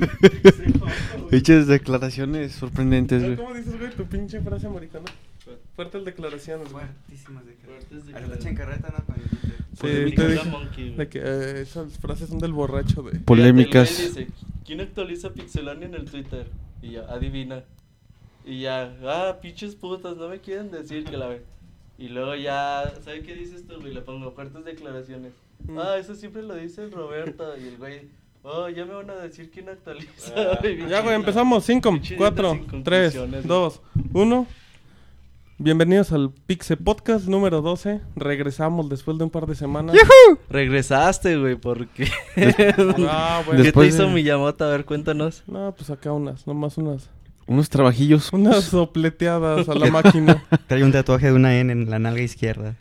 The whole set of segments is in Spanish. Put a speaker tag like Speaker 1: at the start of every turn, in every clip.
Speaker 1: Dichas declaraciones sorprendentes, güey.
Speaker 2: ¿Cómo dices, güey, tu pinche frase americana? Fuertes declaraciones, güey.
Speaker 3: Fuertísimas de
Speaker 4: Fuertes
Speaker 3: A la chancarreta, ¿no?
Speaker 2: Sí, te dije de que eh, esas frases son del borracho.
Speaker 1: Polémicas.
Speaker 4: Güey dice, ¿Quién actualiza Pixelania en el Twitter? Y ya, adivina. Y ya, ah, pinches putas, no me quieren decir que la ve. Y luego ya, ¿sabe qué dices tú, güey? Le pongo fuertes declaraciones.
Speaker 2: Mm.
Speaker 4: Ah, eso siempre lo dice el Roberto. Y el güey, oh, ya me van a decir quién actualiza.
Speaker 2: Ah, Ya, güey, empezamos. 5,
Speaker 4: Pinche
Speaker 2: 4,
Speaker 4: idiota sin
Speaker 2: 3,
Speaker 4: conclusiones,
Speaker 2: 2, 1. Bienvenidos al Pixe Podcast número 12. Regresamos después de un par de semanas.
Speaker 4: Regresaste, güey, porque...
Speaker 2: Ah, bueno.
Speaker 4: ¿Qué te
Speaker 1: Después
Speaker 4: hizo
Speaker 1: de-
Speaker 4: Miyamoto? A ver, cuéntanos.
Speaker 2: No, pues acá unas, nomás unas.
Speaker 1: Unos trabajillos.
Speaker 2: Unas sopleteadas a la máquina.
Speaker 3: Trae un tatuaje de una N en la nalga izquierda.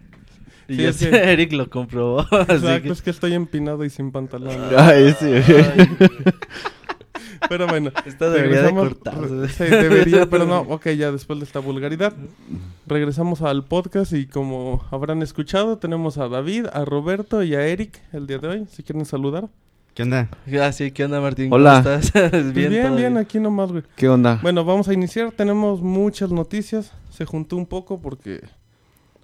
Speaker 4: Y
Speaker 2: Sí, es que-
Speaker 4: Eric lo comprobó.
Speaker 2: Exacto,
Speaker 4: que-
Speaker 2: es que estoy empinado y sin pantalón.
Speaker 1: Ay, sí, güey.
Speaker 4: Ay.
Speaker 2: Pero bueno.
Speaker 4: Esta debería de cortarse.
Speaker 2: Sí, debería, pero no. Ok, ya después de esta vulgaridad. Regresamos al podcast y como habrán escuchado, tenemos a David, a Roberto y a Eric el día de hoy. Si quieren saludar.
Speaker 3: ¿Qué onda?
Speaker 4: Ah, sí, ¿qué onda, Martín?
Speaker 1: Hola.
Speaker 4: ¿Cómo estás?
Speaker 2: Pues bien, bien, aquí nomás, güey.
Speaker 1: ¿Qué onda?
Speaker 2: Bueno, vamos a iniciar. Tenemos muchas noticias. Se juntó un poco porque,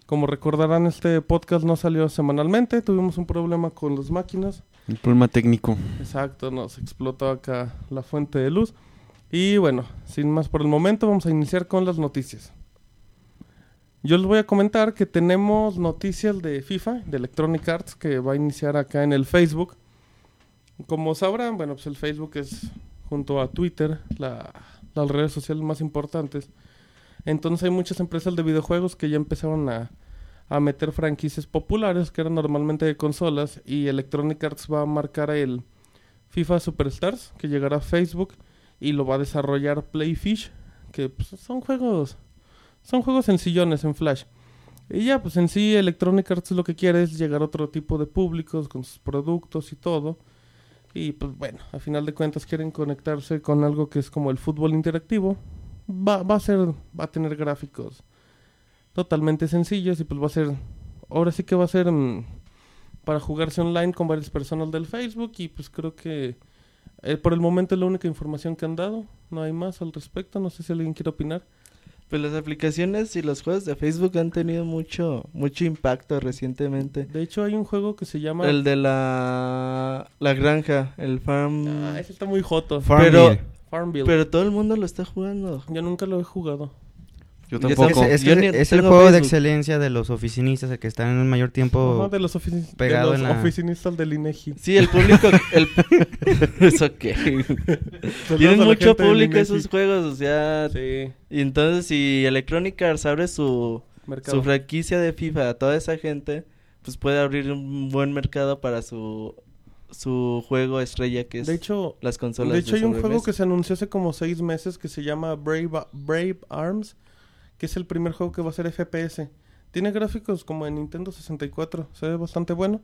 Speaker 2: como recordarán, este podcast no salió semanalmente. Tuvimos un problema con las máquinas.
Speaker 1: Un problema técnico.
Speaker 2: Exacto, nos explotó acá la fuente de luz. Y bueno, sin más por el momento, vamos a iniciar con las noticias. Yo les voy a comentar que tenemos noticias de FIFA, de Electronic Arts, que va a iniciar acá en el Facebook. Como sabrán, bueno, pues el Facebook es junto a Twitter la- las redes sociales más importantes. Entonces hay muchas empresas de videojuegos que ya empezaron a, a meter franquicias populares que eran normalmente de consolas y Electronic Arts va a marcar el FIFA Superstars que llegará a Facebook y lo va a desarrollar Playfish que pues, son juegos son juegos sencillones en Flash. Y ya pues en sí Electronic Arts lo que quiere es llegar a otro tipo de públicos con sus productos y todo. Y pues bueno a final de cuentas quieren conectarse con algo que es como el fútbol interactivo va, va a ser va a tener gráficos totalmente sencillos y pues va a ser ahora sí que va a ser mm, para jugarse online con varias personas del Facebook y pues creo que eh, por el momento es la única información que han dado no hay más al respecto no sé si alguien quiere opinar
Speaker 4: Pues las aplicaciones y los juegos de Facebook han tenido mucho mucho impacto recientemente.
Speaker 2: de hecho hay un juego que se llama
Speaker 4: El de la la granja, el farm.
Speaker 2: ah, ese está muy joto
Speaker 4: pero
Speaker 2: Farmville
Speaker 4: pero todo el mundo lo está jugando.
Speaker 2: yo nunca lo he jugado
Speaker 1: Yo
Speaker 3: Es,
Speaker 1: tampoco.
Speaker 3: es
Speaker 4: Yo
Speaker 3: es el juego de excelencia de los oficinistas, el que están en el mayor tiempo.
Speaker 2: Ajá, de los, ofici- de
Speaker 3: pegado
Speaker 2: los
Speaker 3: en la-
Speaker 2: oficinistas del INEGI
Speaker 4: Sí, el público el eso qué.
Speaker 2: Saludos
Speaker 4: Tienen mucho público
Speaker 2: INEGI.
Speaker 4: esos juegos, o sea,
Speaker 2: sí
Speaker 4: y entonces si Electronic Arts abre su
Speaker 2: mercado
Speaker 4: su franquicia de FIFA a toda esa gente, pues puede abrir un buen mercado para su su juego estrella que es
Speaker 2: de hecho
Speaker 4: las consolas.
Speaker 2: De hecho, hay un juego que se anunció hace como seis meses que se llama Brave, Brave Arms, que es el primer juego que va a ser FPS. Tiene gráficos como en Nintendo 64, se ve bastante bueno.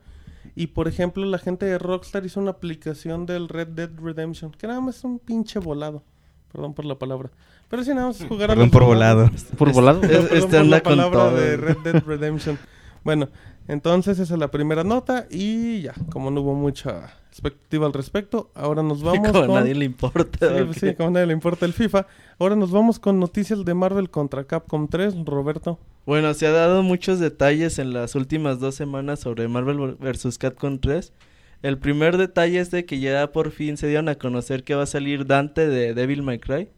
Speaker 2: Y por ejemplo, la gente de Rockstar hizo una aplicación del Red Dead Redemption, que nada más es un pinche volado. Perdón por la palabra. Pero si nada más es jugar a
Speaker 3: Perdón
Speaker 2: los
Speaker 3: por volado.
Speaker 1: Por volado.
Speaker 4: Es-
Speaker 2: Perdón
Speaker 4: este
Speaker 2: por
Speaker 4: anda
Speaker 2: la
Speaker 4: con
Speaker 2: palabra
Speaker 4: todo.
Speaker 2: de Red Dead Redemption. Bueno, entonces esa es la primera nota y ya, como no hubo mucha expectativa al respecto, ahora nos vamos
Speaker 4: como a
Speaker 2: con...
Speaker 4: nadie le importa.
Speaker 2: Sí, sí, como a nadie le importa el FIFA. Ahora nos vamos con noticias de Marvel contra Capcom 3, Roberto.
Speaker 4: Bueno, se ha dado muchos detalles en las últimas dos semanas sobre Marvel vs. Capcom 3. El primer detalle es de que ya por fin se dieron a conocer que va a salir Dante de Devil May Cry.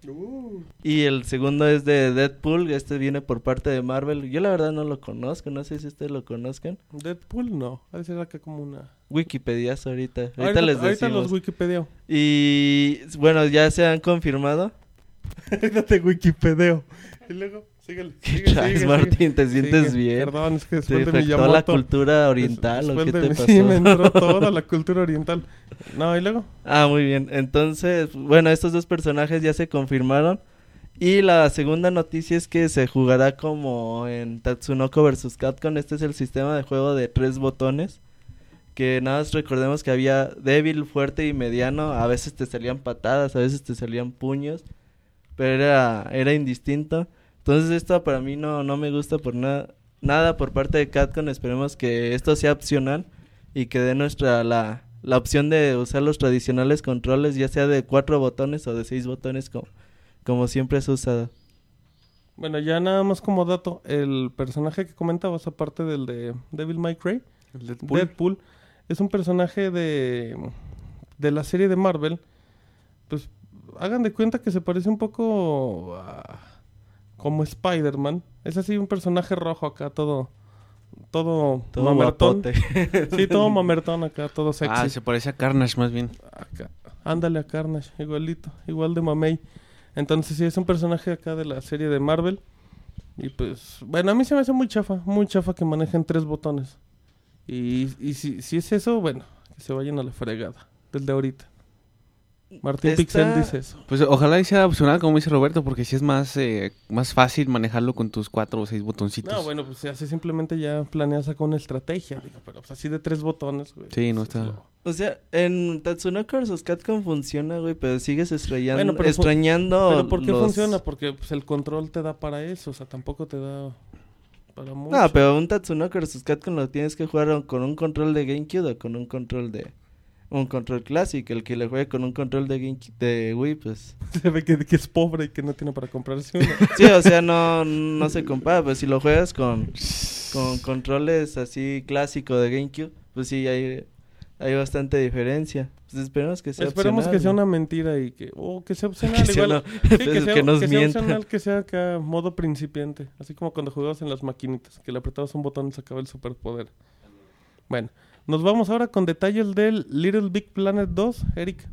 Speaker 4: Y el segundo es de Deadpool, este viene por parte de Marvel. Yo la verdad no lo conozco, no sé si ustedes lo conozcan.
Speaker 2: Deadpool no, de ser acá como una...
Speaker 4: Wikipedia ahorita. Ahorita, les
Speaker 2: ahorita
Speaker 4: decimos.
Speaker 2: los Wikipedia.
Speaker 4: Y bueno, ya se han confirmado.
Speaker 2: ahorita te. Y luego, síguele.
Speaker 4: ¿Qué
Speaker 2: sigue, sigue,
Speaker 4: Martín? ¿Te sientes bien?
Speaker 2: Perdón, es que
Speaker 4: ¿Te
Speaker 2: después de
Speaker 4: afectó
Speaker 2: Miyamoto...
Speaker 4: la cultura oriental o qué
Speaker 2: de
Speaker 4: te
Speaker 2: mi-
Speaker 4: pasó?
Speaker 2: Sí, me entró toda la cultura oriental. No, y luego...
Speaker 4: Ah, muy bien. Entonces, bueno, estos dos personajes ya se confirmaron. Y la segunda noticia es que se jugará como en Tatsunoko vs. Capcom. Este es el sistema de juego de tres botones. Que nada más recordemos que había débil, fuerte y mediano. A veces te salían patadas, a veces te salían puños. Pero era, era indistinto. Entonces esto para mí no, no me gusta por nada, nada por parte de Capcom. Esperemos que esto sea opcional y que dé nuestra la, la opción de usar los tradicionales controles, ya sea de cuatro botones o de seis botones, como, como siempre has usado.
Speaker 2: Bueno, ya nada más como dato, el personaje que comentabas, aparte del de Devil May Cry, Deadpool. es un personaje de, de la serie de Marvel. Pues hagan de cuenta que se parece un poco a- como Spider-Man. Es así un personaje rojo acá, todo todo,
Speaker 4: Todo
Speaker 2: mamertón.
Speaker 4: guapote.
Speaker 2: Sí, todo mamertón acá, todo sexy.
Speaker 1: Ah, se parece a Carnage más bien.
Speaker 2: Acá. Ándale a Carnage, igualito, igual de mamey. Entonces sí, es un personaje acá de la serie de Marvel. Y pues, bueno, a mí se me hace muy chafa, muy chafa que manejen tres botones. Y, y si, si es eso, bueno, que se vayan a la fregada, desde ahorita. Martín Pixel dice eso.
Speaker 1: Pues ojalá y sea opcional, como dice Roberto, porque si es más, eh, más fácil manejarlo con tus cuatro o seis botoncitos.
Speaker 2: No, bueno, pues así simplemente ya planeas acá una estrategia, digo, pero pues así de tres botones, güey.
Speaker 1: Sí, no
Speaker 2: pues,
Speaker 1: está-
Speaker 4: O sea, en Tatsunoko vs. Capcom funciona, güey, pero sigues extrañando,
Speaker 2: Bueno, pero
Speaker 4: extrañando
Speaker 2: Pero ¿por qué
Speaker 4: los-
Speaker 2: funciona? Porque pues, el control te da para eso, o sea, tampoco te da para mucho.
Speaker 4: No, pero un Tatsunoko vs. Capcom lo tienes que jugar con un control de GameCube o con un control de... Un control clásico, el que le juegue con un control de, GameCube, de Wii, pues...
Speaker 2: Se ve que, que es pobre y que no tiene para comprarse uno.
Speaker 4: Sí, o sea, no, no se compara, pues si lo juegas con, con controles así clásico de GameCube, pues sí, hay, hay bastante diferencia. Pues esperemos que sea
Speaker 2: Esperemos que
Speaker 4: opcional,
Speaker 2: sea
Speaker 4: ¿no?
Speaker 2: una mentira y que... O que sea opcional,
Speaker 4: Que sea no-
Speaker 2: Sí, que sea,
Speaker 4: que nos
Speaker 2: que sea
Speaker 4: mienta.
Speaker 2: opcional, que sea acá modo principiante. Así como cuando jugabas en las maquinitas, que le apretabas un botón y sacaba el superpoder. Bueno, nos vamos ahora con detalles del Little Big Planet 2, Eric.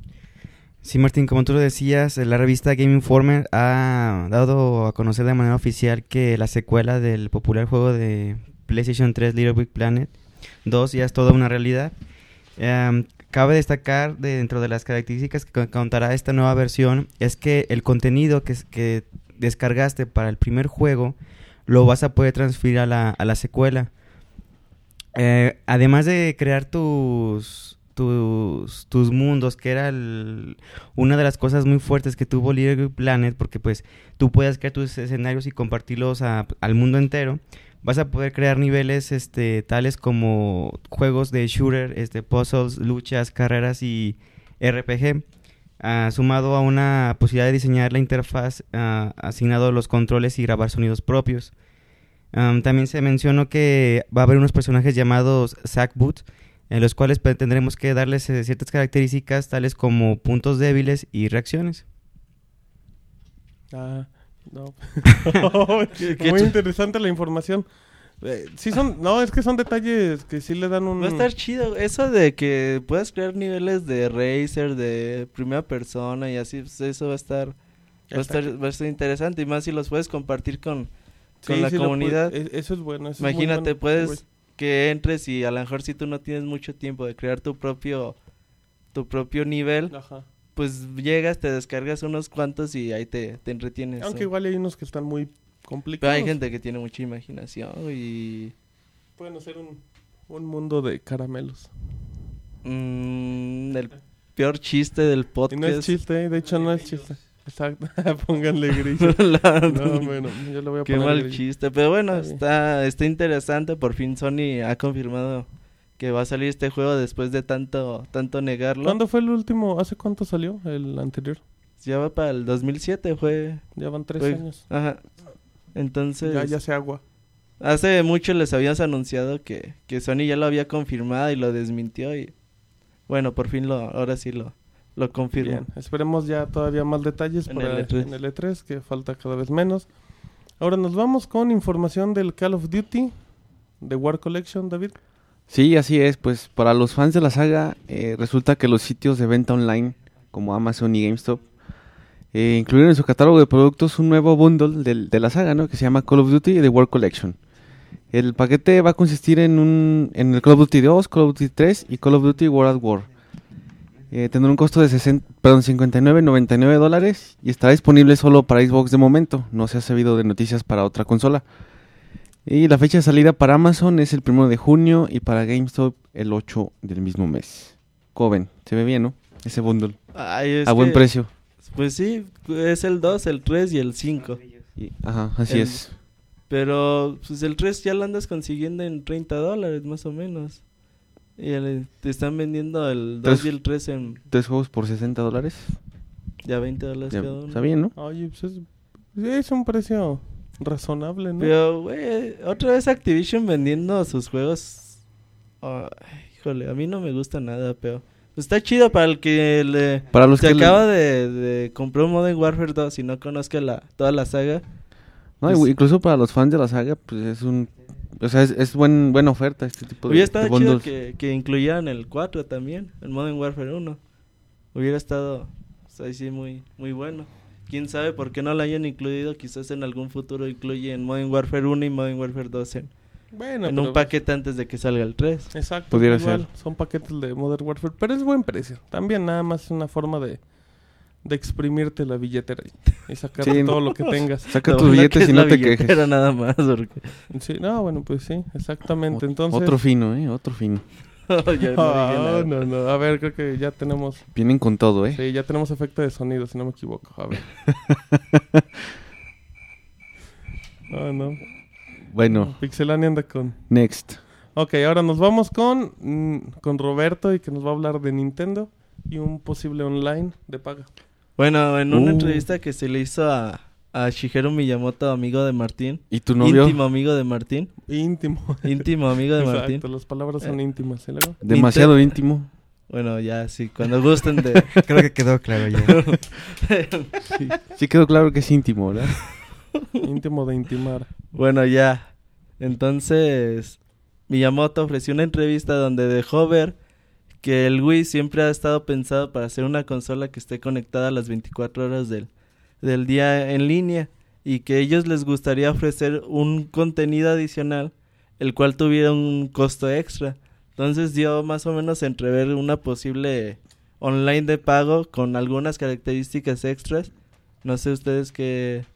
Speaker 3: Sí, Martín, como tú lo decías, la revista Game Informer ha dado a conocer de manera oficial que la secuela del popular juego de PlayStation 3 Little Big Planet 2 ya es toda una realidad. Em, cabe destacar de- dentro de las características que co- contará esta nueva versión es que el contenido que, descargaste para el primer juego lo vas a poder transferir a la secuela. Eh, además de crear tus, tus, mundos, que era una de las cosas muy fuertes que tuvo Little Planet, porque pues tú puedes crear tus escenarios y compartirlos a- al mundo entero, vas a poder crear niveles este, tales como juegos de shooter, este, puzzles, luchas, carreras y RPG. ah, sumado a una posibilidad de diseñar la interfaz ah, asignado los controles y grabar sonidos propios. Am, también se mencionó que va a haber unos personajes llamados Sackboot, en los cuales pues, tendremos que darles eh, ciertas características tales como puntos débiles y reacciones.
Speaker 2: Ah, no.
Speaker 4: ¿Qué- qué
Speaker 2: Muy interesante la información. Eh, sí son, no, es que son detalles que sí le dan un...
Speaker 4: Va a estar chido. Eso de que puedas crear niveles de racer, de primera persona y así, pues eso va a estar, va a estar, va a estar interesante. Y más si los puedes compartir con, con
Speaker 2: Sí,
Speaker 4: la
Speaker 2: sí
Speaker 4: comunidad.
Speaker 2: e- eso es bueno. eso es
Speaker 4: Imagínate,
Speaker 2: bueno,
Speaker 4: puedes
Speaker 2: güey.
Speaker 4: que entres y a lo mejor si tú no tienes mucho tiempo de crear tu propio, tu propio nivel,
Speaker 2: Ajá.
Speaker 4: pues llegas, te descargas unos cuantos y ahí te, te entretienes.
Speaker 2: Aunque
Speaker 4: ¿no?
Speaker 2: igual hay unos que están muy
Speaker 4: Pero
Speaker 2: complicados.
Speaker 4: hay gente que tiene mucha imaginación y...
Speaker 2: Pueden hacer un, un mundo de caramelos.
Speaker 4: mm, el peor chiste del
Speaker 2: Y
Speaker 4: podcast.
Speaker 2: no es chiste, de hecho no es chiste. Exacto, pónganle grillo. No, bueno, yo le voy a
Speaker 4: Qué
Speaker 2: poner
Speaker 4: mal
Speaker 2: grillo.
Speaker 4: chiste. Pero bueno,
Speaker 2: Está
Speaker 4: está, interesante. Por fin Sony ha confirmado que va a salir este juego después de tanto, tanto negarlo.
Speaker 2: ¿Cuándo fue el último? ¿Hace cuánto salió el anterior?
Speaker 4: Ya va para el 2007, fue.
Speaker 2: Ya van tres
Speaker 4: fue-
Speaker 2: años.
Speaker 4: Ajá. Entonces,
Speaker 2: Ya, ya se agua.
Speaker 4: hace mucho les habíamos anunciado que, que Sony ya lo había confirmado y lo desmintió. Y bueno, por fin lo, ahora sí lo, lo confirmó.
Speaker 2: Bien, esperemos ya todavía más detalles
Speaker 4: En
Speaker 2: para
Speaker 4: el E3.
Speaker 2: en el E3, que falta cada vez menos. Ahora nos vamos con información del Call of Duty, de War Collection, David.
Speaker 1: Sí, así es. Pues para los fans de la saga, eh, resulta que los sitios de venta online, como Amazon y GameStop, eh, incluyeron en su catálogo de productos un nuevo bundle de la saga, ¿no? Que se llama Call of Duty The War Collection. El paquete va a consistir en, un, en el Call of Duty 2, Call of Duty 3 y Call of Duty World at War. Eh, tendrá un costo de 60, perdón, 59.99 dólares y estará disponible solo para Xbox de momento. No se ha sabido de noticias para otra consola. Y la fecha de salida para Amazon es el 1 de junio y para GameStop el 8 del mismo mes. Coven, se ve bien, ¿no? Ese bundle.
Speaker 4: Ay, es
Speaker 1: a buen
Speaker 4: que,
Speaker 1: precio.
Speaker 4: Pues sí, es el 2, el 3 y el 5.
Speaker 1: Y- ajá, así
Speaker 4: El-
Speaker 1: es.
Speaker 4: Pero pues el 3 ya lo andas consiguiendo en 30 dólares más o menos. Y el- te están vendiendo el 2
Speaker 1: Tres-
Speaker 4: y el 3 en
Speaker 1: Tres juegos por 60 dólares.
Speaker 4: ya 20 dólares
Speaker 1: Ya,
Speaker 4: cada uno.
Speaker 1: Está bien, ¿no?
Speaker 2: Oye, pues es, es un precio razonable, ¿no?
Speaker 4: Pero, güey, otra vez Activision vendiendo sus juegos. Ay, híjole, a mí no me gusta nada, pero. Está chido para el que le.
Speaker 1: Para los
Speaker 4: Se
Speaker 1: que le-
Speaker 4: acaba de, de comprar un Modern Warfare 2 y no conozca la, toda la saga.
Speaker 1: No,
Speaker 4: pues-
Speaker 1: incluso para los fans de la saga, pues es un... O sea, es, es buen, buena oferta este tipo de,
Speaker 4: Hubiera
Speaker 1: de
Speaker 4: estado chido que, que incluyeran el 4 también, el Modern Warfare 1. Hubiera estado, pues, ahí sí, muy, muy bueno. Quién sabe por qué no lo hayan incluido. Quizás en algún futuro incluyen Modern Warfare 1 y Modern Warfare 2 en,
Speaker 2: bueno,
Speaker 4: en
Speaker 2: pero-
Speaker 4: un paquete antes de que salga el 3.
Speaker 2: Exacto.
Speaker 1: Pudiera
Speaker 2: igual,
Speaker 1: ser.
Speaker 2: Son paquetes de Modern Warfare, pero es buen precio. También nada más es una forma de, de exprimirte la billetera y, sacar
Speaker 1: Sí,
Speaker 2: todo
Speaker 1: no.
Speaker 2: lo que tengas.
Speaker 1: Saca tus billetes
Speaker 4: es
Speaker 1: y no te quejes.
Speaker 4: nada más, porque
Speaker 2: Sí, no, bueno, pues sí, exactamente.
Speaker 1: Ot-
Speaker 2: Entonces,
Speaker 1: Otro fino, ¿eh? Otro fino.
Speaker 4: ya no nada.
Speaker 2: no, no. A ver, creo que ya tenemos,
Speaker 1: Vienen con todo, ¿eh?
Speaker 2: sí, ya tenemos efecto de sonido, si no me equivoco. A ver. Ah, no.
Speaker 1: Bueno,
Speaker 2: Pixelania anda con.
Speaker 1: next.
Speaker 2: Ok, ahora nos vamos con, mm, con Roberto y que nos va a hablar de Nintendo y un posible online de paga.
Speaker 4: Bueno, en una
Speaker 1: Uh.
Speaker 4: entrevista que se le hizo a, a Shigeru Miyamoto, amigo de Martín.
Speaker 1: ¿Y tu novio?
Speaker 4: Íntimo amigo de Martín.
Speaker 2: Íntimo.
Speaker 4: Íntimo amigo de Martín.
Speaker 2: Exacto, las palabras son
Speaker 4: Eh.
Speaker 2: íntimas. ¿sí, luego?
Speaker 1: Demasiado íntimo.
Speaker 4: Bueno, ya, sí, cuando gusten de...
Speaker 3: Creo que quedó claro ya.
Speaker 1: Sí quedó claro que es íntimo, ¿verdad?
Speaker 2: Íntimo de intimar.
Speaker 4: bueno, ya. Entonces, Miyamoto ofreció una entrevista donde dejó ver que el Wii siempre ha estado pensado para ser una consola que esté conectada a las 24 horas del, del día en línea y que ellos les gustaría ofrecer un contenido adicional el cual tuviera un costo extra. Entonces dio más o menos a entrever una posible online de pago con algunas características extras. No sé ustedes qué,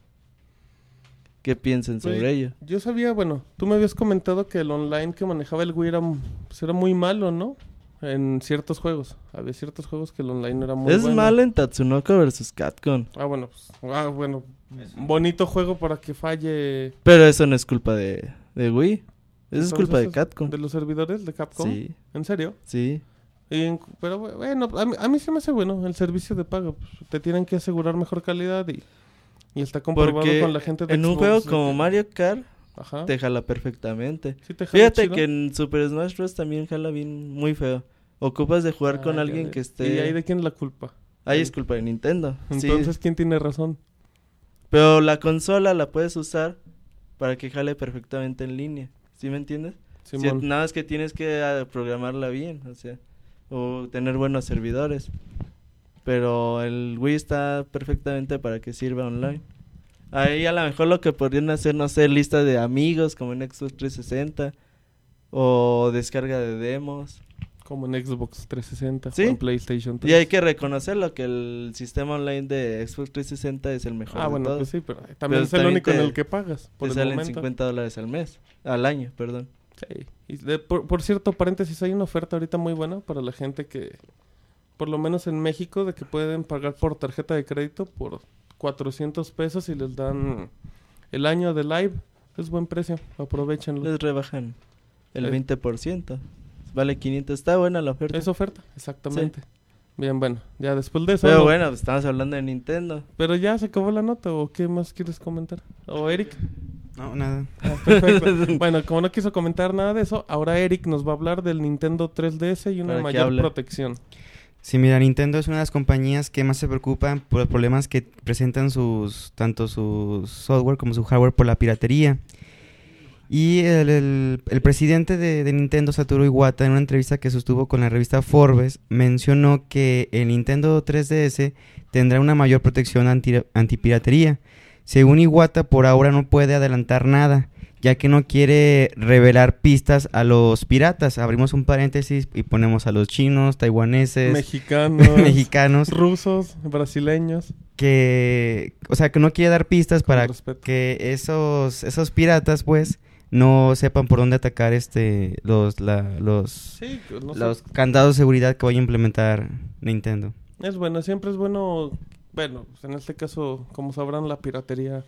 Speaker 4: qué piensen sobre
Speaker 2: Oye,
Speaker 4: ello.
Speaker 2: Yo sabía, bueno, tú me habías comentado que el online que manejaba el Wii era, pues, era muy malo, ¿no? En ciertos juegos. Había ciertos juegos que el online era muy
Speaker 4: es
Speaker 2: bueno.
Speaker 4: malo en Tatsunoko versus Capcom.
Speaker 2: Ah, bueno, pues, ah, bueno, bonito juego para que falle.
Speaker 4: Pero eso no es culpa de, de Wii. Eso es culpa de
Speaker 2: ¿es
Speaker 4: Capcom.
Speaker 2: De los servidores de Capcom.
Speaker 4: Sí,
Speaker 2: ¿En serio?
Speaker 4: sí.
Speaker 2: Y en- pero bueno, a mí, a mí se me hace bueno el servicio de pago. pues, te tienen que asegurar mejor calidad y, y está comprobado
Speaker 4: Porque
Speaker 2: con la gente de
Speaker 4: en un juego como Mario Kart
Speaker 2: Ajá.
Speaker 4: te jala perfectamente.
Speaker 2: Sí te jala
Speaker 4: Fíjate
Speaker 2: chido.
Speaker 4: que en Super Smash Bros. también jala bien muy feo. Ocupas de jugar
Speaker 2: Ah,
Speaker 4: con
Speaker 2: ya
Speaker 4: alguien que
Speaker 2: ¿Y
Speaker 4: esté...
Speaker 2: ahí de quién es la culpa?
Speaker 4: Ahí es culpa de Nintendo. sí.
Speaker 2: Entonces, ¿quién tiene razón?
Speaker 4: Pero la consola la puedes usar para que jale perfectamente en línea. ¿Sí me entiendes? Si- nada más que tienes que ah, programarla bien, o sea, o tener buenos servidores. Pero el Wii está perfectamente para que sirva online. Ahí a lo mejor lo que podrían hacer, no sé, lista de amigos como en Xbox 360 o descarga de demos.
Speaker 2: Como en Xbox 360
Speaker 4: Sí.
Speaker 2: o en PlayStation 3.
Speaker 4: Y hay que reconocerlo que el sistema online de Xbox 360 es el mejor.
Speaker 2: Ah,
Speaker 4: de
Speaker 2: bueno,
Speaker 4: todos.
Speaker 2: pues sí, pero también
Speaker 4: Pero
Speaker 2: es el
Speaker 4: también
Speaker 2: único en el que pagas. Por
Speaker 4: Te
Speaker 2: el
Speaker 4: salen
Speaker 2: momento.
Speaker 4: 50 dólares al mes, al año, perdón.
Speaker 2: Sí. Y de- por, por cierto, paréntesis, hay una oferta ahorita muy buena para la gente que, por lo menos en México, de que pueden pagar por tarjeta de crédito por 400 pesos y les dan el año de live. Es buen precio, aprovechenlo.
Speaker 4: Les rebajan el
Speaker 2: Eh.
Speaker 4: 20%. Vale 500, está buena la oferta.
Speaker 2: Es oferta, exactamente. Bien, bueno, ya después de eso.
Speaker 4: Pero
Speaker 2: no-
Speaker 4: bueno, pues estamos hablando de Nintendo.
Speaker 2: Pero ya se acabó la nota, ¿o qué más quieres comentar? ¿O Eric?
Speaker 3: No, nada.
Speaker 2: Ah, perfecto. bueno, como no quiso comentar nada de eso, ahora Eric nos va a hablar del Nintendo 3DS y una mayor protección.
Speaker 3: Sí, mira, Nintendo es una de las compañías que más se preocupan por los problemas que presentan sus tanto su software como su hardware por la piratería. Y el, el- presidente de, de Nintendo, Satoru Iwata, en una entrevista que sostuvo con la revista Forbes, mencionó que el Nintendo 3DS tendrá una mayor protección anti, antipiratería. Según Iwata, por ahora no puede adelantar nada, ya que no quiere revelar pistas a los piratas. Abrimos un paréntesis y ponemos a los chinos, taiwaneses,
Speaker 2: Mexicanos,
Speaker 3: mexicanos,
Speaker 2: rusos, brasileños.
Speaker 3: que, o sea, que no quiere dar pistas para que esos, esos piratas, pues, no sepan por dónde atacar este, los, la- los,
Speaker 2: Sí, que no sé.
Speaker 3: los candados de seguridad que vaya a implementar Nintendo.
Speaker 2: Es bueno, siempre es bueno. Bueno, pues en este caso, como sabrán, la piratería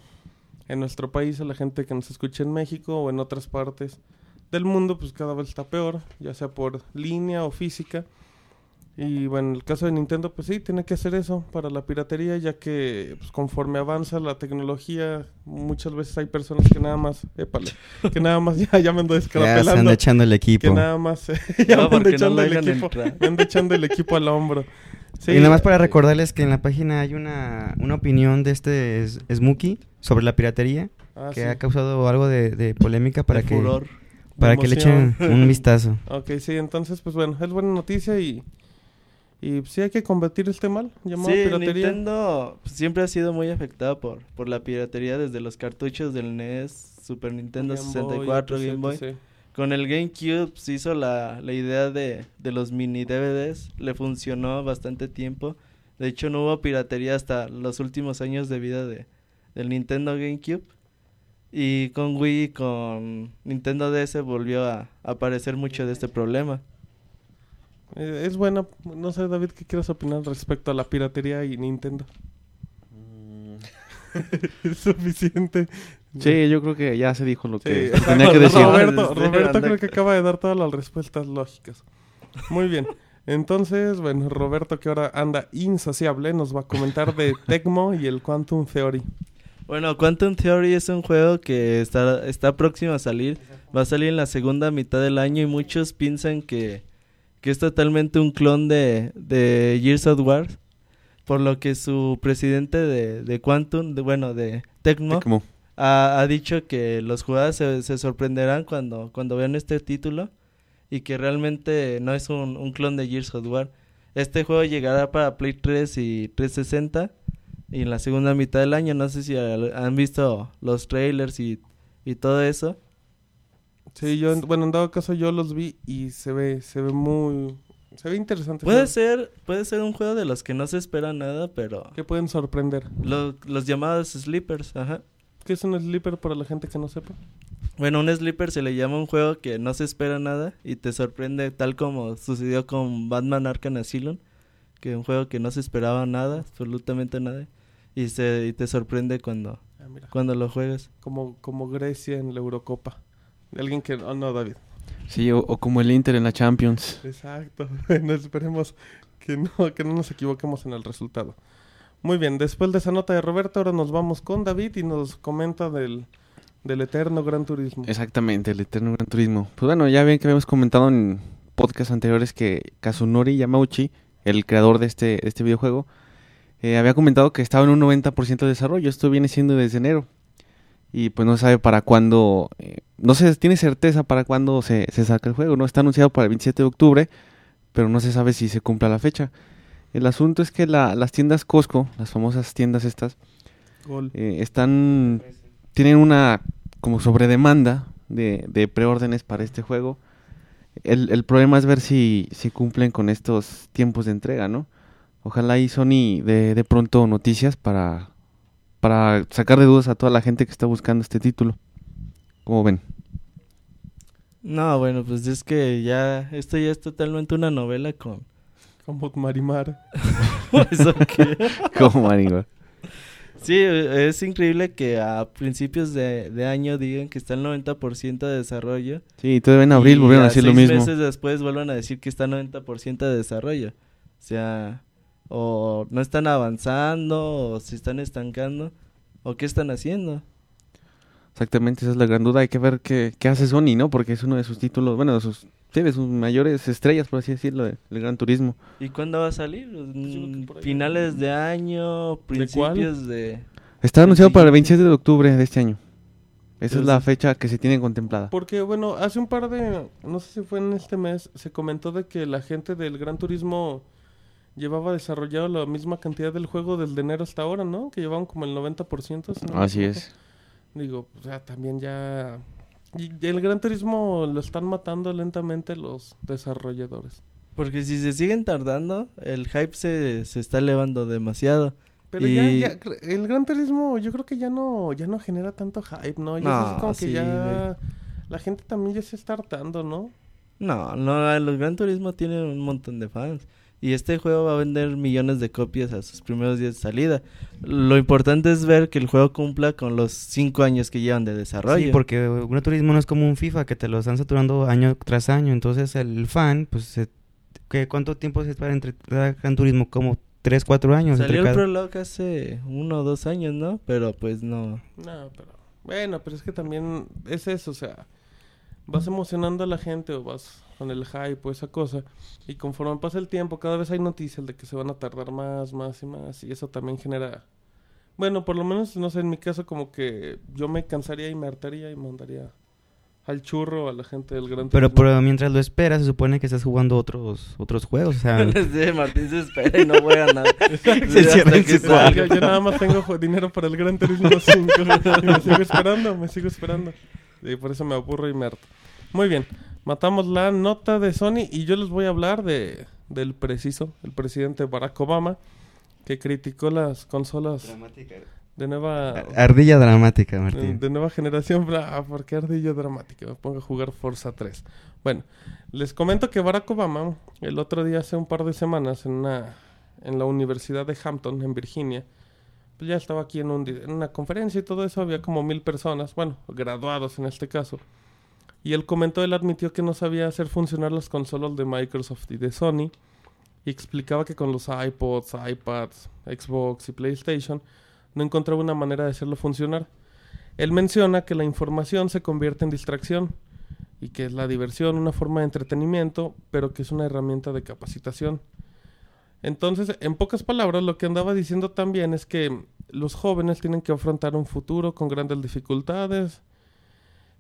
Speaker 2: en nuestro país, a la gente que nos escucha en México o en otras partes, del mundo, pues cada vez está peor, ya sea por línea o física. Y bueno, en el caso de Nintendo, pues sí, tiene que hacer eso para la piratería, ya que pues, conforme avanza la tecnología, muchas veces hay personas que nada más, épale, que nada más ya, ya me ando
Speaker 3: Ya se anda echando el
Speaker 2: que
Speaker 3: equipo.
Speaker 2: nada más, ya
Speaker 4: No,
Speaker 2: me ando
Speaker 4: porque no
Speaker 2: echando
Speaker 4: lo
Speaker 2: el
Speaker 4: dejan
Speaker 2: equipo,
Speaker 4: entrar.
Speaker 2: me ando echando el equipo al hombro. Sí,
Speaker 3: y nada más para recordarles que en la página hay una, una opinión de este Smokey sobre la piratería
Speaker 2: ah,
Speaker 3: que
Speaker 2: sí.
Speaker 3: ha causado algo de, de polémica para
Speaker 4: de
Speaker 3: que
Speaker 4: furor.
Speaker 3: para que le echen un vistazo.
Speaker 2: Ok, sí, entonces, pues bueno, es buena noticia y, y sí hay que combatir este mal llamado
Speaker 4: Sí,
Speaker 2: piratería.
Speaker 4: Nintendo pues, siempre ha sido muy afectado por, por la piratería desde los cartuchos del NES, Super Nintendo
Speaker 2: Game Boy,
Speaker 4: 64, Game Boy.
Speaker 2: etc.
Speaker 4: Con el GameCube se hizo la, la idea de, de los mini DVDs, le funcionó bastante tiempo. De hecho, no hubo piratería hasta los últimos años de vida de, del Nintendo GameCube. Y con Wii y con Nintendo DS volvió a aparecer mucho de este problema.
Speaker 2: Eh, es buena, no sé David, ¿qué quieres opinar respecto a la piratería y Nintendo? es suficiente.
Speaker 1: Sí, yo creo que ya se dijo lo que
Speaker 2: Sí,
Speaker 1: tenía que decir.
Speaker 2: Roberto, Roberto creo que acaba de dar todas las respuestas lógicas. Muy bien. Entonces, bueno, Roberto que ahora anda insaciable nos va a comentar de Tecmo y el Quantum Theory.
Speaker 4: Bueno, Quantum Theory es un juego que está, está próximo a salir. Va a salir en la segunda mitad del año y muchos piensan que, que es totalmente un clon de, de Gears of War. Por lo que su presidente de, de Quantum, de, bueno, de Tecmo,
Speaker 1: Tecmo.
Speaker 4: Ha, ha dicho que los jugadores se, se sorprenderán cuando, cuando vean este título y que realmente no es un, un clon de Gears of War. Este juego llegará para Play 3 y 360 y en la segunda mitad del año. No sé si han visto los trailers y, y todo eso.
Speaker 2: Sí, yo, en- bueno, en dado caso yo los vi y se ve, se ve muy, se ve interesante.
Speaker 4: Puede ser, puede ser un juego de los que no se espera nada, pero
Speaker 2: Que pueden sorprender.
Speaker 4: lo- los llamados sleepers, ajá.
Speaker 2: ¿Qué es un sleeper para la gente que no sepa?
Speaker 4: Bueno, un sleeper se le llama un juego que no se espera nada y te sorprende tal como sucedió con Batman Arkham Asylum, que un juego que no se esperaba nada, absolutamente nada, y se y te sorprende cuando
Speaker 2: Ah,
Speaker 4: cuando lo juegas.
Speaker 2: como, como Grecia en la Eurocopa. Alguien que... Oh, no, David.
Speaker 1: Sí, o, o como el Inter en la Champions.
Speaker 2: Exacto. Bueno, esperemos que no, que no nos equivoquemos en el resultado. Muy bien, después de esa nota de Roberto, ahora nos vamos con David y nos comenta del, del eterno Gran Turismo.
Speaker 1: Exactamente, el eterno Gran Turismo. Pues bueno, ya ven que habíamos comentado en podcasts anteriores que Kazunori Yamauchi, el creador de este, de este videojuego, eh, había comentado que estaba en un 90% de desarrollo. Esto viene siendo desde enero. Y pues no sabe para cuándo, eh, no se tiene certeza para cuándo se, se saca el juego. No está anunciado para el 27 de octubre, pero no se sabe si se cumpla la fecha. El asunto es que la- las tiendas Costco, las famosas tiendas estas, eh, están tienen una como sobredemanda de, de preórdenes para este juego. El, el problema es ver si, si cumplen con estos tiempos de entrega, ¿no? Ojalá y Sony de, de pronto noticias para, para sacar de dudas a toda la gente que está buscando este título. ¿Cómo ven?
Speaker 4: No, bueno, pues es que ya esto ya es totalmente una novela con
Speaker 2: Como Marimar.
Speaker 4: eso que
Speaker 1: ¿Cómo, amigo?
Speaker 4: Sí, es increíble que a principios de, de año digan que está el 90% de desarrollo.
Speaker 1: Sí, todavía en abril volvieron a decir lo
Speaker 4: seis
Speaker 1: mismo.
Speaker 4: meses después vuelvan a decir que está el 90% de desarrollo. O sea, o no están avanzando, o se están estancando, o qué están haciendo.
Speaker 1: Exactamente, esa es la gran duda. Hay que ver qué, qué hace Sony, ¿no? Porque es uno de sus títulos, bueno, de sus, de sus mayores estrellas, por así decirlo, de- del Gran Turismo.
Speaker 4: ¿Y cuándo va a salir?
Speaker 2: ahí.
Speaker 4: Finales de año, principios de...
Speaker 1: Está anunciado para el
Speaker 4: siguiente.
Speaker 1: 27 de octubre de este año. Esa es la fecha que se tiene contemplada.
Speaker 2: Porque, bueno, hace un par de, no sé si fue en este mes, se comentó de que la gente del Gran Turismo llevaba desarrollado la misma cantidad del juego desde enero hasta ahora, ¿no? Que llevaban como el 90%. si no me
Speaker 1: Así es.
Speaker 2: Digo, o sea, también ya... Y el Gran Turismo lo están matando lentamente los desarrolladores.
Speaker 4: Porque si se siguen tardando, el hype se, se está elevando demasiado.
Speaker 2: Pero
Speaker 4: Y-
Speaker 2: ya, el Gran Turismo yo creo que ya no, ya no genera tanto hype, ¿no? Ya es como que ya... La gente también ya se está hartando, ¿no?
Speaker 4: No, no, los Gran Turismo tienen un montón de fans. Y este juego va a vender millones de copias a sus primeros días de salida. Lo importante es ver que el juego cumpla con los cinco años que llevan de desarrollo.
Speaker 3: Sí, porque un turismo no es como un FIFA que te lo están saturando año tras año. Entonces el fan, pues, se- ¿qué, ¿cuánto tiempo se espera entre Gran Turismo? Como 3, 4 años.
Speaker 4: Salió
Speaker 3: entre
Speaker 4: el
Speaker 3: cada-
Speaker 4: prologue hace uno o dos años, ¿no? Pero pues no.
Speaker 2: No, pero bueno, pero es que también es eso, o sea, vas emocionando a la gente o vas con el hype o esa cosa y conforme pasa el tiempo cada vez hay noticias de que se van a tardar más, más y más y eso también genera bueno, por lo menos no sé, en mi caso como que yo me cansaría y me hartaría y mandaría al churro a la gente del Gran
Speaker 3: Pero, pero mientras lo esperas, se supone que estás jugando otros otros juegos. O sea,
Speaker 4: Sí, Martín se espera y no juega nada.
Speaker 3: Se cierra en
Speaker 4: que
Speaker 3: su
Speaker 4: salga.
Speaker 2: Yo, nada más tengo dinero para el Gran Turismo 5 y me sigo esperando, me sigo esperando. Y por eso me aburro y me harto. Muy bien, matamos la nota de Sony y yo les voy a hablar de del preciso, el presidente Barack Obama, que criticó las consolas de nueva
Speaker 3: ardilla dramática,
Speaker 2: de,
Speaker 3: Martín.
Speaker 2: de nueva generación. Ah, ¿por qué ardilla dramática? Me pongo a jugar Forza 3. Bueno, les comento que Barack Obama, el otro día, hace un par de semanas, en, una, en la Universidad de Hampton, en Virginia, pues ya estaba aquí en, en una conferencia y todo eso, había como mil personas, bueno, graduados en este caso. Y él comentó, él admitió que no sabía hacer funcionar las consolas de Microsoft y de Sony. Y explicaba que con los iPods, iPads, Xbox y PlayStation no encontraba una manera de hacerlo funcionar. Él menciona que la información se convierte en distracción y que es la diversión una forma de entretenimiento, pero que es una herramienta de capacitación. Entonces, en pocas palabras, lo que andaba diciendo también es que los jóvenes tienen que afrontar un futuro con grandes dificultades.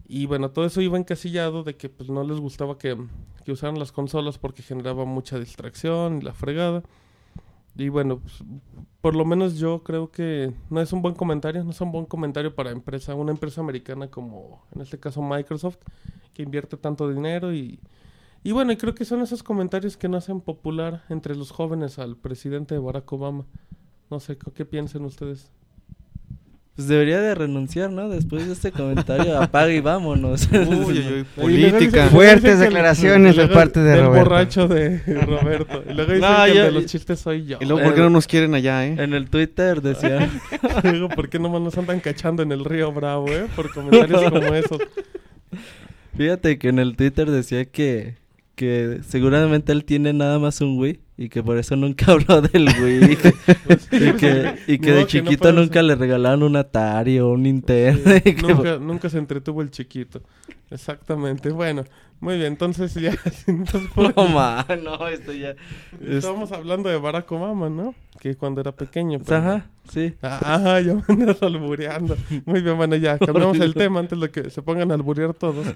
Speaker 2: Y bueno, todo eso iba encasillado de que pues no les gustaba que, usaran las consolas porque generaba mucha distracción y la fregada. Y bueno, pues, por lo menos yo creo que no es un buen comentario, no es un buen comentario para una empresa americana como en este caso Microsoft, que invierte tanto dinero y, y bueno, y creo que son esos comentarios que no hacen popular entre los jóvenes al presidente Barack Obama. No sé, ¿qué piensan ustedes?
Speaker 4: Pues debería de renunciar, ¿no? Después de este comentario, apaga y vámonos.
Speaker 2: Y luego dice-
Speaker 3: Política. Fuertes declaraciones de parte de
Speaker 2: del
Speaker 3: Roberto.
Speaker 2: borracho de Roberto. Y luego dicen
Speaker 4: No,
Speaker 2: que
Speaker 4: yo-
Speaker 2: de los chistes soy yo.
Speaker 1: Y luego, ¿por qué no nos quieren allá, eh?
Speaker 4: En el Twitter decía...
Speaker 2: Digo, ¿por qué nomás nos andan cachando en el río Bravo, eh? Por comentarios como esos.
Speaker 4: Fíjate que en el Twitter decía que, que seguramente él tiene nada más un Wii y que por eso nunca habló del Wii. y que, y que
Speaker 2: No,
Speaker 4: de
Speaker 2: que no
Speaker 4: chiquito nunca le regalaron un Atari o un Nintendo.
Speaker 2: Sí, nunca, nunca se entretuvo el chiquito. Exactamente. Bueno, muy bien. Entonces ya... entonces,
Speaker 4: No, ma, no, esto ya... es-
Speaker 2: Estábamos hablando de Barack Obama, ¿no? Que cuando era pequeño. pues,
Speaker 4: Ajá, sí.
Speaker 2: Ah, Ajá, ya me andas albureando. Muy bien, bueno, ya cambiamos el tema antes de que se pongan a alburear todos.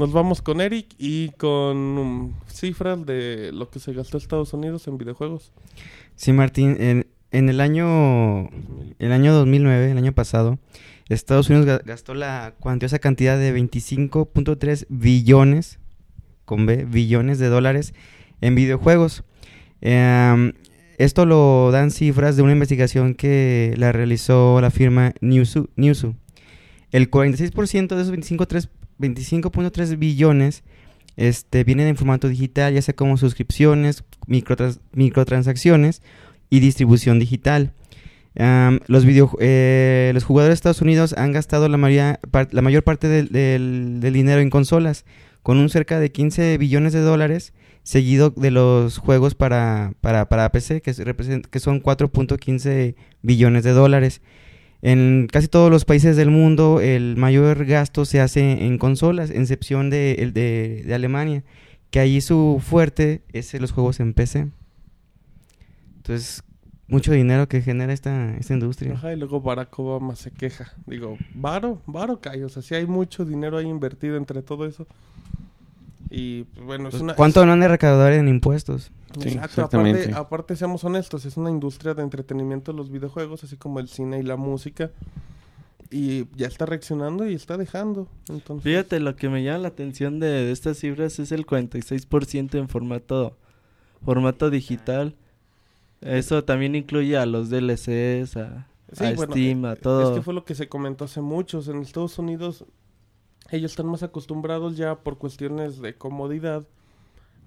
Speaker 2: Nos vamos con Eric y con um, cifras de lo que se gastó Estados Unidos en videojuegos.
Speaker 3: Sí, Martín, en, el año el año 2009, el año pasado, Estados Unidos ga- gastó la cuantiosa cantidad de 25.3 billones, con B, billones de dólares en videojuegos. Em, esto lo dan cifras de una investigación que la realizó la firma Newzoo. Newzoo. El 46% de esos 25.3 25.3 billones este, vienen en formato digital, ya sea como suscripciones, microtrans- microtransacciones y distribución digital. Los, video, eh, los jugadores de Estados Unidos han gastado la, mayor parte del, dinero en consolas, con un cerca de 15 billones de dólares, seguido de los juegos para, para, para PC, que, que son 4.15 billones de dólares. En casi todos los países del mundo el mayor gasto se hace en consolas, en excepción de, el de, de Alemania, que allí su fuerte es los juegos en PC. Entonces, mucho dinero que genera esta, esta industria.
Speaker 2: Ajá, y luego Barack Obama se queja. Digo, varo, varo cae. O sea, sí hay mucho dinero ahí invertido entre todo eso. Y pues, bueno, es
Speaker 3: Pues,
Speaker 2: una.
Speaker 3: ¿Cuánto no han de recaudar en impuestos?
Speaker 1: Sí,
Speaker 2: Exacto,
Speaker 1: exactamente.
Speaker 2: aparte, aparte, seamos honestos, es una industria de entretenimiento los videojuegos, así como el cine y la música. Y ya está reaccionando y está dejando. Entonces,
Speaker 4: Fíjate, lo que me llama la atención de, de estas cifras es el 46% en formato formato digital. Eso también incluye a los DLCs, a,
Speaker 2: Sí,
Speaker 4: a
Speaker 2: bueno,
Speaker 4: Steam, a
Speaker 2: Es
Speaker 4: todo.
Speaker 2: que fue lo que se comentó hace muchos. En Estados Unidos, ellos están más acostumbrados ya por cuestiones de comodidad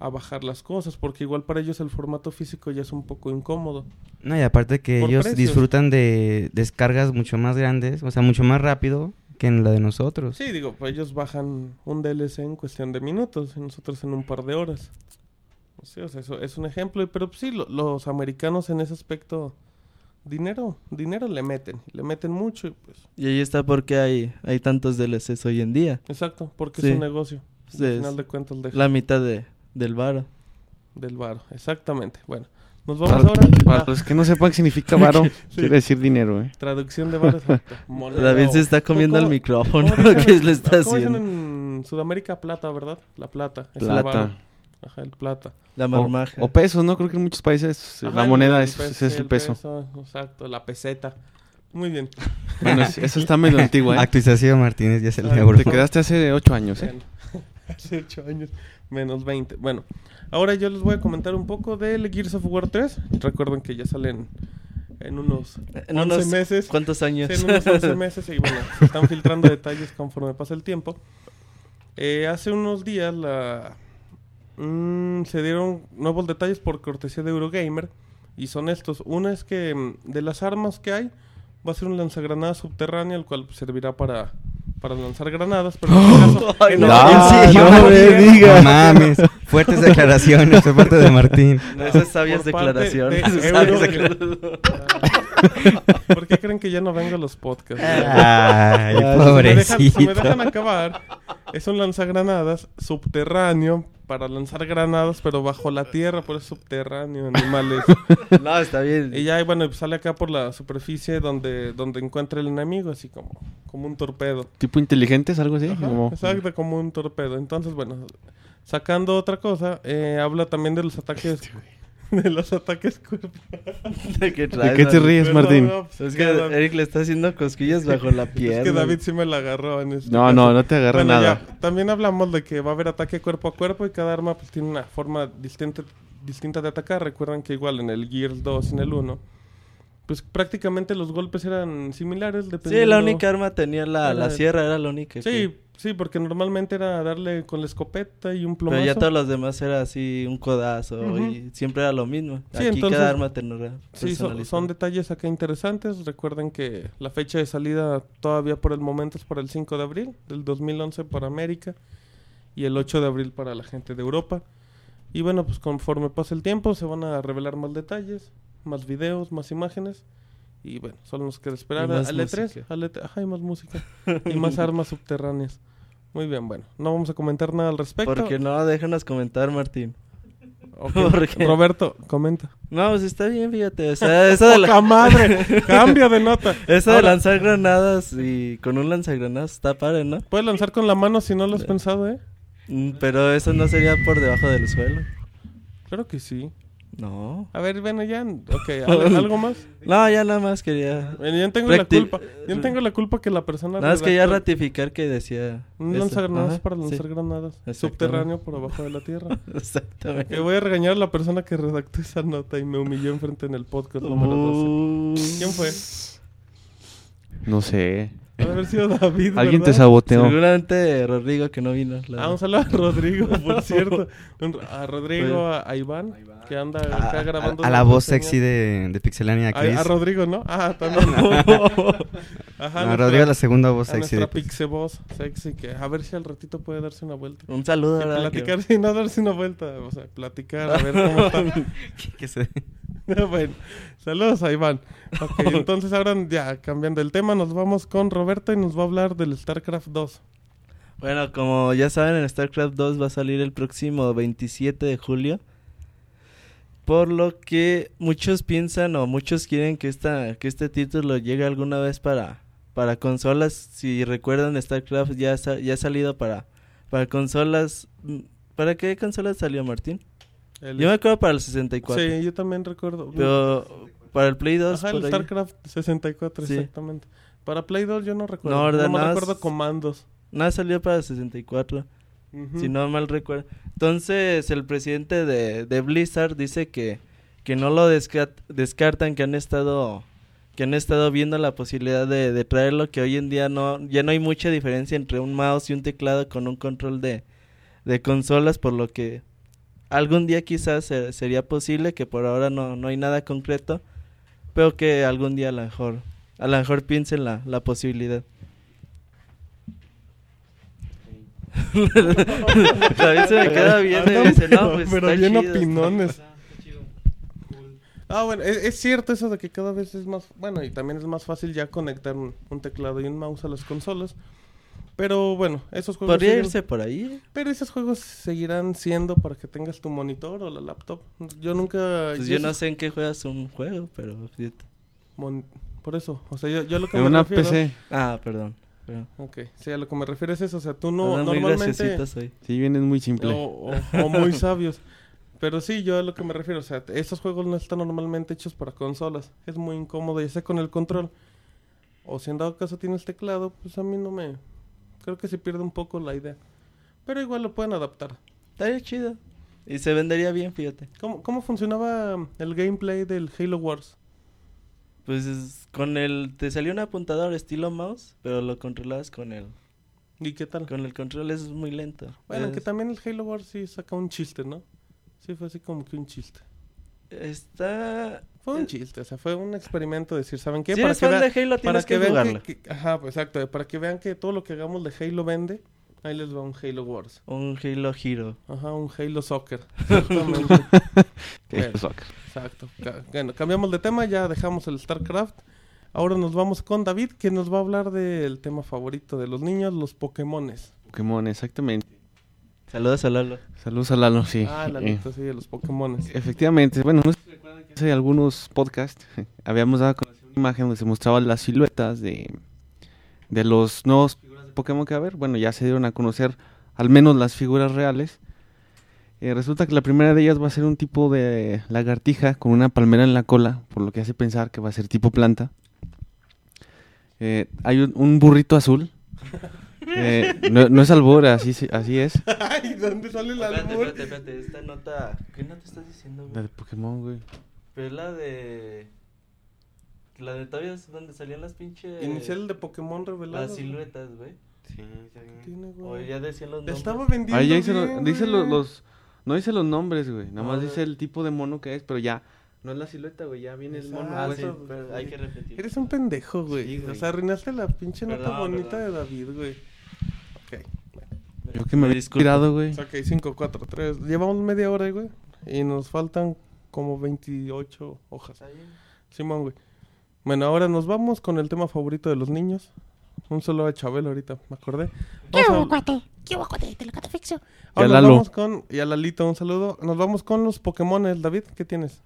Speaker 2: a bajar las cosas, porque igual para ellos el formato físico ya es un poco incómodo.
Speaker 3: No, y aparte que
Speaker 2: Por
Speaker 3: ellos
Speaker 2: precios.
Speaker 3: disfrutan de descargas mucho más grandes, o sea, mucho más rápido que en la de nosotros.
Speaker 2: Sí, digo, pues ellos bajan un DLC en cuestión de minutos y nosotros en un par de horas. Sí, o sea, eso es un ejemplo, y- pero sí, lo- los americanos en ese aspecto, dinero, dinero le meten, le meten mucho y pues,
Speaker 4: Y ahí está porque hay, hay tantos DLCs hoy en día.
Speaker 2: exacto, porque
Speaker 4: Sí.
Speaker 2: es un negocio. Al final de cuentas deja
Speaker 4: la mitad de, del varo.
Speaker 2: del varo, exactamente. Bueno, nos vamos ahora
Speaker 1: para
Speaker 2: a
Speaker 1: los que no sepan qué significa varo, quiere decir dinero, ¿eh?
Speaker 2: traducción de varo.
Speaker 4: David
Speaker 2: o-
Speaker 4: se está comiendo el
Speaker 2: ¿cómo-
Speaker 4: micrófono
Speaker 2: cómo dicen
Speaker 4: que le está
Speaker 2: ¿cómo dicen
Speaker 4: haciendo.
Speaker 2: en Sudamérica plata, ¿verdad? La plata. es el varo.
Speaker 1: Plata.
Speaker 2: Ajá, el plata.
Speaker 4: La
Speaker 1: O,
Speaker 4: marmaja.
Speaker 1: o pesos, ¿no? Creo que en muchos países
Speaker 2: Ajá,
Speaker 1: la
Speaker 2: el-
Speaker 1: moneda
Speaker 2: el
Speaker 1: es,
Speaker 2: pe-
Speaker 1: ese es
Speaker 2: sí,
Speaker 1: el peso.
Speaker 2: Exacto, la peseta. Muy bien.
Speaker 1: Bueno, es- eso está medio antiguo, ¿eh?
Speaker 3: Actualización Martínez ya es el euro.
Speaker 1: Te quedaste hace ocho años, ¿eh?
Speaker 2: Hace 8 años, menos 20. Bueno, ahora yo les voy a comentar un poco del Gears of War 3. Recuerden que ya salen en unos
Speaker 4: En
Speaker 2: 11
Speaker 4: unos
Speaker 2: meses.
Speaker 4: ¿Cuántos años?
Speaker 2: En unos 11 meses y bueno, se están filtrando detalles conforme pasa el tiempo. Eh, hace unos días la, mm, se dieron nuevos detalles por cortesía de Eurogamer y son estos. Uno es que mm, de las armas que hay va a ser un lanzagranadas subterráneo el cual servirá para, para lanzar granadas. Pero en este caso,
Speaker 4: no,
Speaker 3: no,
Speaker 2: en
Speaker 3: no me digas. No mames. Fuertes declaraciones de parte de Martín.
Speaker 4: Esas sabias
Speaker 2: Por
Speaker 4: declaraciones.
Speaker 2: de
Speaker 4: sabias declaraciones.
Speaker 2: ¿Por qué creen que ya no vengo a los podcasts?
Speaker 3: Ay,
Speaker 2: Si me, dejan,
Speaker 3: pobrecito.
Speaker 2: si me dejan acabar, es un lanzagranadas subterráneo para lanzar granadas, pero bajo la tierra, por eso subterráneo, animales.
Speaker 4: No, está bien.
Speaker 2: y ya, bueno, pues sale acá por la superficie donde, donde encuentra el enemigo, así como, como un torpedo.
Speaker 1: Tipo inteligentes, algo así.
Speaker 2: Ajá,
Speaker 1: como-
Speaker 2: Exacto, como un torpedo. Entonces, bueno, sacando otra cosa, eh, habla también de los ataques. De los ataques cuerpo.
Speaker 4: ¿De qué,
Speaker 1: ¿De qué te ríes,
Speaker 2: Perdón,
Speaker 1: Martín?
Speaker 2: no, pues,
Speaker 4: Es
Speaker 2: que David-
Speaker 4: Eric le está haciendo cosquillas bajo la pierna.
Speaker 2: Es que David sí me la agarró en este
Speaker 1: No,
Speaker 2: caso.
Speaker 1: no, no te agarra
Speaker 2: Bueno,
Speaker 1: nada.
Speaker 2: ya, también hablamos de que va a haber ataque cuerpo a cuerpo y cada arma pues, tiene una forma distinta, distinta de atacar. Recuerdan que igual en el Gears 2 y en el 1, pues prácticamente los golpes eran similares.
Speaker 4: Sí,
Speaker 2: Dependiendo...
Speaker 4: la única arma tenía la,
Speaker 2: Era-
Speaker 4: la sierra, era la única. que-
Speaker 2: Sí, sí, porque normalmente era darle con la escopeta y un plomazo.
Speaker 4: Pero ya todos los demás era así, un codazo, y siempre era lo mismo.
Speaker 2: Sí,
Speaker 4: Aquí
Speaker 2: entonces-
Speaker 4: cada arma tendrá
Speaker 2: Sí, son, son detalles acá interesantes. Recuerden que la fecha de salida todavía por el momento es para el 5 de abril del 2011 para América y el 8 de abril para la gente de Europa. Y bueno, pues conforme pase el tiempo se van a revelar más detalles, más videos, más imágenes. Y bueno, solo nos queda esperar a- al E3,
Speaker 4: música.
Speaker 2: al E3, ajá, y más música y más armas subterráneas. Muy bien, bueno, no vamos a comentar nada al respecto.
Speaker 4: Porque no, déjanos comentar, Martín.
Speaker 2: Ok,
Speaker 4: ¿Por qué?
Speaker 2: Roberto, comenta.
Speaker 4: No, pues está bien, fíjate. O sea, eso de,
Speaker 2: ¡Poca
Speaker 4: la-
Speaker 2: madre! ¡Cambio de nota!
Speaker 4: eso de lanzar granadas y con un lanzagranadas está padre, ¿no?
Speaker 2: Puedes lanzar con la mano si no lo has pensado, ¿eh?
Speaker 4: Mm, Pero eso no sería por debajo del suelo.
Speaker 2: Claro que sí.
Speaker 4: No.
Speaker 2: A ver, bueno, ya. Ok, ¿al- ¿algo más?
Speaker 4: No, ya nada más quería.
Speaker 2: Bueno, yo tengo la culpa. Yo tengo la culpa que la persona.
Speaker 4: Nada más quería
Speaker 2: redactó
Speaker 4: ratificar que decía.
Speaker 2: Un lanzagranadas para
Speaker 4: sí.
Speaker 2: lanzar granadas. Subterráneo por abajo de la tierra.
Speaker 4: Exactamente.
Speaker 2: Que voy a regañar a la persona que redactó esa nota y me humilló enfrente en el podcast número 12.
Speaker 4: Uh,
Speaker 2: ¿Quién fue?
Speaker 1: No sé.
Speaker 2: Haber sido David.
Speaker 1: Alguien te saboteó.
Speaker 4: Seguramente Rodrigo que no vino. la-
Speaker 2: Ah, un saludo a Rodrigo, por cierto. A Rodrigo, a, a Iván, que anda
Speaker 3: A,
Speaker 2: acá
Speaker 3: a-
Speaker 2: grabando.
Speaker 3: a la voz sexy de, de Pixelania,
Speaker 2: A,
Speaker 3: Chris.
Speaker 2: a Rodrigo, ¿no? Ah, también. Ajá,
Speaker 3: No,
Speaker 2: nuestra-
Speaker 3: Rodrigo, la segunda voz sexy
Speaker 2: nuestra pixe voz sexy, que a ver si al ratito puede darse una vuelta.
Speaker 4: Un saludo,
Speaker 2: Que
Speaker 4: ¿verdad?
Speaker 2: platicar, sí, no darse una vuelta, o sea, platicar, a ver cómo está.
Speaker 3: que se-
Speaker 2: bueno, saludos a Iván. Ok, entonces ahora ya cambiando el tema, nos vamos con Roberto y nos va a hablar del StarCraft 2.
Speaker 4: Bueno, como ya saben, en StarCraft 2 va a salir el próximo 27 de julio. Por lo que muchos piensan o muchos quieren que esta que este título llegue alguna vez para para consolas. Si recuerdan, StarCraft ya sa- ya ha salido para para consolas. mm, ¿Para qué consolas salió Martín?
Speaker 2: El-
Speaker 4: Yo me acuerdo para el 64.
Speaker 2: sí, yo también recuerdo.
Speaker 4: Pero para el Play 2
Speaker 2: Ajá, el. StarCraft 64,
Speaker 4: Sí.
Speaker 2: exactamente. Para Play 2 yo no recuerdo.
Speaker 4: No,
Speaker 2: No,
Speaker 4: ¿verdad?
Speaker 2: me
Speaker 4: Nada
Speaker 2: recuerdo comandos.
Speaker 4: Nada salió para el 64.
Speaker 2: Ujú.
Speaker 4: Si no mal recuerdo. Entonces, el presidente de, de Blizzard dice que, que no lo desca- descartan, que han estado que han estado viendo la posibilidad de, de traerlo, que hoy en día no ya no hay mucha diferencia entre un mouse y un teclado con un control de, de consolas, por lo que algún día quizás se- sería posible, que por ahora no, no hay nada concreto, pero que algún día a lo mejor, a lo mejor piensen la, la posibilidad. David se me queda y dice, no, pues
Speaker 2: Pero
Speaker 4: está
Speaker 2: bien
Speaker 4: chido,
Speaker 2: opinones. Ah, bueno, es, es cierto eso de que cada vez es más, bueno, y también es más fácil ya conectar un, un teclado y un mouse a las consolas. Pero bueno, esos juegos
Speaker 4: Podría
Speaker 2: siguen-
Speaker 4: irse por ahí.
Speaker 2: pero esos juegos seguirán siendo para que tengas tu monitor o la laptop. Yo nunca
Speaker 4: Pues yo no sé en qué juegas un juego, pero... fíjate.
Speaker 2: mon- por eso, o sea, yo, yo a lo que
Speaker 1: En
Speaker 2: me
Speaker 1: una
Speaker 2: refiero
Speaker 1: PC.
Speaker 4: Ah, perdón. perdón.
Speaker 2: Ok, sí, a lo que me refiero es eso, o sea, tú no
Speaker 4: muy
Speaker 2: normalmente
Speaker 4: hoy.
Speaker 1: Sí, vienen muy simple.
Speaker 2: o, o- o muy sabios. Pero sí, yo a lo que me refiero, o sea, esos juegos no están normalmente hechos para consolas. Es muy incómodo, ya sea con el control. O si en dado caso tienes teclado, pues a mí no me... Creo que se pierde un poco la idea. Pero igual lo pueden adaptar.
Speaker 4: Estaría chido. Y se vendería bien, fíjate.
Speaker 2: ¿Cómo, cómo funcionaba el gameplay del Halo Wars?
Speaker 4: Pues es- con el... Te salió un apuntador estilo mouse, pero lo controlabas con el...
Speaker 2: ¿Y qué tal?
Speaker 4: Con el control es muy lento.
Speaker 2: Bueno,
Speaker 4: Es-
Speaker 2: que también el Halo Wars sí saca un chiste, ¿no? Sí, fue así como que un chiste.
Speaker 4: Está...
Speaker 2: Fue un
Speaker 4: Eh,
Speaker 2: chiste, o sea, fue un experimento de decir, ¿saben qué?
Speaker 4: Si eres fan
Speaker 2: vean-
Speaker 4: de Halo,
Speaker 2: para
Speaker 4: tienes que,
Speaker 2: que- que- ajá, pues exacto, para que vean que todo lo que hagamos de Halo vende, ahí les va un Halo Wars.
Speaker 4: Un Halo Hero.
Speaker 2: Ajá, un Halo Soccer. Exactamente.
Speaker 1: Que es soccer.
Speaker 2: Exacto. Bueno, cambiamos de tema, ya dejamos el StarCraft. Ahora nos vamos con David, que nos va a hablar del tema favorito de los niños, los Pokémones.
Speaker 1: Pokémon, exactamente.
Speaker 4: Saludos a Lalo.
Speaker 1: Saludos a Lalo, sí.
Speaker 2: Ah, la
Speaker 1: Eh,
Speaker 2: neta, sí, de los Pokémones.
Speaker 1: Efectivamente, bueno, no sé si recuerdan que hace algunos podcasts habíamos dado a conocer una imagen donde se mostraban las siluetas de, de los nuevos figuras de Pokémon que va a haber. Bueno, ya se dieron a conocer al menos las figuras reales. Eh, resulta que la primera de ellas va a ser un tipo de lagartija con una palmera en la cola, por lo que hace pensar que va a ser tipo planta. Eh, hay un, un burrito azul. Eh, no, no es albur, así, así es.
Speaker 2: Ay, ¿dónde sale la
Speaker 4: Espérate,
Speaker 2: albur?
Speaker 4: espérate, espérate. Esta nota... ¿Qué nota estás diciendo,
Speaker 1: La
Speaker 4: güey?
Speaker 1: de Pokémon, güey.
Speaker 4: Pero es la de... La de todavía es donde salían las pinches...
Speaker 2: Inicial de Pokémon revelado.
Speaker 4: Las siluetas, güey.
Speaker 2: Tiene,
Speaker 4: O
Speaker 2: güey.
Speaker 4: ya decían los nombres.
Speaker 2: estaba vendiendo
Speaker 1: Ahí ya dice,
Speaker 2: bien,
Speaker 1: lo- dice
Speaker 2: güey.
Speaker 1: lo- los... No dice los nombres, güey. Nada más dice el tipo de mono que es, pero ya... No es la silueta, güey. Ya viene el mono,
Speaker 4: Ah, sí, pero hay que repetir.
Speaker 2: Eres un pendejo, güey.
Speaker 1: Sí, güey.
Speaker 2: O sea, arruinaste la pinche nota
Speaker 4: Perdón,
Speaker 2: bonita
Speaker 4: perdón.
Speaker 2: de David, güey. Ok.
Speaker 1: Yo que me había inspirado, güey.
Speaker 2: Ok, 5, 4, 3. Llevamos media hora, güey. Y nos faltan como 28 hojas. Simón, güey. Bueno, ahora nos vamos con el tema favorito de los niños. Un solo a Chabelo ahorita, me acordé.
Speaker 5: ¿Qué hubo, cuate? ¿Qué hubo, cuate? Te lo catafixio.
Speaker 2: ahora
Speaker 1: Y a
Speaker 2: nos
Speaker 1: Lalo.
Speaker 2: vamos con... Y a Lalito, un saludo. Nos vamos con los Pokémones. David, ¿qué tienes?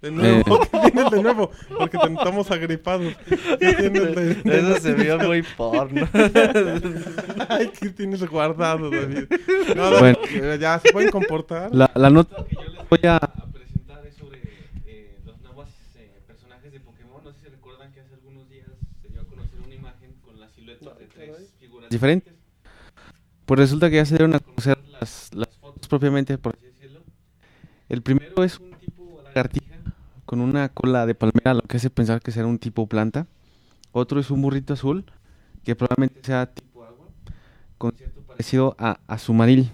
Speaker 2: De nuevo, ¿qué tienes de nuevo? Porque te- estamos agripados. ¿Qué tienes de, de
Speaker 4: Eso se vio muy porno.
Speaker 2: Ay, ¿qué tienes guardado, David? No,
Speaker 1: Bueno.
Speaker 2: eh, ya, ¿se pueden comportar?
Speaker 1: La, la nota que yo les voy a presentar es sobre eh, los nuevos eh, personajes de Pokémon. No sé si recuerdan que hace algunos días se dio a conocer una imagen con las siluetas de tres figuras diferentes. Pues resulta que ya se dieron a conocer las, las fotos propiamente, por así decirlo. El primero es un tipo lagartija con una cola de palmera, lo que hace pensar que será un tipo planta. Otro es un burrito azul, que probablemente sea tipo agua, con cierto parecido a, a Sumaril.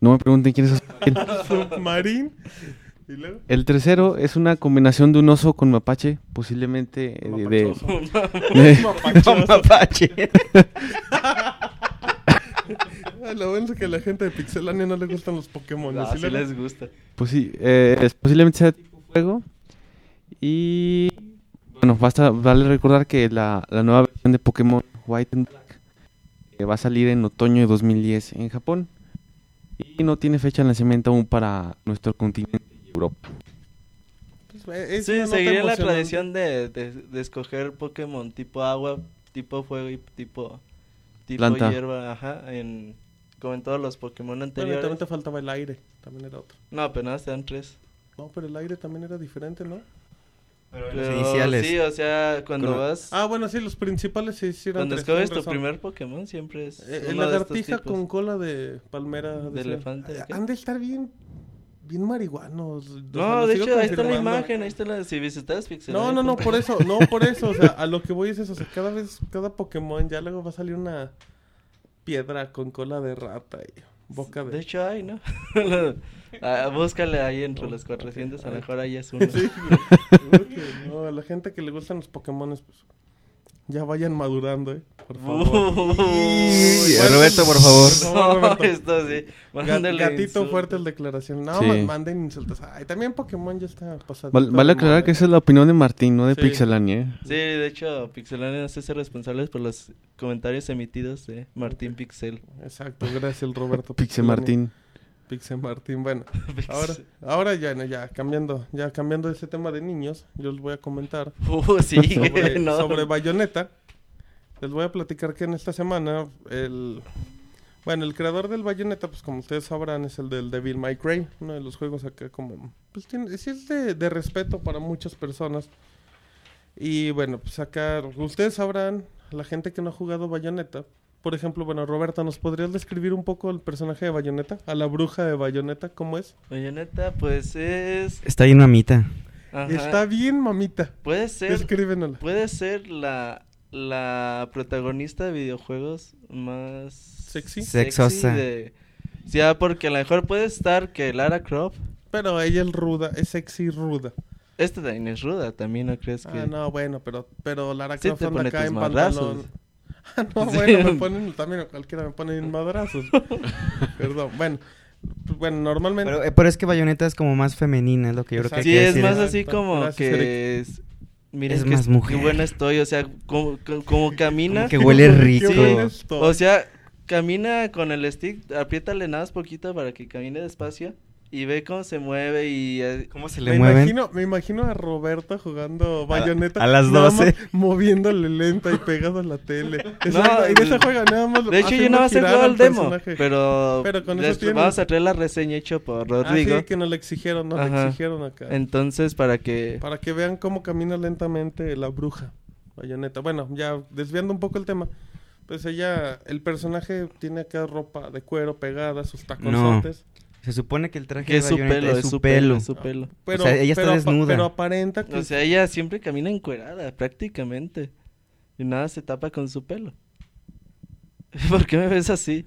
Speaker 1: No me pregunten quién es Sumaril.
Speaker 2: Submarín. ¿Y luego?
Speaker 1: El tercero es una combinación de un oso con mapache, posiblemente eh, de, de- de- mapache.
Speaker 2: Ah, Lo bueno es que a la gente de Pixelania no le gustan los Pokémon.
Speaker 4: No,
Speaker 2: ¿sí
Speaker 4: sí
Speaker 2: le-
Speaker 4: les gusta.
Speaker 1: Pues sí, eh, es- posiblemente sea tipo fuego. Y bueno, basta, vale recordar que la, la nueva versión de Pokémon White and Black eh, va a salir en otoño de 2010 en Japón. Y no tiene fecha de lanzamiento aún para nuestro continente y Europa.
Speaker 2: Pues, eh,
Speaker 4: Sí, seguiría la tradición de, de, de escoger Pokémon tipo agua, tipo fuego y tipo, tipo
Speaker 1: Planta.
Speaker 4: hierba, ajá, en, como en todos los Pokémon anteriores.
Speaker 2: también te faltaba el aire. También era otro.
Speaker 4: No, pero nada, te dan tres.
Speaker 2: No, pero el aire también era diferente, ¿no?
Speaker 3: Los
Speaker 4: Pero
Speaker 3: iniciales.
Speaker 4: Sí, o sea, cuando
Speaker 3: Con-
Speaker 4: vas...
Speaker 2: Ah, bueno, sí, los principales sí hicieron
Speaker 4: cuando escoges tu primer Pokémon siempre es
Speaker 2: Eh,
Speaker 4: uno
Speaker 2: la
Speaker 4: de estos
Speaker 2: lagartija con cola de palmera.
Speaker 4: De elefante, ¿de qué?
Speaker 2: Han de estar bien, bien marihuanos. o sea,
Speaker 4: No, de hecho, ahí está la imagen, ahí está la... Si visitas Pixel.
Speaker 2: No, no, no, por eso, no por eso, o sea, a lo que voy es eso, o sea, cada vez, cada Pokémon ya luego va a salir una piedra con cola de rata y Boca de...
Speaker 4: De hecho hay, ¿no? Ah, búscale ahí entre los 400, a lo mejor ahí es uno.
Speaker 2: No, a la gente que le gustan los Pokémon, pues ya vayan madurando, ¿eh? Por favor.
Speaker 4: Uy,
Speaker 2: Bueno,
Speaker 3: Roberto, por favor.
Speaker 2: Por favor,
Speaker 4: No,
Speaker 2: Roberto.
Speaker 4: esto sí. Mándale
Speaker 2: gatito
Speaker 4: insultos.
Speaker 2: fuertes declaraciones. No,
Speaker 1: Sí.
Speaker 2: ma- manden insultos. Ay, también Pokémon ya está pasado.
Speaker 1: Val- vale aclarar que esa es la opinión de Martín, no de
Speaker 2: Sí.
Speaker 1: Pixelania. ¿eh?
Speaker 4: Sí, de hecho, Pixelania se hace responsable por los comentarios emitidos de Martín Pixel.
Speaker 2: Exacto, gracias Roberto.
Speaker 1: Pixel Martín.
Speaker 2: Pixel Martín, bueno. Ahora, ahora ya, no, ya cambiando, ya cambiando ese tema de niños, yo les voy a comentar
Speaker 4: Uh, sí,
Speaker 2: sobre,
Speaker 4: no.
Speaker 2: sobre Bayonetta. Les voy a platicar que en esta semana el bueno, el creador del Bayonetta, pues como ustedes sabrán, es el del Devil May Cry, uno de los juegos acá como pues tiene sí es de, de respeto para muchas personas. Y bueno, pues acá ustedes sabrán, la gente que no ha jugado Bayonetta, por ejemplo, bueno, Roberta, ¿nos podrías describir un poco el personaje de Bayonetta? A la bruja de Bayonetta, ¿cómo es?
Speaker 4: Bayonetta, pues es.
Speaker 3: Está bien mamita.
Speaker 4: Ajá,
Speaker 2: Está bien, mamita.
Speaker 4: Puede ser.
Speaker 2: Descríbenosla.
Speaker 4: Puede ser la, la protagonista de videojuegos más
Speaker 2: Sexy.
Speaker 3: Sexosa.
Speaker 4: de- Ya, porque a lo mejor puede estar que Lara Croft.
Speaker 2: Pero ella es ruda, es sexy y ruda.
Speaker 4: Esta también es ruda, también no crees que.
Speaker 2: Ah, no, bueno, pero, pero Lara
Speaker 4: Sí
Speaker 2: Croft
Speaker 4: te
Speaker 2: anda
Speaker 4: pone
Speaker 2: acá
Speaker 4: tus
Speaker 2: en pantalón. Ah, no,
Speaker 4: Sí.
Speaker 2: bueno, me ponen también a cualquiera me ponen en madrazos. Perdón, bueno. pues, Bueno, normalmente.
Speaker 3: Pero, eh, pero es que Bayonetta es como más femenina, es lo que yo creo que hay
Speaker 4: Sí,
Speaker 3: que
Speaker 4: es
Speaker 3: decir.
Speaker 4: más así como
Speaker 2: Gracias,
Speaker 4: que es. Miren
Speaker 3: Es
Speaker 4: que
Speaker 3: más mujer.
Speaker 4: Qué buena estoy, o sea, como, como- como camina.
Speaker 3: Como que huele
Speaker 2: Qué
Speaker 3: rico.
Speaker 2: buena estoy.
Speaker 4: O sea, camina con el stick, apriétale nada más poquito para que camine despacio y ve cómo se mueve y eh,
Speaker 3: ¿Cómo se
Speaker 2: me
Speaker 3: le mueven?
Speaker 2: imagino, me imagino a Roberto jugando bayoneta
Speaker 3: a las
Speaker 2: nada más
Speaker 3: 12.
Speaker 2: moviéndole lenta y pegado a la tele. De ese juega nada más.
Speaker 4: De hecho, yo nada más he jugado
Speaker 2: al
Speaker 4: el demo,
Speaker 2: personaje.
Speaker 4: pero,
Speaker 2: Pero con eso
Speaker 4: les-
Speaker 2: tienes.
Speaker 4: vamos a traer la reseña hecha por
Speaker 2: Ah,
Speaker 4: Rodrigo.
Speaker 2: sí, que nos le exigieron, nos acá.
Speaker 4: Entonces, para que...
Speaker 2: Para que vean cómo camina lentamente la bruja bayoneta. Bueno, ya desviando un poco el tema. Pues ella, el personaje tiene acá ropa de cuero pegada, sus taconzotes.
Speaker 3: Se supone que el traje
Speaker 4: Que
Speaker 3: de
Speaker 4: es su
Speaker 3: Bayonetta
Speaker 4: pelo, es su pelo, es su pelo.
Speaker 2: Pero,
Speaker 3: O sea, ella está
Speaker 2: pero,
Speaker 3: desnuda.
Speaker 2: pero aparenta que
Speaker 4: O sea, ella siempre camina encuerada, prácticamente. Y nada se tapa con su pelo. ¿Por qué me ves así?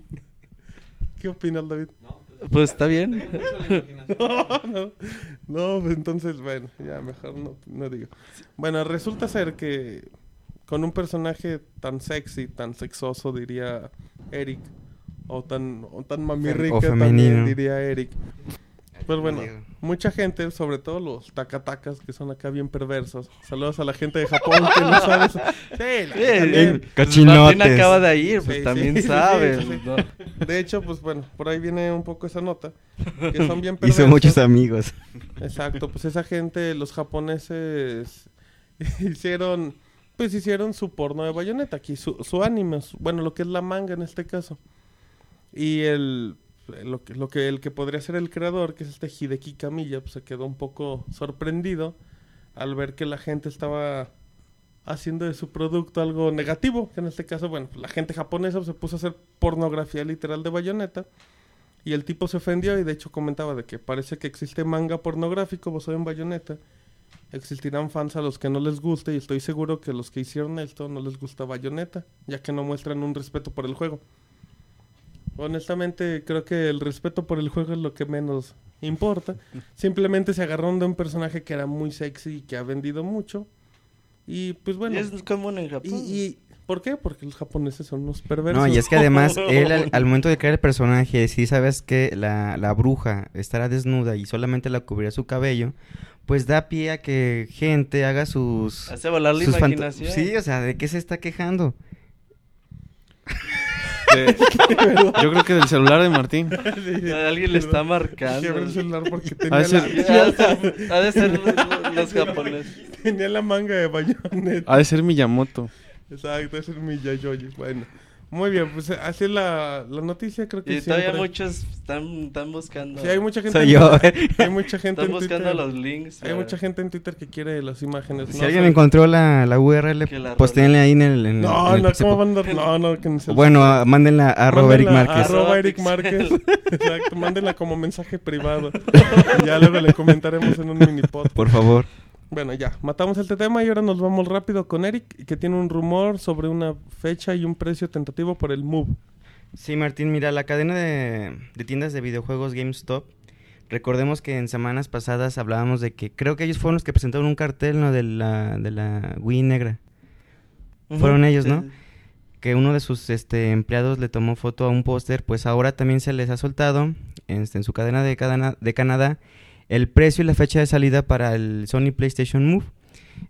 Speaker 2: ¿Qué opinas, David?
Speaker 4: Pues está bien.
Speaker 2: no, no, no, pues entonces, bueno, ya mejor no, no digo. Bueno, resulta ser que con un personaje tan sexy, tan sexoso, diría Eric, o tan, o tan mamirrica
Speaker 3: O
Speaker 2: también
Speaker 3: femenino.
Speaker 2: diría Eric. Pues bueno, mucha gente, sobre todo los takatakas, que son acá bien perversos. Saludos a la gente de Japón que no sabe eso. Sí, la-
Speaker 4: eh,
Speaker 3: Cochinotes.
Speaker 4: Martín acaba de ir, pues
Speaker 2: Sí,
Speaker 4: también
Speaker 2: sí, sí,
Speaker 4: sabe.
Speaker 2: sí, sí.
Speaker 4: ¿no?
Speaker 2: De hecho, pues bueno, por ahí viene un poco esa nota. Que son bien
Speaker 3: Hizo
Speaker 2: perversos.
Speaker 3: muchos amigos.
Speaker 2: Exacto, pues esa gente, los japoneses hicieron, pues hicieron su porno de bayoneta aquí, su, su anime, su- bueno, lo que es la manga en este caso. Y el, lo que, lo que, el que podría ser el creador, que es este Hideki Kamiya, pues se quedó un poco sorprendido al ver que la gente estaba haciendo de su producto algo negativo, que en este caso, bueno, la gente japonesa se puso a hacer pornografía literal de bayoneta. Y el tipo se ofendió y de hecho comentaba de que parece que existe manga pornográfico basado en Bayonetta. Existirán fans a los que no les guste y estoy seguro que los que hicieron esto no les gusta Bayonetta, ya que no muestran un respeto por el juego. Honestamente creo que el respeto por el juego es lo que menos importa. Simplemente se agarraron de un personaje que era muy sexy y que ha vendido mucho. Y pues bueno.
Speaker 4: Y es común en Japón.
Speaker 2: y- ¿Por qué? Porque los japoneses son unos perversos.
Speaker 3: No, y es que además, él al, al momento de crear el personaje, si sabes que la, la bruja estará desnuda y solamente la cubrirá su cabello, pues da pie a que gente haga sus...
Speaker 4: Hace volar la
Speaker 3: sus
Speaker 4: imaginación.
Speaker 3: Sí, o sea, ¿de qué se está quejando?
Speaker 1: De- yo creo que del celular de Martín.
Speaker 4: Alguien le está marcando.
Speaker 2: El celular porque
Speaker 1: Ha
Speaker 2: tenía,
Speaker 1: de ser-
Speaker 2: la,
Speaker 4: Ha de ser- ha de ser los, los japoneses.
Speaker 2: tenía la manga de Bayonetta.
Speaker 1: Ha de ser Miyamoto.
Speaker 2: Exacto, ese es mi Yayoyi. Bueno, muy bien, pues así la, la noticia creo que
Speaker 4: Y todavía
Speaker 2: siempre-
Speaker 4: muchos están, están buscando.
Speaker 2: Sí, hay mucha gente
Speaker 3: Soy
Speaker 2: en
Speaker 3: yo.
Speaker 2: Twitter- Hay mucha gente
Speaker 4: Están
Speaker 2: en
Speaker 4: buscando
Speaker 2: Twitter.
Speaker 4: los links.
Speaker 2: Hay
Speaker 4: para-
Speaker 2: mucha gente en Twitter que quiere las imágenes.
Speaker 3: Si
Speaker 2: ¿no?
Speaker 3: alguien
Speaker 2: O sea,
Speaker 3: encontró la, la URL, postéenle ahí en el... en el-
Speaker 2: No,
Speaker 3: en el
Speaker 2: no,
Speaker 3: post-
Speaker 2: ¿cómo van a dar? No, no, que ni se-
Speaker 3: Bueno, ah, mándenla a Robert
Speaker 2: Mándenla
Speaker 3: Márquez.
Speaker 2: Arroba
Speaker 4: Arroba
Speaker 2: Eric. Márquez. Exacto, mándenla como mensaje privado. ya luego le comentaremos en un mini pod.
Speaker 3: Por favor.
Speaker 2: Bueno, ya, matamos este tema y ahora nos vamos rápido con Eric, que tiene un rumor sobre una fecha y un precio tentativo por el Move.
Speaker 3: Sí, Martín, mira, la cadena de, de tiendas de videojuegos GameStop, recordemos que en semanas pasadas hablábamos de que creo que ellos fueron los que presentaron un cartel ¿no? de, la, de la Wii negra, Fueron ellos, ¿no?
Speaker 4: Sí.
Speaker 3: que uno de sus este, empleados le tomó foto a un póster, pues ahora también se les ha soltado este, en su cadena de, cadena de Canadá el precio y la fecha de salida para el Sony PlayStation Move.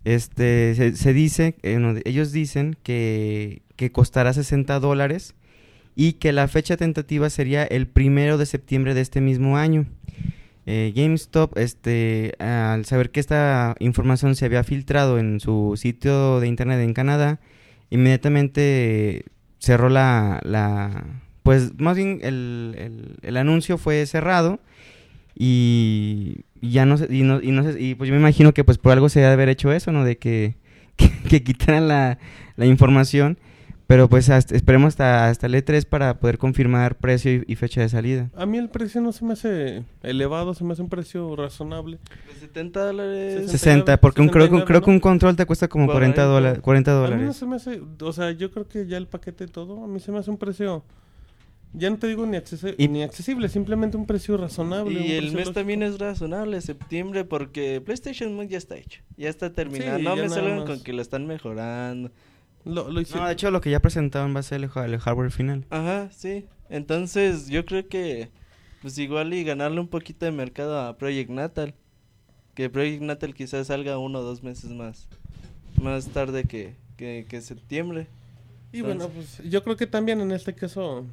Speaker 3: Este, se, dice, eh, ellos dicen que, que costará 60 dólares y que la fecha tentativa sería el primero de septiembre de este mismo año. Eh, GameStop, este, al saber que esta información se había filtrado en su sitio de internet en Canadá, inmediatamente cerró la, la pues más bien el- el anuncio fue cerrado y ya no sé, y, no, y no sé, y pues yo me imagino que pues por algo se debe haber hecho eso, ¿no? De que, que, que quitaran la, la información, pero pues hasta- esperemos hasta, hasta el E3 para poder confirmar precio y, y fecha de salida.
Speaker 2: A mí el precio no se me hace elevado, se me hace un precio razonable.
Speaker 4: De 70 dólares.
Speaker 2: 60.
Speaker 3: 60, porque un, creo, que un-
Speaker 2: 69,
Speaker 3: creo que un control te cuesta como 40,
Speaker 4: 40.
Speaker 3: dólares 40
Speaker 2: A mí no
Speaker 3: dólares.
Speaker 2: se me hace, o sea, yo creo que ya el paquete todo, a mí se me hace un precio, ya no te digo ni, accesi-
Speaker 3: Y-
Speaker 2: ni accesible, simplemente un precio razonable.
Speaker 4: Y el mes
Speaker 2: lógico.
Speaker 4: también es razonable, septiembre, porque PlayStation Move ya está hecho. Ya está terminado.
Speaker 2: Sí,
Speaker 4: no me salgan con que lo están mejorando.
Speaker 2: Lo, lo hicieron.
Speaker 3: No, de hecho lo que ya presentaron va a ser el hardware final.
Speaker 4: Ajá, sí. Entonces, yo creo que pues igual y ganarle un poquito de mercado a Project Natal. Que Project Natal quizás salga uno o dos meses más. Más tarde que, que, que septiembre.
Speaker 2: Y bueno, pues yo creo que también en este caso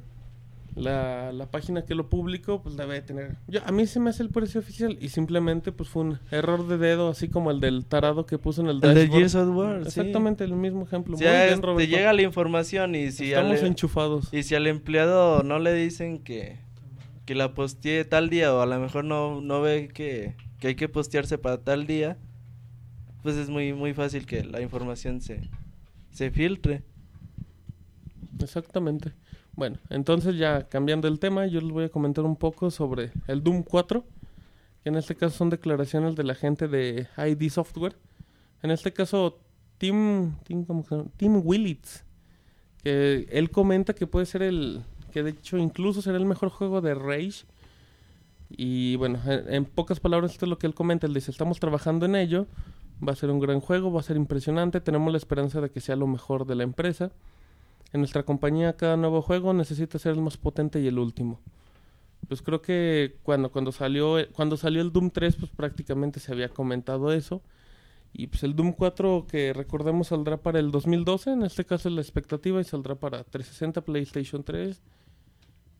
Speaker 2: la, la página que lo publicó pues debe tener... Yo, a mí se me hace el precio oficial y simplemente pues fue un error de dedo así como el del tarado que puso en el
Speaker 4: El
Speaker 2: dashboard.
Speaker 4: Gears of War, sí.
Speaker 2: Exactamente el mismo ejemplo.
Speaker 4: Si
Speaker 2: Muy bien,
Speaker 4: te llega la información y si,
Speaker 2: Estamos
Speaker 4: al,
Speaker 2: enchufados.
Speaker 4: y si al empleado no le dicen que, que la postee tal día o a lo mejor no, no ve que, que hay que postearse para tal día, pues es muy, muy fácil que la información se, se filtre.
Speaker 2: Exactamente. Bueno, entonces ya cambiando el tema, yo les voy a comentar un poco sobre el Doom 4, que en este caso son declaraciones de la gente de ID Software. En este caso, Tim, Tim. Tim Willits, que él comenta que puede ser el, que de hecho incluso será el mejor juego de Rage. Y bueno, en, en pocas palabras esto es lo que él comenta, él dice, estamos trabajando en ello, va a ser un gran juego, va a ser impresionante, tenemos la esperanza de que sea lo mejor de la empresa. En nuestra compañía cada nuevo juego necesita ser el más potente y el último. Pues creo que cuando, cuando salió eh, cuando salió el Doom 3 pues prácticamente se había comentado eso. Y pues el Doom 4 que recordemos saldrá para el 2012, en este caso es la expectativa y saldrá para 360, PlayStation 3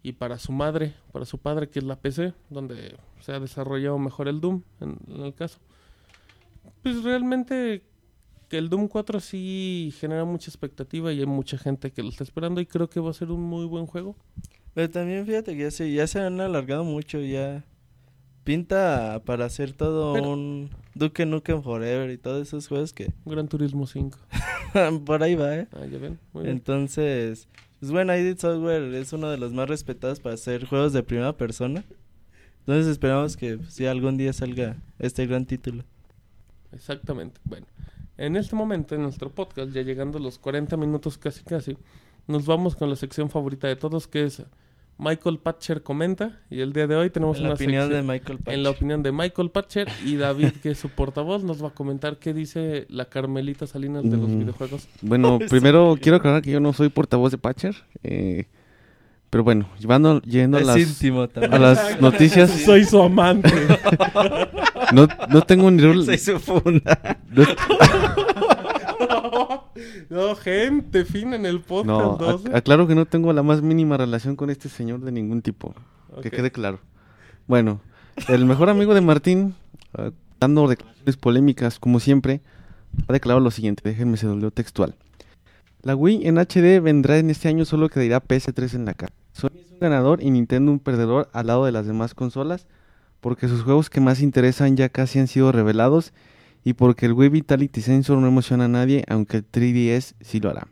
Speaker 2: y para su madre, para su padre que es la PC, donde se ha desarrollado mejor el Doom en, en el caso. Pues realmente que el Doom 4 sí genera mucha expectativa y hay mucha gente que lo está esperando y creo que va a ser un muy buen juego.
Speaker 4: Pero también fíjate que ya se, ya se han alargado mucho, ya pinta para hacer todo
Speaker 2: Pero-
Speaker 4: un Duke Nukem Forever y todos esos juegos que
Speaker 2: Gran Turismo 5.
Speaker 4: por ahí va, ¿eh?
Speaker 2: Ah, ya ven. Muy bien.
Speaker 4: Entonces, pues bueno, ID Software es uno de los más respetados para hacer juegos de primera persona. Entonces esperamos que pues, sí algún día salga este gran título.
Speaker 2: Exactamente. Bueno, en este momento en nuestro podcast, ya llegando a los 40 minutos casi casi, nos vamos con la sección favorita de todos que es Michael Patcher comenta y el día de hoy tenemos
Speaker 4: En la
Speaker 2: una
Speaker 4: opinión de Michael Patch.
Speaker 2: en la opinión de Michael Patcher y David que es su portavoz nos va a comentar qué dice la Carmelita Salinas de los
Speaker 1: Mm.
Speaker 2: videojuegos.
Speaker 1: Bueno, primero quiero aclarar que yo no soy portavoz de Patcher. eh, pero bueno, llevando, yendo a las,
Speaker 4: íntimo también.
Speaker 1: a las noticias,
Speaker 2: Soy su amante.
Speaker 1: no, no tengo ni... rol-
Speaker 3: Soy su funda.
Speaker 1: no-
Speaker 2: no, gente fina en el podcast
Speaker 1: no,
Speaker 2: 12.
Speaker 1: ac- aclaro que no tengo la más mínima relación con este señor de ningún tipo. Que quede claro. Bueno, el mejor amigo de Martín, ah, dando declaraciones polémicas como siempre, ha declarado lo siguiente, déjenme se lo leo textual. La Wii en HD vendrá en este año solo que dirá PS3 en la cara. Sony es un ganador y Nintendo un perdedor al lado de las demás consolas, porque sus juegos que más interesan ya casi han sido revelados y porque el Wii Vitality Sensor no emociona a nadie, aunque el 3DS sí lo hará.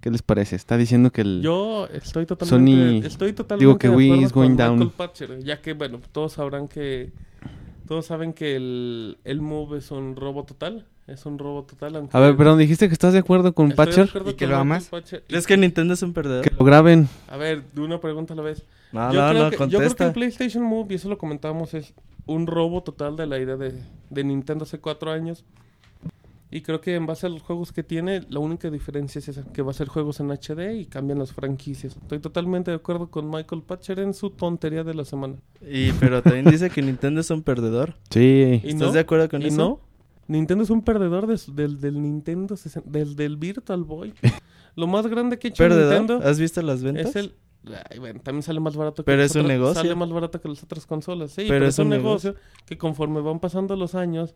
Speaker 1: ¿Qué les parece? Está diciendo que el...
Speaker 2: Yo estoy totalmente,
Speaker 1: Sony-
Speaker 2: estoy totalmente
Speaker 1: digo que Wii is going down.
Speaker 2: Patcher, ya que bueno, todos sabrán que Todos saben que el, el Move es un robo total. Es un robo total. aunque-
Speaker 1: A ver, perdón, dijiste que estás de acuerdo con
Speaker 2: Estoy
Speaker 1: Patcher.
Speaker 2: acuerdo
Speaker 3: ¿Y que
Speaker 2: con
Speaker 3: lo amas?
Speaker 2: Patcher. Y-
Speaker 4: ¿Crees que Nintendo es un perdedor?
Speaker 1: Que lo graben.
Speaker 2: A ver, de una pregunta a la vez.
Speaker 4: No,
Speaker 2: yo,
Speaker 4: no,
Speaker 2: creo
Speaker 4: no,
Speaker 2: que, yo creo que
Speaker 4: contesta.
Speaker 2: el PlayStation Move, y eso lo comentábamos, es un robo total de la idea de, de Nintendo hace cuatro años. Y creo que en base a los juegos que tiene, la única diferencia es esa, que va a ser juegos en HD y cambian las franquicias. Estoy totalmente de acuerdo con Michael Patcher en su tontería de la semana.
Speaker 4: Y, pero también dice que Nintendo es un perdedor.
Speaker 1: Sí.
Speaker 2: ¿Y
Speaker 4: ¿Estás
Speaker 2: no?
Speaker 4: de acuerdo con
Speaker 2: ¿Y
Speaker 4: eso?
Speaker 2: no? Nintendo es un perdedor de su- del, del Nintendo, 60 del, del Virtual Boy. Lo más grande que ha hecho
Speaker 4: ¿Perdedor?
Speaker 2: Nintendo
Speaker 4: ¿Has visto las ventas?
Speaker 2: es el... Ay, bueno, también sale más barato que
Speaker 4: Pero
Speaker 2: las
Speaker 4: es un negocio.
Speaker 2: Sale más barato que las otras consolas, sí.
Speaker 4: Pero
Speaker 2: Pero,
Speaker 4: es
Speaker 2: un negocio que conforme van pasando los años,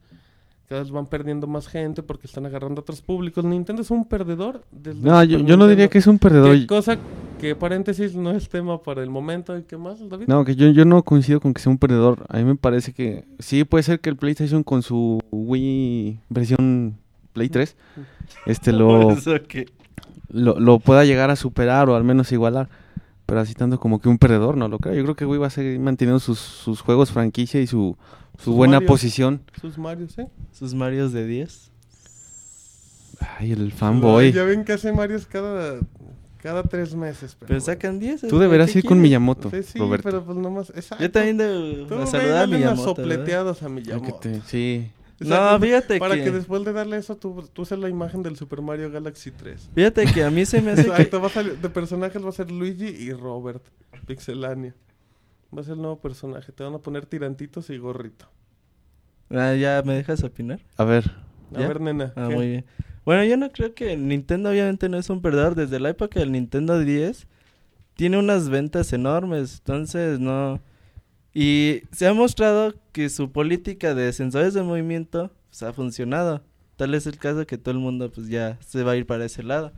Speaker 2: cada vez van perdiendo más gente porque están agarrando a otros públicos. Nintendo es un perdedor. del
Speaker 1: No, yo, yo no diría que es un perdedor.
Speaker 2: ¿Qué cosa que paréntesis no es tema para el momento. ¿Y qué más, David?
Speaker 1: No, que yo, yo no coincido con que sea un perdedor. A mí me parece que sí puede ser que el PlayStation con su Wii versión Play 3 este lo, lo pueda llegar a superar o al menos igualar. Pero así tanto como que un perdedor, no lo creo. Yo creo que Wii va a seguir manteniendo sus, sus juegos franquicia y su, su
Speaker 2: Sus
Speaker 1: buena
Speaker 2: Marios.
Speaker 1: posición.
Speaker 2: Sus Marios, ¿eh?
Speaker 4: Sus Marios de 10.
Speaker 1: Ay, el fanboy.
Speaker 2: Ya ven que hace Marios cada, cada tres meses. Pero,
Speaker 4: Pero sacan 10.
Speaker 1: Tú deberás
Speaker 4: ¿qué
Speaker 1: ir con? Miyamoto,
Speaker 2: Sí, sí,
Speaker 1: Roberto.
Speaker 2: pero pues nomás... Exacto.
Speaker 4: Yo también debo saludar a Miyamoto.
Speaker 2: sopleteadas a Miyamoto.
Speaker 1: te- sí.
Speaker 4: No,
Speaker 2: Exacto,
Speaker 4: fíjate
Speaker 2: Para
Speaker 4: que...
Speaker 2: que después de darle eso, tú, tú haces la imagen del Super Mario Galaxy 3.
Speaker 4: Fíjate que a mí se me hace que...
Speaker 2: Exacto, va a salir- de personajes va a ser Luigi y Robert, Pixelania. Va a ser el nuevo personaje. Te van a poner tirantitos y gorrito.
Speaker 4: Ah, ¿Ya me dejas opinar?
Speaker 1: A ver.
Speaker 2: A
Speaker 4: ¿Ya?
Speaker 2: ver, nena.
Speaker 4: Ah,
Speaker 2: ¿qué?
Speaker 4: muy bien. Bueno, yo no creo que Nintendo obviamente no es un perdedor. Desde la época del Nintendo 10 tiene unas ventas enormes. Entonces, no... Y se ha mostrado que su política de sensores de movimiento pues, ha funcionado. Tal es el caso que todo el mundo pues ya se va a ir para ese lado.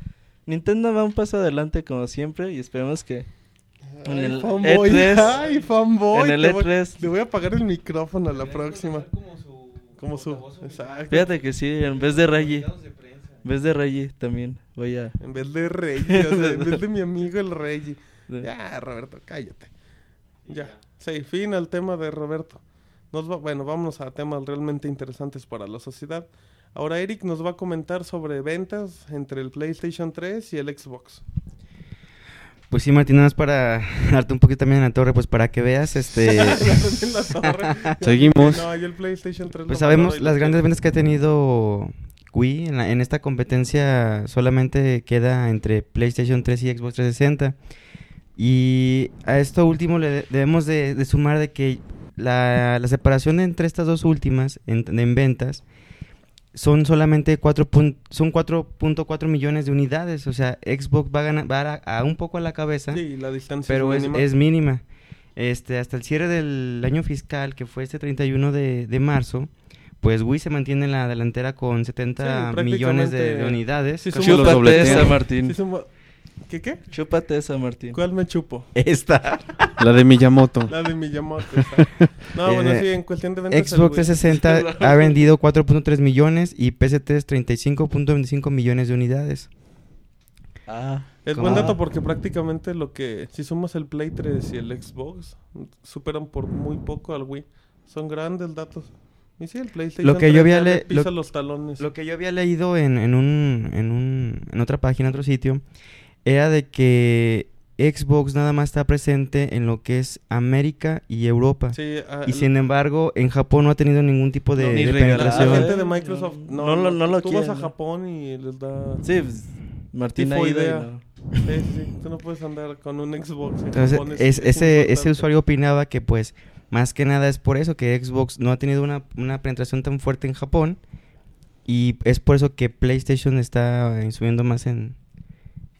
Speaker 4: Nintendo va un paso adelante como siempre y esperemos que en el
Speaker 2: fanboy.
Speaker 4: E3
Speaker 2: Ay, fanboy.
Speaker 4: en el
Speaker 2: te voy-
Speaker 4: E3
Speaker 2: Le voy a apagar el micrófono a la próxima. Como su. Exacto.
Speaker 4: Fíjate que sí, en vez de Reggie, en vez de Reggie también voy a...
Speaker 2: En vez de Reggie, o sea, en vez de mi amigo el Reggie. Ya, Roberto, cállate. Ya. Sí, fin al tema de Roberto. Nos va- bueno, vámonos a temas realmente interesantes para la sociedad. Ahora Eric nos va a comentar sobre ventas entre el PlayStation 3 y el Xbox.
Speaker 3: Pues sí, Martín, nada más para darte un poquito también en la torre, pues para que veas, este...
Speaker 1: Seguimos.
Speaker 2: No, yo el PlayStation 3
Speaker 3: Pues sabemos las grandes ventas que ha tenido Wii en, la- en esta competencia solamente queda entre PlayStation 3 y Xbox 360 y a esto último le de- debemos de, de sumar de que la, la separación entre estas dos últimas en, en ventas son solamente 4 pun- son 4.4 millones de unidades o sea Xbox va a ganar va a, a un poco a la cabeza
Speaker 2: Sí, la distancia
Speaker 3: pero es,
Speaker 2: mínima.
Speaker 3: es mínima. Este, hasta el cierre del año fiscal, que fue este 31 de, de marzo, pues Wii se mantiene en la delantera con 70
Speaker 2: Sí,
Speaker 3: millones de, unidades.
Speaker 2: Sí, somos-
Speaker 1: los
Speaker 4: Martín.
Speaker 2: Sí, somos- ¿Qué qué?
Speaker 4: Chúpate esa, Martín.
Speaker 2: ¿Cuál me chupo?
Speaker 3: Esta.
Speaker 1: La de Miyamoto.
Speaker 2: La de Miyamoto. exacto. No, bueno,
Speaker 3: Eh,
Speaker 2: sí, en cuestión de ventas.
Speaker 3: Xbox
Speaker 2: Wii.
Speaker 3: 360 ha vendido 4.3 millones y PS3 35.25 millones de unidades.
Speaker 4: Ah,
Speaker 2: Es
Speaker 3: ¿Cómo?
Speaker 2: buen dato porque prácticamente lo que, si sumas el Play 3 y el Xbox, superan por muy poco al Wii. Son grandes datos. Y sí, el PlayStation
Speaker 3: Lo que yo
Speaker 2: 3
Speaker 3: había
Speaker 2: le- pisa
Speaker 3: lo-
Speaker 2: los talones.
Speaker 3: Lo que yo había leído en, en, un, en, un, en otra página, en otro sitio, era de que Xbox nada más está presente en lo que es América y Europa.
Speaker 2: Sí, ah,
Speaker 3: Y sin embargo, en Japón no ha tenido ningún tipo de,
Speaker 4: No, ni
Speaker 3: de
Speaker 4: regalado,
Speaker 2: la
Speaker 3: penetración.
Speaker 2: gente de Microsoft no,
Speaker 4: No lo- no lo
Speaker 2: tú vas a
Speaker 4: ¿no?
Speaker 2: Japón y les da
Speaker 4: sí, pues, Martín
Speaker 2: Tipo idea.
Speaker 4: no.
Speaker 2: sí, sí, tú no puedes andar con un Xbox en
Speaker 3: Entonces,
Speaker 2: Japón,
Speaker 3: es-
Speaker 2: es
Speaker 3: ese, ese usuario opinaba que pues más que nada es por eso que Xbox no ha tenido una, una penetración tan fuerte en Japón y es por eso que PlayStation está subiendo más en...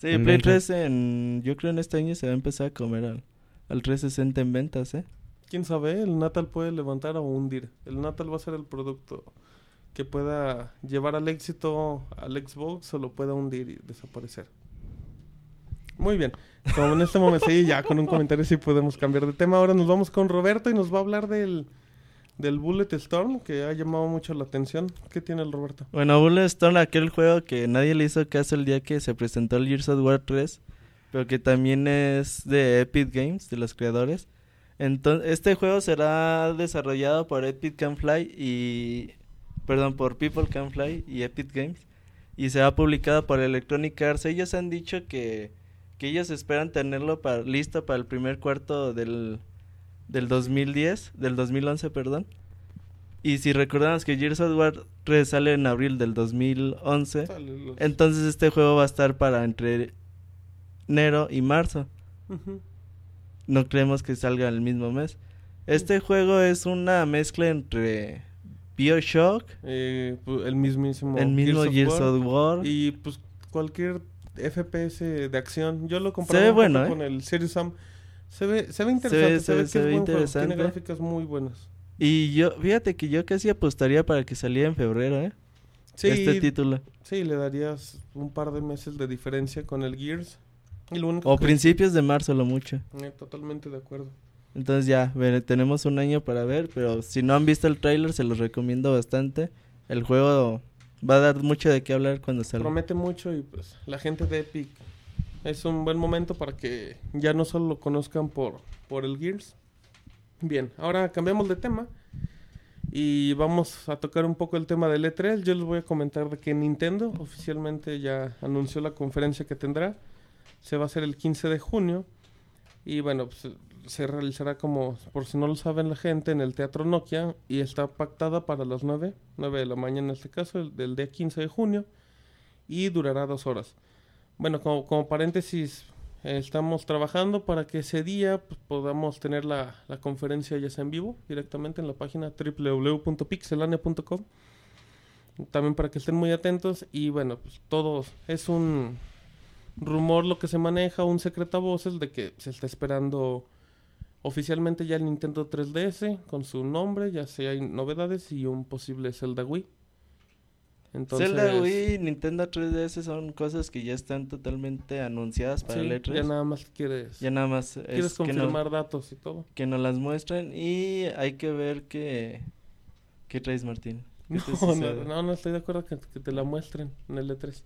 Speaker 4: Sí,
Speaker 3: En
Speaker 4: Play
Speaker 3: ventas.
Speaker 4: 3 en, yo creo en este año se va a empezar a comer al, al 360 en ventas, ¿eh?
Speaker 2: quién sabe, el Natal puede levantar o hundir. El Natal va a ser el producto que pueda llevar al éxito al Xbox o lo pueda hundir y desaparecer. Muy bien. Como en este momento, sí, ya con un comentario sí podemos cambiar de tema. Ahora nos vamos con Roberto y nos va a hablar del, del Bullet Storm que ha llamado mucho la atención. ¿Qué tiene el Roberto?
Speaker 4: Bueno, Bulletstorm, aquel juego que nadie le hizo caso el día que se presentó el Gears of War 3, pero que también es de Epic Games, de los creadores. Entonces, este juego será desarrollado por Epic Can Fly y perdón, por People Can Fly y Epic Games y será publicado por Electronic Arts. Ellos han dicho que, que ellos esperan tenerlo para, listo para el primer cuarto del, del 2010, del 2011, perdón. Y si recordamos que Gears of War 3 sale en abril del 2011,
Speaker 2: Sale los-
Speaker 4: entonces este juego va a estar para entre enero y marzo.
Speaker 2: Ujú.
Speaker 4: No creemos que salga el mismo mes. Este juego es una mezcla entre BioShock,
Speaker 2: Eh, pu- el mismísimo
Speaker 4: el mismo Gears of War.
Speaker 2: y pues cualquier FPS de acción. Yo lo
Speaker 4: ve bueno, ¿eh?
Speaker 2: con el Serious Sam. Se ve, se ve interesante, se,
Speaker 4: se-
Speaker 2: ve
Speaker 4: se
Speaker 2: que
Speaker 4: ve
Speaker 2: es
Speaker 4: interesante.
Speaker 2: Tiene gráficas muy buenas.
Speaker 4: Y yo, fíjate que yo casi apostaría para que saliera en febrero, ¿eh?
Speaker 2: Sí,
Speaker 4: Este título.
Speaker 2: sí, le darías un par de meses de diferencia con el Gears. Y lo único
Speaker 4: O
Speaker 2: que-
Speaker 4: principios de marzo, lo mucho.
Speaker 2: Eh, totalmente de acuerdo.
Speaker 4: Entonces ya, ve- tenemos un año para ver, pero si no han visto el tráiler se los recomiendo bastante. El juego va a dar mucho de qué hablar cuando salga.
Speaker 2: Promete mucho y pues la gente de Epic es un buen momento para que ya no solo lo conozcan por, por el Gears. Bien, ahora cambiamos de tema y vamos a tocar un poco el tema del E3. Yo les voy a comentar de que Nintendo oficialmente ya anunció la conferencia que tendrá. Se va a hacer el 15 de junio y bueno, pues, se realizará como, por si no lo saben la gente, en el Teatro Nokia y está pactada para las 9, 9 de la mañana en este caso, el- del día 15 de junio y durará dos horas. Bueno, como, como paréntesis, estamos trabajando para que ese día pues, podamos tener la, conferencia ya sea en vivo directamente en la página www.pixelania.com. También para que estén muy atentos y bueno, pues todo es un rumor lo que se maneja, un secreto a voces de que se está esperando oficialmente ya el Nintendo 3DS con su nombre, ya sea hay novedades y un posible Zelda Wii. Entonces,
Speaker 4: Zelda Wii Nintendo 3DS son cosas que ya están totalmente anunciadas para
Speaker 2: sí,
Speaker 4: el E3.
Speaker 2: ya nada más quieres,
Speaker 4: Ya nada más
Speaker 2: quieres
Speaker 4: es que, no-
Speaker 2: confirmar datos y todo.
Speaker 4: que nos las muestren y hay que ver qué, qué traes Martín. ¿Qué
Speaker 2: No, no, no, no estoy de acuerdo que, que te la muestren en el E3.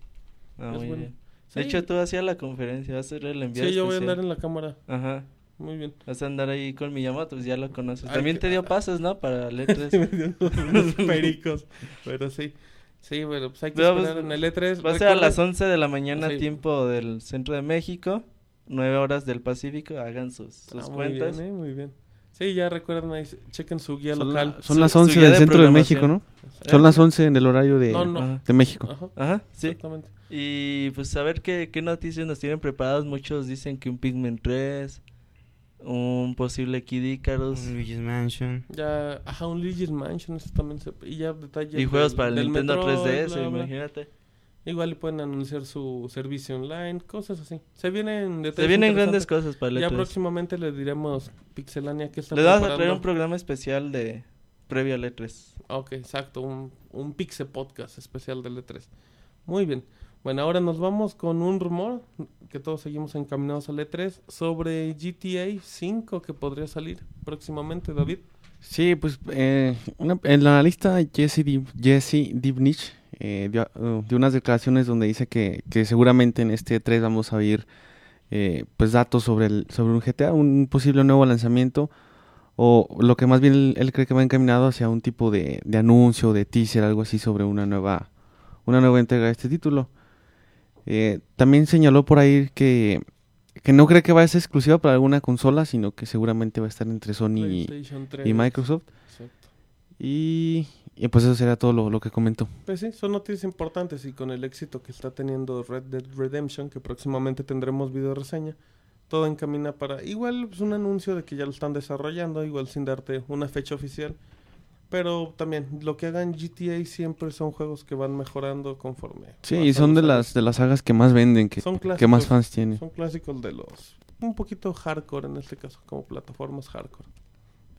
Speaker 4: Ah,
Speaker 2: es
Speaker 4: muy
Speaker 2: bueno.
Speaker 4: bien.
Speaker 2: Sí,
Speaker 4: De hecho, tú hacías la conferencia, vas a ser el enviado
Speaker 2: sí, yo voy a andar en la cámara.
Speaker 4: Ajá,
Speaker 2: Muy bien.
Speaker 4: vas a andar ahí con Miyamoto, pues ya lo conoces.
Speaker 2: Ay,
Speaker 4: También
Speaker 2: que-
Speaker 4: te dio pases, ¿no? Para el
Speaker 2: Sí, me
Speaker 4: E3.
Speaker 2: dio unos pericos. Pero sí. Sí, bueno, pues hay que
Speaker 4: Pero,
Speaker 2: esperar
Speaker 4: pues,
Speaker 2: en el E3.
Speaker 4: Va a ser a las
Speaker 2: Recuerden-
Speaker 4: 11 de la mañana,
Speaker 2: Sí.
Speaker 4: tiempo del centro de México, 9 horas del Pacífico, hagan sus, sus
Speaker 2: Ah, muy
Speaker 4: cuentas.
Speaker 2: bien, eh, muy bien. Sí, ya recuerden ahí, chequen su guía
Speaker 1: Son,
Speaker 2: local.
Speaker 1: la- son
Speaker 4: Su-
Speaker 1: las
Speaker 4: su
Speaker 1: 11
Speaker 4: guía
Speaker 1: del
Speaker 4: de
Speaker 1: centro de. México, ¿no?
Speaker 2: ¿Eh?
Speaker 1: Son las 11 en el horario de,
Speaker 2: No, no.
Speaker 1: De México.
Speaker 2: Ajá,
Speaker 4: Ajá, sí.
Speaker 2: exactamente.
Speaker 4: Y pues a ver qué, qué noticias nos tienen preparados. Muchos dicen que un Pikmin 3, un posible Kid Icarus
Speaker 3: Un Luigi's Mansion.
Speaker 2: Ya, ajá, un Luigi's Mansion, eso también se... Y ya detalles
Speaker 4: y juegos
Speaker 2: del-
Speaker 4: para el Nintendo
Speaker 2: Metroid,
Speaker 4: 3DS,
Speaker 2: bla, bla.
Speaker 4: imagínate.
Speaker 2: Igual y pueden anunciar su servicio online, cosas así. Se vienen detalles
Speaker 4: Se vienen grandes cosas para el
Speaker 2: Ya
Speaker 4: E3.
Speaker 2: próximamente les diremos Pixelania que está
Speaker 4: Les vamos a traer un programa especial de previo al E3.
Speaker 2: Ok, exacto, un, un Pixel Podcast especial del E3. Muy bien. Bueno, ahora nos vamos con un rumor que todos seguimos encaminados al E3 sobre GTA 5 que podría salir próximamente, David.
Speaker 1: Sí, pues eh, en la lista Jesse, Dib- Jesse Dibnich eh, dio, uh, dio unas declaraciones donde dice que, que seguramente en este 3 vamos a oír eh, pues datos sobre, el, sobre un GTA, un posible nuevo lanzamiento o lo que más bien él, él cree que va encaminado hacia un tipo de, de anuncio, de teaser, algo así sobre una nueva, una nueva entrega de este título. Eh, también señaló por ahí que, que no cree que vaya a ser exclusiva para alguna consola, sino que seguramente va a estar entre Sony y,
Speaker 2: PlayStation 3.
Speaker 1: y Microsoft.
Speaker 2: Exacto.
Speaker 1: Y, y pues eso será todo lo, lo que comentó.
Speaker 2: Pues sí, son noticias importantes y con el éxito que está teniendo Red Dead Redemption, que próximamente tendremos video reseña, todo encamina para igual pues, un anuncio de que ya lo están desarrollando, igual sin darte una fecha oficial. Pero también lo que hagan GTA siempre son juegos que van mejorando conforme.
Speaker 1: Sí, y son de las de las sagas que más venden, que,
Speaker 2: Son
Speaker 1: que más
Speaker 2: clásicos.
Speaker 1: fans tienen.
Speaker 2: Son clásicos de los un poquito hardcore en este caso, como plataformas hardcore.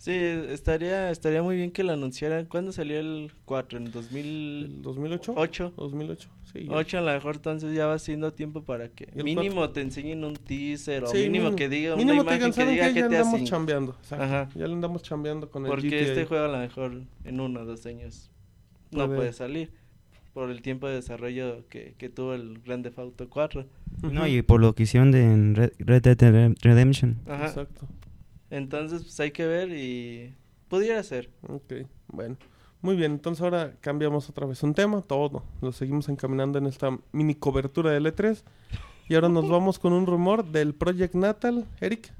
Speaker 4: Sí, estaría estaría muy bien que lo anunciaran. ¿Cuándo salió el 4? ¿En
Speaker 2: ¿El
Speaker 4: 2008?
Speaker 2: 2008? 2008. Sí. ya.
Speaker 4: 8 a lo mejor entonces ya va siendo tiempo para que mínimo te enseñen un teaser o
Speaker 2: Sí,
Speaker 4: mínimo, que diga una
Speaker 2: mínimo te
Speaker 4: imagen
Speaker 2: digan,
Speaker 4: que
Speaker 2: ¿saben
Speaker 4: diga
Speaker 2: qué? Ya
Speaker 4: GTA
Speaker 2: andamos
Speaker 4: 5.
Speaker 2: chambeando. exacto.
Speaker 4: Ajá.
Speaker 2: Ya le andamos chambeando con el
Speaker 4: Porque
Speaker 2: GTA.
Speaker 4: este juego a lo mejor en uno o dos años no
Speaker 2: Puede-
Speaker 4: puede salir por el tiempo de desarrollo que, que tuvo el Grand Theft Auto 4.
Speaker 2: Ujú.
Speaker 3: No, y por lo que hicieron de en Red, Red Dead Redem- Redemption.
Speaker 4: Ajá.
Speaker 2: Exacto.
Speaker 4: Entonces, pues hay que ver y pudiera ser.
Speaker 2: Ok, bueno. Muy bien, entonces ahora cambiamos otra vez un tema, todo. Lo seguimos encaminando en esta mini cobertura de L3. Y ahora nos vamos con un rumor del Project Natal. Eric.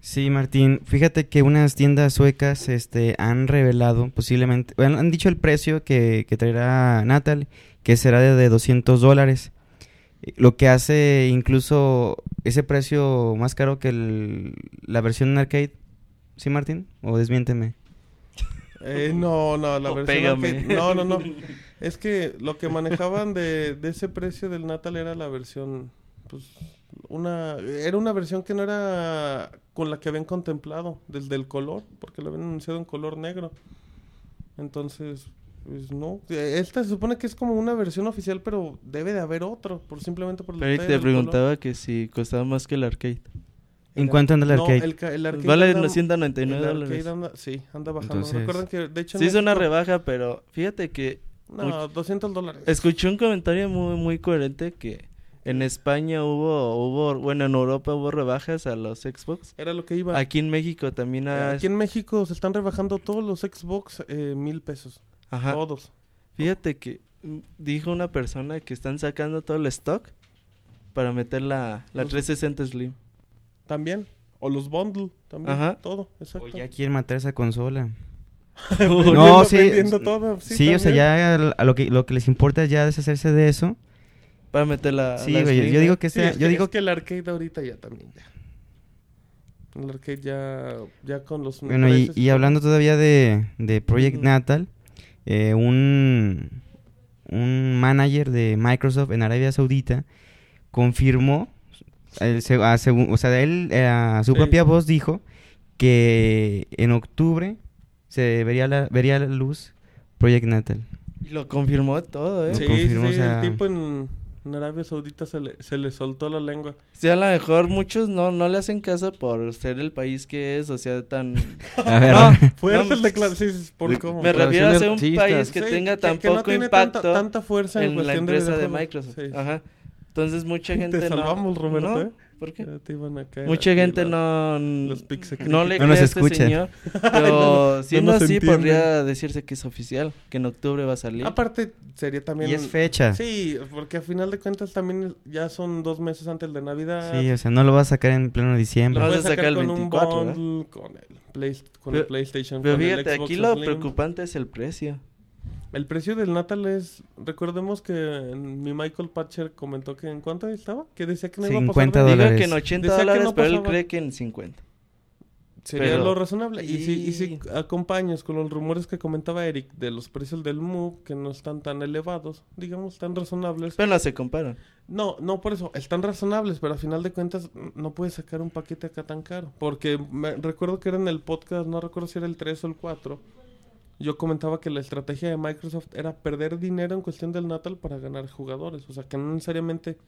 Speaker 3: Sí, Martín, fíjate que unas tiendas suecas este, han revelado posiblemente, bueno, han dicho el precio que, que traerá Natal, que será de, de 200 dólares. Lo que hace incluso ese precio más caro que el- la versión arcade. ¿Sí, Martín? ¿O desmiénteme?
Speaker 2: Eh, no, no, la
Speaker 4: O
Speaker 2: versión
Speaker 4: pégame.
Speaker 2: arcade- No, no, no. Es que lo que manejaban de, de ese precio del Natal era la versión, pues, una, era una versión que no era con la que habían contemplado, desde el color, porque lo habían anunciado en color negro. Entonces, pues no. Eh, Esta se supone que es como una versión oficial, pero debe de haber otro, por simplemente por el
Speaker 4: Pero te
Speaker 2: del color.
Speaker 4: preguntaba que si costaba más que el arcade.
Speaker 3: ¿En
Speaker 2: El-
Speaker 3: cuánto anda el
Speaker 2: no,
Speaker 3: arcade?
Speaker 2: el, ca- el arcade
Speaker 4: Vale
Speaker 2: anda-
Speaker 4: 199
Speaker 2: el
Speaker 4: dólares.
Speaker 2: anda- sí, anda bajando.
Speaker 3: Entonces-
Speaker 2: Recuerden que, de hecho,
Speaker 4: Sí hizo una rebaja, pero fíjate que
Speaker 2: No, 200 dólares.
Speaker 4: escuché un comentario muy muy coherente que en España hubo hubo bueno en Europa hubo rebajas a los Xbox.
Speaker 2: Era lo que iba.
Speaker 4: Aquí en México también ha-
Speaker 2: Aquí en México se están rebajando todos los Xbox eh, mil pesos.
Speaker 4: Ajá.
Speaker 2: Todos.
Speaker 4: Fíjate que mm, dijo una persona que están sacando todo el stock para meter la, la
Speaker 2: Los-
Speaker 4: 360 Slim.
Speaker 2: También. O los bundle. También.
Speaker 4: Ajá.
Speaker 2: Todo. Exacto.
Speaker 3: O ya quieren matar esa consola.
Speaker 2: Vendiendo-
Speaker 3: No, sí,
Speaker 2: todo,
Speaker 3: Sí,
Speaker 2: Sí,
Speaker 3: o sea, ya a- lo que, lo que les importa es ya deshacerse de eso.
Speaker 4: Para meter la.
Speaker 3: Sí,
Speaker 4: la
Speaker 3: güey, yo, yo
Speaker 4: ¿eh?
Speaker 3: digo que
Speaker 2: Sí,
Speaker 3: sea,
Speaker 2: es
Speaker 3: yo
Speaker 2: que,
Speaker 3: digo
Speaker 2: es que el arcade ahorita ya también. Ya. El arcade ya, ya con los
Speaker 3: Bueno, y, y hablando todavía de, de Project. Natal, eh, un, un manager de Microsoft en Arabia Saudita confirmó, se- a o sea, él eh, a su
Speaker 2: Sí.
Speaker 3: propia voz dijo que en octubre se vería la, vería la luz Project Natal.
Speaker 4: Y lo confirmó todo, ¿eh?
Speaker 3: Lo
Speaker 2: sí,
Speaker 3: confirmó,
Speaker 2: sí,
Speaker 3: o sea-
Speaker 2: el tipo en, en Arabia Saudita se le, se le soltó la lengua.
Speaker 4: Sí, a lo mejor muchos no, no le hacen caso por ser el país que es, o sea, tan...
Speaker 3: A ver,
Speaker 4: No,
Speaker 2: Fuerte
Speaker 4: no,
Speaker 2: el declaro, sí, por cómo.
Speaker 4: Me refiero a ser un país que
Speaker 2: Sí,
Speaker 4: tenga
Speaker 2: que-
Speaker 4: tan
Speaker 2: que
Speaker 4: poco
Speaker 2: tiene
Speaker 4: impacto
Speaker 2: tanta, tanta fuerza en,
Speaker 4: en la empresa de. Microsoft.
Speaker 2: Sí.
Speaker 4: Ajá. Entonces mucha
Speaker 2: Te
Speaker 4: gente no...
Speaker 2: salvamos, Roberto,
Speaker 4: ¿No?
Speaker 2: ¿eh?
Speaker 4: ¿Por qué?
Speaker 2: Te iban a caer
Speaker 4: Mucha gente
Speaker 2: la-
Speaker 4: no...
Speaker 2: los
Speaker 4: No le
Speaker 3: No
Speaker 4: cree
Speaker 3: nos
Speaker 4: a este
Speaker 3: escucha.
Speaker 4: señor, pero
Speaker 2: no
Speaker 4: siendo
Speaker 2: nos
Speaker 4: así
Speaker 2: entiende.
Speaker 4: podría decirse que es oficial, que en octubre va a salir.
Speaker 2: Aparte, sería también...
Speaker 3: y es fecha.
Speaker 2: Sí, porque a final de cuentas también ya son dos meses antes de Navidad.
Speaker 3: Sí, o sea, no lo vas a sacar en pleno
Speaker 2: Lo
Speaker 3: diciembre.
Speaker 4: vas a sacar el
Speaker 2: con
Speaker 4: 24,
Speaker 2: un
Speaker 4: ¿verdad?
Speaker 2: bundle, con el, Play- con el
Speaker 4: Pero-
Speaker 2: PlayStation,
Speaker 4: Pero
Speaker 2: con el
Speaker 4: fíjate,
Speaker 2: Xbox
Speaker 4: aquí lo
Speaker 2: Slim.
Speaker 4: preocupante es el precio.
Speaker 2: El precio del Natal es... Recordemos que mi Michael Patcher comentó que en cuánto estaba. Que decía que no iba a pasar
Speaker 3: 50
Speaker 2: de...
Speaker 3: dólares.
Speaker 4: Diga que en 80
Speaker 2: Decía que
Speaker 4: dólares,
Speaker 2: no
Speaker 4: pero él cree que en 50.
Speaker 2: Sería
Speaker 4: Pero-
Speaker 2: lo razonable. Y, si, y si
Speaker 4: Y-
Speaker 2: acompañas con los rumores que comentaba Eric de los precios del Move, que no están tan elevados, digamos, tan razonables.
Speaker 4: Pero no se comparan.
Speaker 2: No, no por eso, están razonables, pero a final de cuentas no puedes sacar un paquete acá tan caro. Porque me, recuerdo que era en el podcast, no recuerdo si era el 3 o el 4. Yo comentaba que la estrategia de Microsoft era perder dinero en cuestión del Natal para ganar jugadores. O sea, que no necesariamente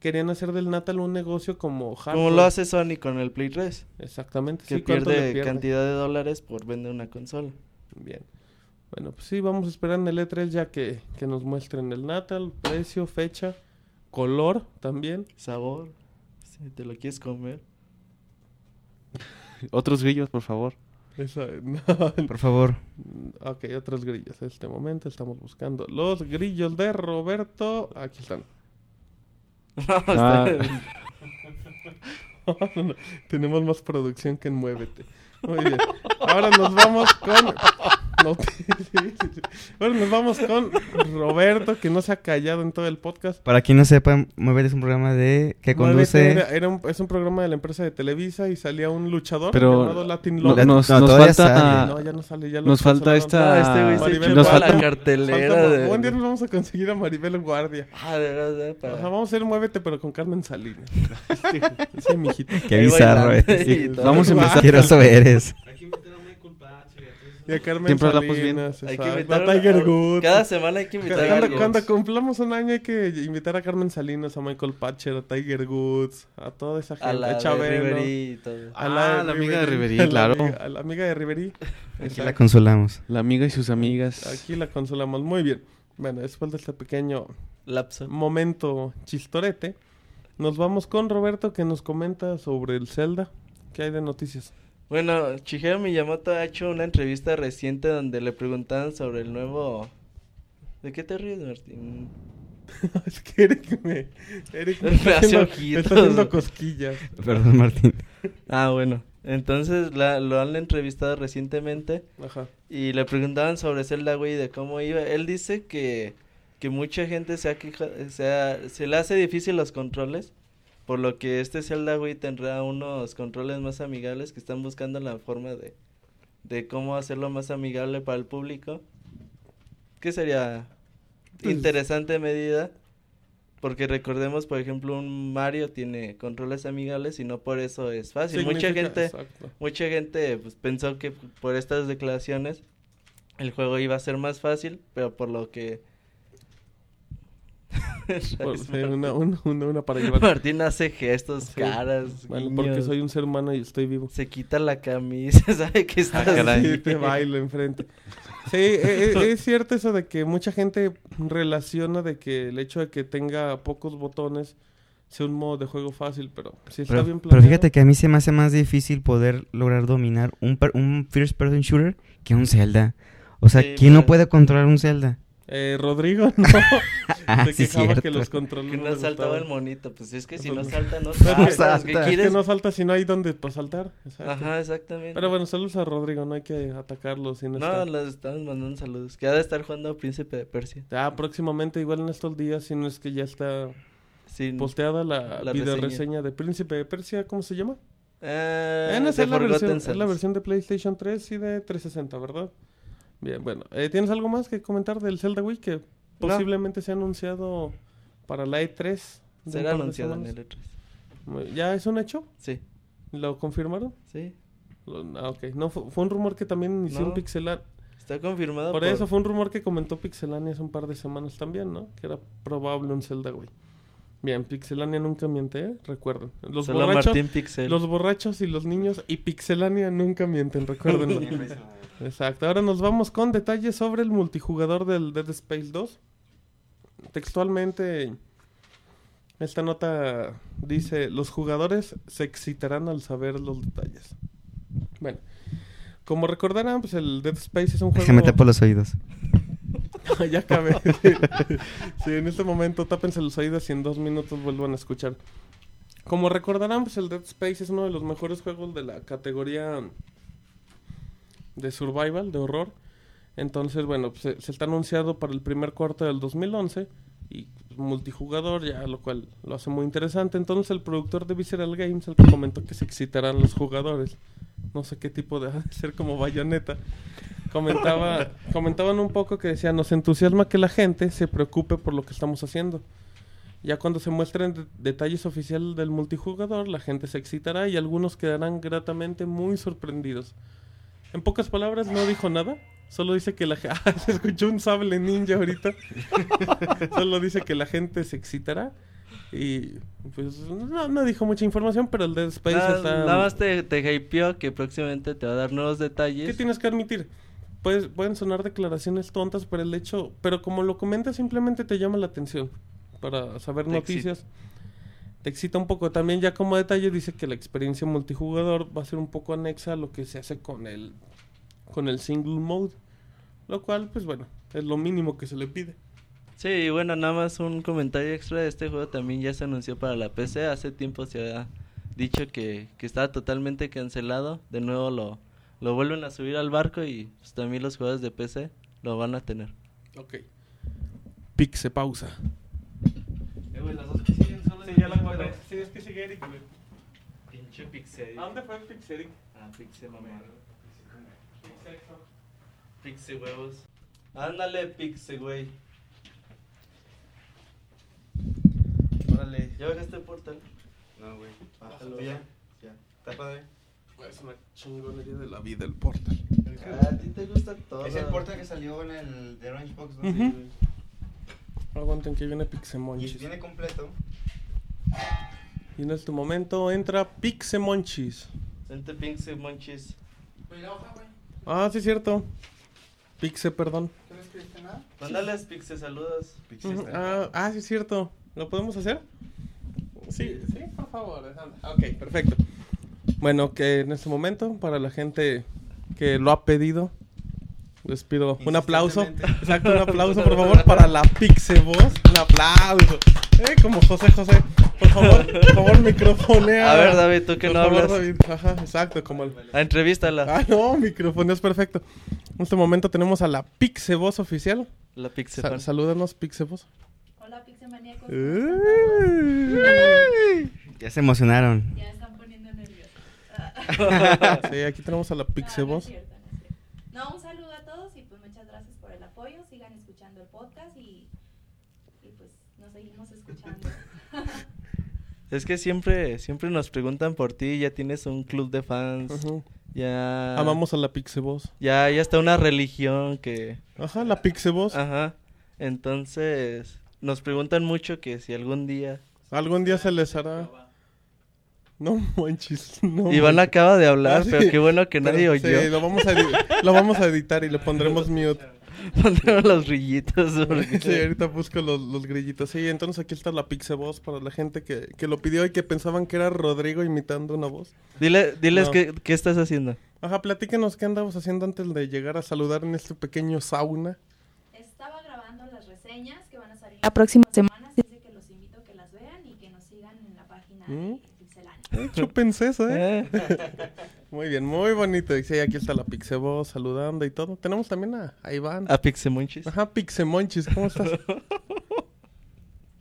Speaker 2: querían hacer del Natal un negocio como hardware.
Speaker 4: Como lo hace Sony con el Play 3,
Speaker 2: Exactamente.
Speaker 4: que
Speaker 2: sí, ¿cuánto le
Speaker 4: pierde
Speaker 2: pierde?
Speaker 4: cantidad de dólares por vender una consola.
Speaker 2: Bien. Bueno, pues sí, vamos a esperar en el E3 ya que, que nos muestren el Natal, precio, fecha, color también.
Speaker 4: Sabor, si te lo quieres comer.
Speaker 1: Otros grillos, por favor.
Speaker 2: Esa- no,
Speaker 3: Por favor.
Speaker 2: ok, otros grillos. En este momento estamos buscando los grillos de Roberto. Aquí están.
Speaker 1: Ah.
Speaker 2: Tenemos más producción que en Muévete. Muy bien. Ahora nos vamos con. No, sí, sí, sí. Ahora nos vamos con Roberto, que no se ha callado en todo el podcast.
Speaker 3: Para quien no sepa, Muévete es un programa de que conduce...
Speaker 2: era- era un- es un programa de la empresa de Televisa y salía un luchador
Speaker 1: Pero
Speaker 2: llamado Latin Lover.
Speaker 1: nos,
Speaker 3: no,
Speaker 1: nos falta,
Speaker 3: sale.
Speaker 2: No, ya no sale, ya lo
Speaker 1: nos falta esta...
Speaker 4: Ah, este güey
Speaker 1: nos
Speaker 2: Guardia.
Speaker 4: la
Speaker 1: falta,
Speaker 4: cartelera
Speaker 2: Falta-
Speaker 4: de...
Speaker 2: Un día nos vamos a conseguir a Maribel Guardia.
Speaker 4: Ah, de verdad,
Speaker 2: Ajá,
Speaker 4: para...
Speaker 2: vamos a hacer Muévete, pero con Carmen Salinas. sí, mijito.
Speaker 3: Qué bizarro.
Speaker 1: Vamos a empezar.
Speaker 3: Asqueroso eres.
Speaker 2: Y a Carmen
Speaker 1: Siempre hablamos bien.
Speaker 2: Salinas.
Speaker 4: Hay que invitar
Speaker 2: a Tiger
Speaker 4: a-
Speaker 2: Woods.
Speaker 4: Cada semana hay que invitar a
Speaker 2: Cuando,
Speaker 4: alguien.
Speaker 2: cuando cumplamos un año hay que invitar a Carmen Salinas, a Michael Patcher, a Tiger Woods, a toda esa gente.
Speaker 4: A la de
Speaker 2: Chabelo,
Speaker 4: Riverí y todo.
Speaker 2: a
Speaker 1: Ah, la amiga de Riverí,
Speaker 2: a la
Speaker 1: claro.
Speaker 2: amiga- a la amiga de Riverí.
Speaker 3: Aquí la consolamos.
Speaker 1: La amiga y sus amigas.
Speaker 2: Aquí la consolamos muy bien. Bueno, después de este pequeño
Speaker 4: Lapso.
Speaker 2: momento chistorete, nos vamos con Roberto que nos comenta sobre el Zelda. ¿Qué hay de noticias?
Speaker 4: Bueno, Shigeru Miyamoto ha hecho una entrevista reciente donde le preguntaban sobre el nuevo... ¿De qué te ríes, Martín?
Speaker 2: es que Eric me... Eric me
Speaker 4: Me
Speaker 2: está,
Speaker 4: hace
Speaker 2: haciendo, me
Speaker 4: ojitos.
Speaker 2: está haciendo cosquillas.
Speaker 3: Perdón, Martín.
Speaker 4: Ah, bueno. Entonces la- lo han entrevistado recientemente
Speaker 2: Ajá.
Speaker 4: y le preguntaban sobre Zelda, güey, de cómo iba. Él dice que, que mucha gente se, ha queja- se, ha- se le hace difícil los controles, por lo que este Zelda, güey, tendrá unos controles más amigables que están buscando la forma de, de cómo hacerlo más amigable para el público. Que sería
Speaker 2: Pues-
Speaker 4: interesante medida. Porque recordemos, por ejemplo, un Mario tiene controles amigables y no por eso es fácil. Mucha gente,
Speaker 2: exacto.
Speaker 4: mucha gente pues, pensó que por estas declaraciones el juego iba a ser más fácil, pero por lo que...
Speaker 2: Por una, una, una, una para llevar.
Speaker 4: Martín hace gestos,
Speaker 2: Sí.
Speaker 4: caras,
Speaker 2: Bueno, porque soy un ser humano y estoy vivo.
Speaker 4: se quita la camisa, sabe que está
Speaker 1: Ah, caray.
Speaker 2: Sí, te bailo enfrente. Sí, e- e- es, cierto eso de que mucha gente relaciona de que el hecho de que tenga pocos botones sea un modo de juego fácil, pero si está
Speaker 3: Pero,
Speaker 2: bien
Speaker 3: pero
Speaker 2: planeado.
Speaker 3: fíjate que a mí se me hace más difícil poder lograr dominar un, per- un first person shooter que un Zelda. O sea,
Speaker 4: Sí,
Speaker 3: ¿quién no
Speaker 4: pero-
Speaker 3: puede controlar un Zelda?
Speaker 2: Eh, Rodrigo, no.
Speaker 3: Ah,
Speaker 2: Se
Speaker 3: sí,
Speaker 2: quejaba
Speaker 3: cierto.
Speaker 2: que los controles
Speaker 4: que
Speaker 2: no
Speaker 4: no saltaba el monito. Pues es que si no salta, no salta.
Speaker 2: es
Speaker 3: salta.
Speaker 4: ¿Qué
Speaker 3: Es
Speaker 2: Es
Speaker 4: quieres?
Speaker 2: que no salta si no hay donde para saltar. Exacto.
Speaker 4: Ajá, exactamente.
Speaker 2: Pero bueno, saludos a Rodrigo, no hay que atacarlo sin
Speaker 4: no,
Speaker 2: estar.
Speaker 4: les estamos mandando saludos. Que ha de estar jugando Príncipe de Persia.
Speaker 2: Ya próximamente, igual en estos días, si no es que ya está
Speaker 4: Sin...
Speaker 2: posteada la,
Speaker 4: La
Speaker 2: video
Speaker 4: reseña.
Speaker 2: reseña de Príncipe de Persia, ¿cómo se llama?
Speaker 4: Eh,
Speaker 2: Eh, no, esa es, la versión, es la versión de PlayStation 3 y de 360, ¿verdad? Bien, bueno. eh, ¿Tienes algo más que comentar del Zelda Wii que posiblemente sea anunciado para la E3? de un
Speaker 4: Será anunciado en el E3.
Speaker 2: Muy- ¿Ya es un hecho?
Speaker 4: Sí,
Speaker 2: ¿Lo confirmaron?
Speaker 4: sí.
Speaker 2: Lo- Ah, ok. No, fu- fue un rumor que también inició
Speaker 4: No.
Speaker 2: Pixelar.
Speaker 4: Está confirmado
Speaker 2: Por eso fue un rumor que comentó Pixelania hace un par de semanas también, ¿no? Que era probable un Zelda Wii. Bien, Pixelania nunca miente, ¿eh? Recuerden. Los
Speaker 4: Solo
Speaker 2: borrachos,
Speaker 4: Martín Pixel.
Speaker 2: los borrachos y los niños y Pixelania nunca mienten, recuerden. Exacto. Ahora nos vamos con detalles sobre el multijugador del Dead Space 2. Textualmente, esta nota dice, los jugadores se excitarán al saber los detalles. Bueno, como recordarán, pues el Dead Space es un juego...
Speaker 3: Déjame tapar los oídos.
Speaker 2: ya acabé. sí, en este momento tápense los oídos y en dos minutos vuelvan a escuchar. Como recordarán, pues el Dead Space es uno de los mejores juegos de la categoría de survival, de horror. Entonces, bueno, pues, se, se está anunciado para el primer cuarto del 2011 y pues, multijugador, ya lo cual lo hace muy interesante. Entonces, el productor de Visceral Games, el que comentó que se excitarán los jugadores, no sé qué tipo de, de ser como bayoneta, comentaba, comentaban un poco que decía, nos entusiasma que la gente se preocupe por lo que estamos haciendo. Ya cuando se muestren de- detalles oficiales del multijugador, la gente se excitará y algunos quedarán gratamente muy sorprendidos. En pocas palabras, no dijo nada. Solo dice que la gente... Ah, se escuchó un sable ninja ahorita. Solo dice que la gente se excitará. Y pues no, no dijo mucha información, pero el Dead Space
Speaker 4: Nada,
Speaker 2: está...
Speaker 4: nada más te, te hypeó que próximamente te va a dar nuevos detalles.
Speaker 2: ¿Qué tienes que admitir? Pues, pueden sonar declaraciones tontas, pero el hecho... Pero como lo comentas, simplemente te llama la atención. Para saber
Speaker 4: Te
Speaker 2: noticias. Te excita un poco. También ya como detalle dice que la experiencia multijugador va a ser un poco anexa a lo que se hace con el... Con el single mode. Lo cual, pues bueno, es lo mínimo que se le pide.
Speaker 4: Sí, y bueno, nada más un comentario extra de este juego también ya se anunció para la PC. Hace tiempo se había dicho que, que estaba totalmente cancelado. De nuevo lo, lo vuelven a subir al barco y pues, también los juegos de PC lo van a tener.
Speaker 2: Ok. Pixe pausa.
Speaker 4: Sí,
Speaker 2: ya la encontré. Sí, es que sigue Eric, güey.
Speaker 4: Pinche Pixel.
Speaker 2: ¿A dónde fue el Pixe, Eric?
Speaker 4: Ah, Pixel mamá. Pixel huevos. Ándale, Pixel, güey.
Speaker 6: Órale.
Speaker 4: ¿Ya bajaste el portal?
Speaker 6: No, güey.
Speaker 4: Bájalo.
Speaker 6: ¿Tú ya? Ya. Está padre.
Speaker 2: Es una chingonería de la vida el Portal.
Speaker 4: Ah, a ti te gusta todo.
Speaker 6: Es el portal que salió en el de Orange Box 2.
Speaker 2: Ujú. Aguanten que viene
Speaker 6: Y
Speaker 2: Pixemonchis.
Speaker 6: viene completo.
Speaker 2: Y en este momento entra Pixemonchis.
Speaker 4: Vente, Pixel Monchis.
Speaker 2: Ah, sí, es cierto. Pixe, perdón.
Speaker 4: Mándales Pixel saludos.
Speaker 6: Pixel
Speaker 2: Ujú.
Speaker 6: está-
Speaker 2: Ah, ah, sí, es cierto. ¿Lo podemos hacer? Sí, sí, por favor. anda. Ok, perfecto. Bueno, que en este momento, para la gente que lo ha pedido, les pido un aplauso. Exacto, un aplauso, por favor, para la Pixeboss. Un aplauso. Eh, como José José. Por favor, por favor, microfonea.
Speaker 4: A ver, David, tú que
Speaker 2: Por
Speaker 4: no
Speaker 2: favor,
Speaker 4: hablas.
Speaker 2: David. Ajá, exacto, como el...
Speaker 4: Ah, entrevístala.
Speaker 2: Ah, no, microfoneo es perfecto. En este momento tenemos a la Pixeboss oficial.
Speaker 4: La Pixel.
Speaker 2: Sa- salúdanos, Pixeboss.
Speaker 7: Hola, Pixelmaníacos.
Speaker 2: Eh.
Speaker 3: Ya se emocionaron.
Speaker 7: Ya están poniendo nerviosos.
Speaker 2: Sí, aquí tenemos a la
Speaker 7: No, no es
Speaker 2: Pixeboss.
Speaker 7: no cierto. No, un saludo a todos y pues muchas gracias por el apoyo. Sigan escuchando el podcast y, y pues nos seguimos escuchando.
Speaker 4: Es que siempre, siempre nos preguntan por ti, ya tienes un club de fans, ya...
Speaker 2: Amamos a la Pixeboss.
Speaker 4: Ya, ya está una religión que...
Speaker 2: Ajá, la Pixeboss.
Speaker 4: Ajá. Entonces, nos preguntan mucho que si algún día...
Speaker 2: Algún día se les hará. No manches, no.
Speaker 4: Iván
Speaker 2: manches.
Speaker 4: acaba de hablar,
Speaker 2: Ah, sí.
Speaker 4: pero qué bueno que
Speaker 2: Pero
Speaker 4: nadie oyó.
Speaker 2: Sí, lo vamos, a edi- lo vamos a editar y le pondremos mute.
Speaker 4: Pondremos los brillitos. porque-
Speaker 2: Sí, ahorita busco los, los grillitos. Sí, entonces aquí está la Pixeboss para la gente que, que lo pidió y que pensaban que era Rodrigo imitando una voz.
Speaker 4: Dile, diles
Speaker 2: No.
Speaker 4: qué, qué estás haciendo.
Speaker 2: Ajá, platíquenos qué andamos haciendo antes de llegar a saludar en este pequeño sauna.
Speaker 7: Estaba grabando las reseñas que van a salir la próxima semana, así que los invito a que las vean y que nos sigan en la página
Speaker 2: ¿Mm?
Speaker 7: de Pixelania.
Speaker 2: Eh, eso, ¿eh? Muy bien, muy bonito. Y sí, aquí está la Pixeboss saludando y todo. Tenemos también a, a Iván.
Speaker 4: A Pixemonchis.
Speaker 2: Ajá, Pixemonchis, ¿cómo estás?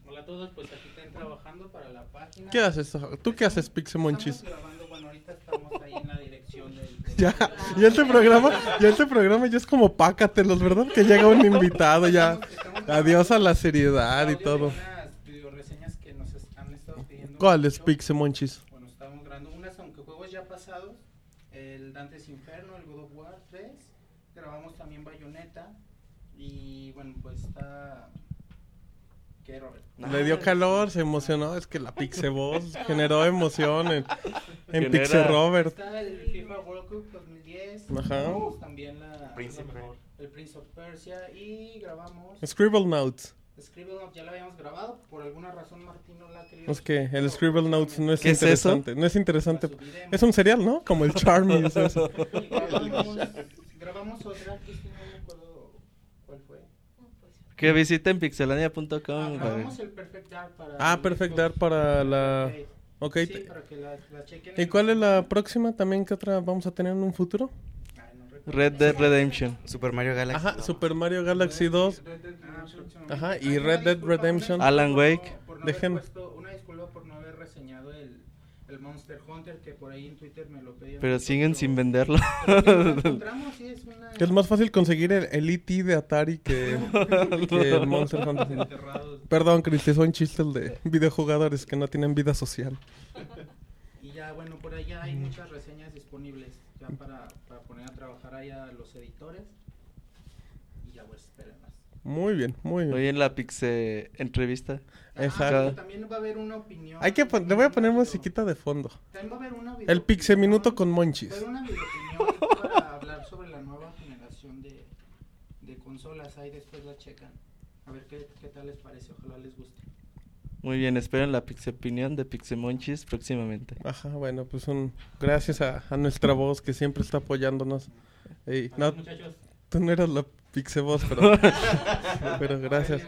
Speaker 8: Hola a todos, pues aquí están trabajando para la página.
Speaker 2: ¿Qué haces? ¿Tú qué haces, Pixemonchis?
Speaker 8: Estamos grabando, bueno, ahorita estamos ahí en la dirección del... del-
Speaker 2: Ya, y este programa, y este programa ya es como pácatelos, ¿verdad? Que llega un invitado ya. Adiós a la seriedad y todo.
Speaker 8: unas videoreseñas que nos es- han estado pidiendo
Speaker 2: ¿Cuáles,
Speaker 8: mucho.
Speaker 2: Pixemonchis?
Speaker 8: Bueno, estamos grabando unas, aunque juegos ya pasados. El Dante's Inferno, el God of War 3. Grabamos también Bayonetta. Y bueno, pues está... ¿Qué, Robert?
Speaker 2: Le dio calor, se emocionó. Es que la Pixeboss generó emoción en, en Pixe Robert.
Speaker 8: Está el FIFA World Cup 2010.
Speaker 2: Ajá.
Speaker 8: También la,
Speaker 3: Príncipe.
Speaker 8: el Prince of Persia. Y grabamos...
Speaker 2: Scribble Notes.
Speaker 8: Scribble Notes ya lo habíamos grabado, por alguna razón Martín no la ha querido.
Speaker 2: Es que el Scribble Notes no es
Speaker 4: ¿Qué es
Speaker 2: interesante. No es interesante. Es un cereal, ¿no? Como el Charmy. es eso.
Speaker 8: Y grabamos, grabamos otra que es que no me acuerdo cuál fue.
Speaker 4: Que visiten pixelania.com.
Speaker 8: Ah,
Speaker 4: güey.
Speaker 8: grabamos el Perfect Dark para.
Speaker 2: Ah, para la... Ok.
Speaker 8: Sí, para que la, la chequen.
Speaker 2: ¿Y cuál es la próxima también que otra vamos a tener en un futuro?
Speaker 4: Red Dead Redemption.
Speaker 3: Super Mario Galaxy.
Speaker 2: Ajá, Super Mario Galaxy 2.
Speaker 8: Ah.
Speaker 2: Ajá, y
Speaker 8: una
Speaker 2: Red Dead Redemption.
Speaker 4: Alan Wake.
Speaker 2: Dejen-
Speaker 8: una disculpa por no haber reseñado el, el Monster Hunter que por ahí en Twitter me lo pedían.
Speaker 4: Pero siguen
Speaker 8: pero-
Speaker 4: sin venderlo.
Speaker 8: lo encontramos, sí, es una-
Speaker 2: Es más fácil conseguir el, el E.T. de Atari que, que el Monster Hunter.
Speaker 8: enterrados.
Speaker 2: Perdón, Cristi, son chistes de videojugadores que no tienen vida social.
Speaker 8: Y ya, bueno, por allá hay muchas reseñas disponibles ya para, para poner a trabajar ahí a los editores. Y ya, pues, esperen más.
Speaker 2: Muy bien, muy bien.
Speaker 4: Hoy en la Pixe entrevista.
Speaker 2: Exacto.
Speaker 8: Ah, pero también va a haber una opinión.
Speaker 2: Hay que pon- le voy a poner musiquita de fondo.
Speaker 8: También va a haber una
Speaker 2: El Pixe Minuto con
Speaker 8: Va a
Speaker 2: Monchis.
Speaker 8: haber una videopinión para hablar sobre la nueva generación de, de consolas. La checan. A ver qué, qué tal les parece. Ojalá les guste.
Speaker 4: Muy bien, esperen la opinión de Pixemonchis próximamente.
Speaker 2: Ajá, bueno, pues un gracias a, a nuestra voz que siempre está apoyándonos. Ey, no,
Speaker 8: Muchachos.
Speaker 2: tú no eras la Pixe voz, pero, pero gracias.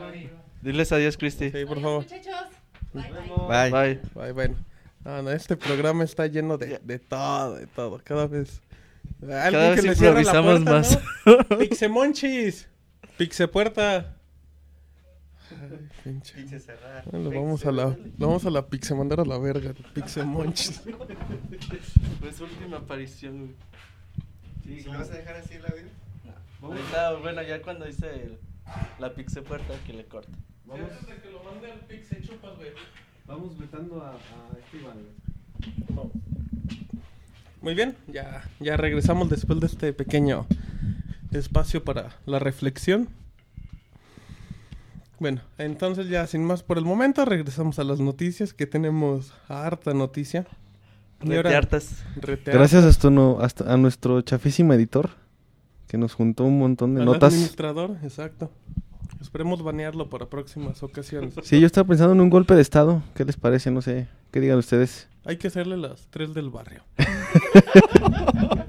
Speaker 4: Diles adiós, Cristi.
Speaker 2: Sí, por
Speaker 7: Adiós,
Speaker 2: favor.
Speaker 7: muchachos. Bye, bye.
Speaker 3: Bye.
Speaker 4: Bye.
Speaker 2: Bueno. No, no, este programa está lleno de, de todo, de todo. Cada vez.
Speaker 4: Cada vez
Speaker 2: la
Speaker 4: improvisamos
Speaker 2: puerta,
Speaker 4: más.
Speaker 2: ¿no? Pixemonchis. Pixepuerta. Ay, pinche. Ah, Lo vamos a la, lo vamos a la pixe mandar a la verga. Pixemonchis.
Speaker 4: Fue su última aparición, güey.
Speaker 6: ¿Si lo vas a dejar así el audio?
Speaker 4: Ahorita, bueno, ya cuando hice el- la Pixe puerta que le corta.
Speaker 1: Vamos, vamos vetando a, a este Iván.
Speaker 2: Muy bien, ya, ya regresamos después de este pequeño espacio para la reflexión. Bueno, entonces ya sin más por el momento, regresamos a las noticias, que tenemos harta noticia. Y ahora-
Speaker 4: Reteartas.
Speaker 2: Retear-
Speaker 1: Gracias hasta, no- hasta a nuestro chafísimo editor que nos juntó un montón de
Speaker 2: al
Speaker 1: notas.
Speaker 2: administrador, exacto. Esperemos banearlo para próximas ocasiones.
Speaker 1: Sí, yo estaba pensando en un golpe de estado. ¿Qué les parece? No sé. ¿Qué digan ustedes?
Speaker 2: Hay que hacerle las tres del barrio.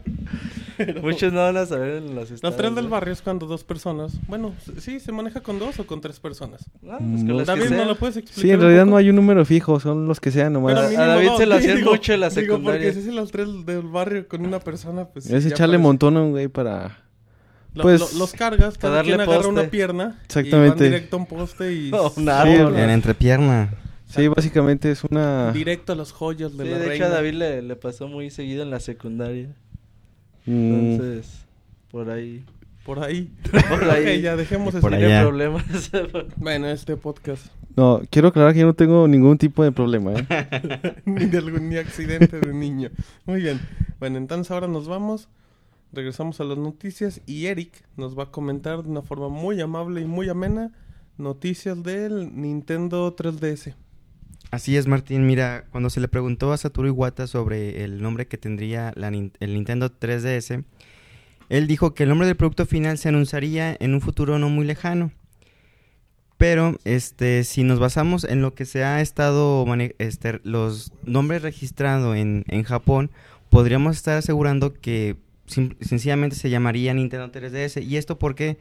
Speaker 4: Muchos no van a saber en los
Speaker 2: Los tres del barrio es cuando dos personas. Bueno, sí, se maneja con dos o con tres personas.
Speaker 4: Ah, pues
Speaker 1: No.
Speaker 4: las que
Speaker 2: David, ¿no lo puedes explicar?
Speaker 1: Sí, en realidad no hay un número fijo, son los que sean nomás.
Speaker 2: Pero
Speaker 4: a
Speaker 2: mínimo
Speaker 4: David
Speaker 2: dos,
Speaker 4: se lo
Speaker 2: sí,
Speaker 4: hacían
Speaker 2: digo-
Speaker 4: mucho en la
Speaker 2: Digo,
Speaker 4: secundaria.
Speaker 2: porque si es los tres del barrio con una persona, pues... sí,
Speaker 1: es echarle montón a un güey para...
Speaker 2: Lo-
Speaker 1: Pues-
Speaker 2: lo- los cargas, cada
Speaker 4: darle
Speaker 2: quien agarra
Speaker 4: poste.
Speaker 2: una pierna
Speaker 1: Exactamente.
Speaker 2: y van directo a un poste y...
Speaker 4: O un
Speaker 1: Sí.
Speaker 3: En entrepierna.
Speaker 1: Sí, básicamente es una...
Speaker 2: Directo a los joyas
Speaker 4: Sí,
Speaker 2: de la
Speaker 4: de hecho
Speaker 2: reina.
Speaker 4: a David le, le pasó muy seguido en la secundaria.
Speaker 1: Mm,
Speaker 4: Entonces, por ahí.
Speaker 2: Por ahí.
Speaker 4: Por ahí.
Speaker 2: Ok, ya dejemos
Speaker 3: Por
Speaker 2: eso.
Speaker 3: allá.
Speaker 4: Problemas.
Speaker 2: Bueno, este podcast.
Speaker 1: no, quiero aclarar que yo no tengo ningún tipo de problema, ¿eh?
Speaker 2: ni de algún ni accidente de niño. Muy bien. Bueno, entonces ahora nos vamos. Regresamos a las noticias y Eric nos va a comentar de una forma muy amable y muy amena noticias del Nintendo 3DS.
Speaker 3: Así es, Martín. Mira, cuando se le preguntó a Satoru Iwata sobre el nombre que tendría el Nintendo 3DS, él dijo que el nombre del producto final se anunciaría en un futuro no muy lejano. Pero, este, si nos basamos en lo que se ha estado, este, los nombres registrados en, en Japón, podríamos estar asegurando que sencillamente se llamaría Nintendo 3DS. ¿Y esto por qué?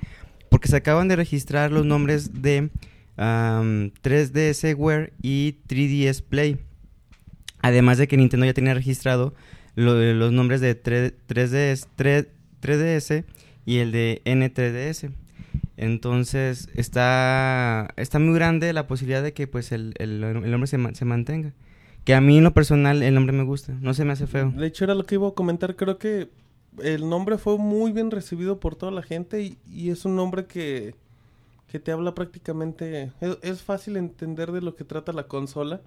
Speaker 3: Porque se acaban de registrar los nombres de am, 3DS Wear y 3DS Play. Además de que Nintendo ya tenía registrado los nombres de 3, 3DS, 3, 3DS y el de N3DS. Entonces está, está muy grande la posibilidad de que pues el, el, nombre se, se mantenga. Que a mí en lo personal el nombre me gusta, no se me hace feo.
Speaker 2: De hecho, era lo que iba a comentar. Creo que el nombre fue muy bien recibido por toda la gente y, y es un nombre que, que te habla prácticamente... Es, es fácil entender de lo que trata la consola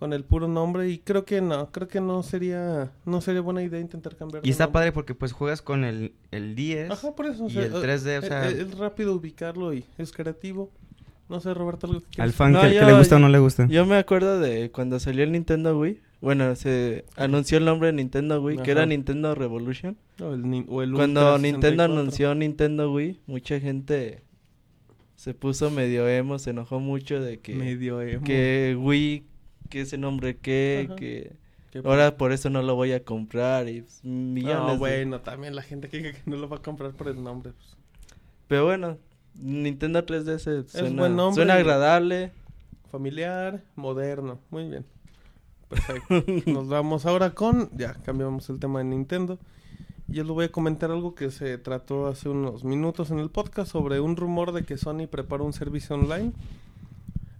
Speaker 2: con el puro nombre y creo que no, creo que no sería no sería buena idea intentar cambiar
Speaker 3: Y está
Speaker 2: nombre.
Speaker 3: padre porque pues juegas con el, el 10
Speaker 2: Ajá, por eso. o
Speaker 3: y
Speaker 2: sea,
Speaker 3: el
Speaker 2: eh,
Speaker 3: 3D, o sea,
Speaker 2: eh, es rápido ubicarlo y es creativo. No sé, Roberto, algo que
Speaker 3: al
Speaker 2: quieras-
Speaker 3: fan
Speaker 4: No,
Speaker 3: que, que
Speaker 4: yo-
Speaker 3: le gusta o no le gusta.
Speaker 4: Yo me acuerdo de cuando salió el Nintendo Wii. Bueno, se anunció el nombre de Nintendo Wii, que era. Nintendo Revolution.
Speaker 2: O el, o el
Speaker 4: Cuando Nintendo
Speaker 2: 64.
Speaker 4: anunció Nintendo Wii, mucha gente se puso medio emo, se enojó mucho de que,
Speaker 2: medio emo.
Speaker 4: que Wii, que ese nombre que,
Speaker 2: Ajá.
Speaker 4: que
Speaker 2: Que-
Speaker 4: ahora por eso no lo voy a comprar y pues, millones
Speaker 2: No,
Speaker 4: de-
Speaker 2: bueno, también la gente que, que no lo va a comprar por el nombre. pues.
Speaker 4: Pero bueno, Nintendo 3DS suena,
Speaker 2: buen nombre
Speaker 4: suena agradable.
Speaker 2: Familiar, moderno. Muy bien. Perfecto. Nos vamos ahora con... Ya, cambiamos el tema de Nintendo. Yo les voy a comentar algo que se trató hace unos minutos en el podcast sobre un rumor de que Sony prepara un servicio online.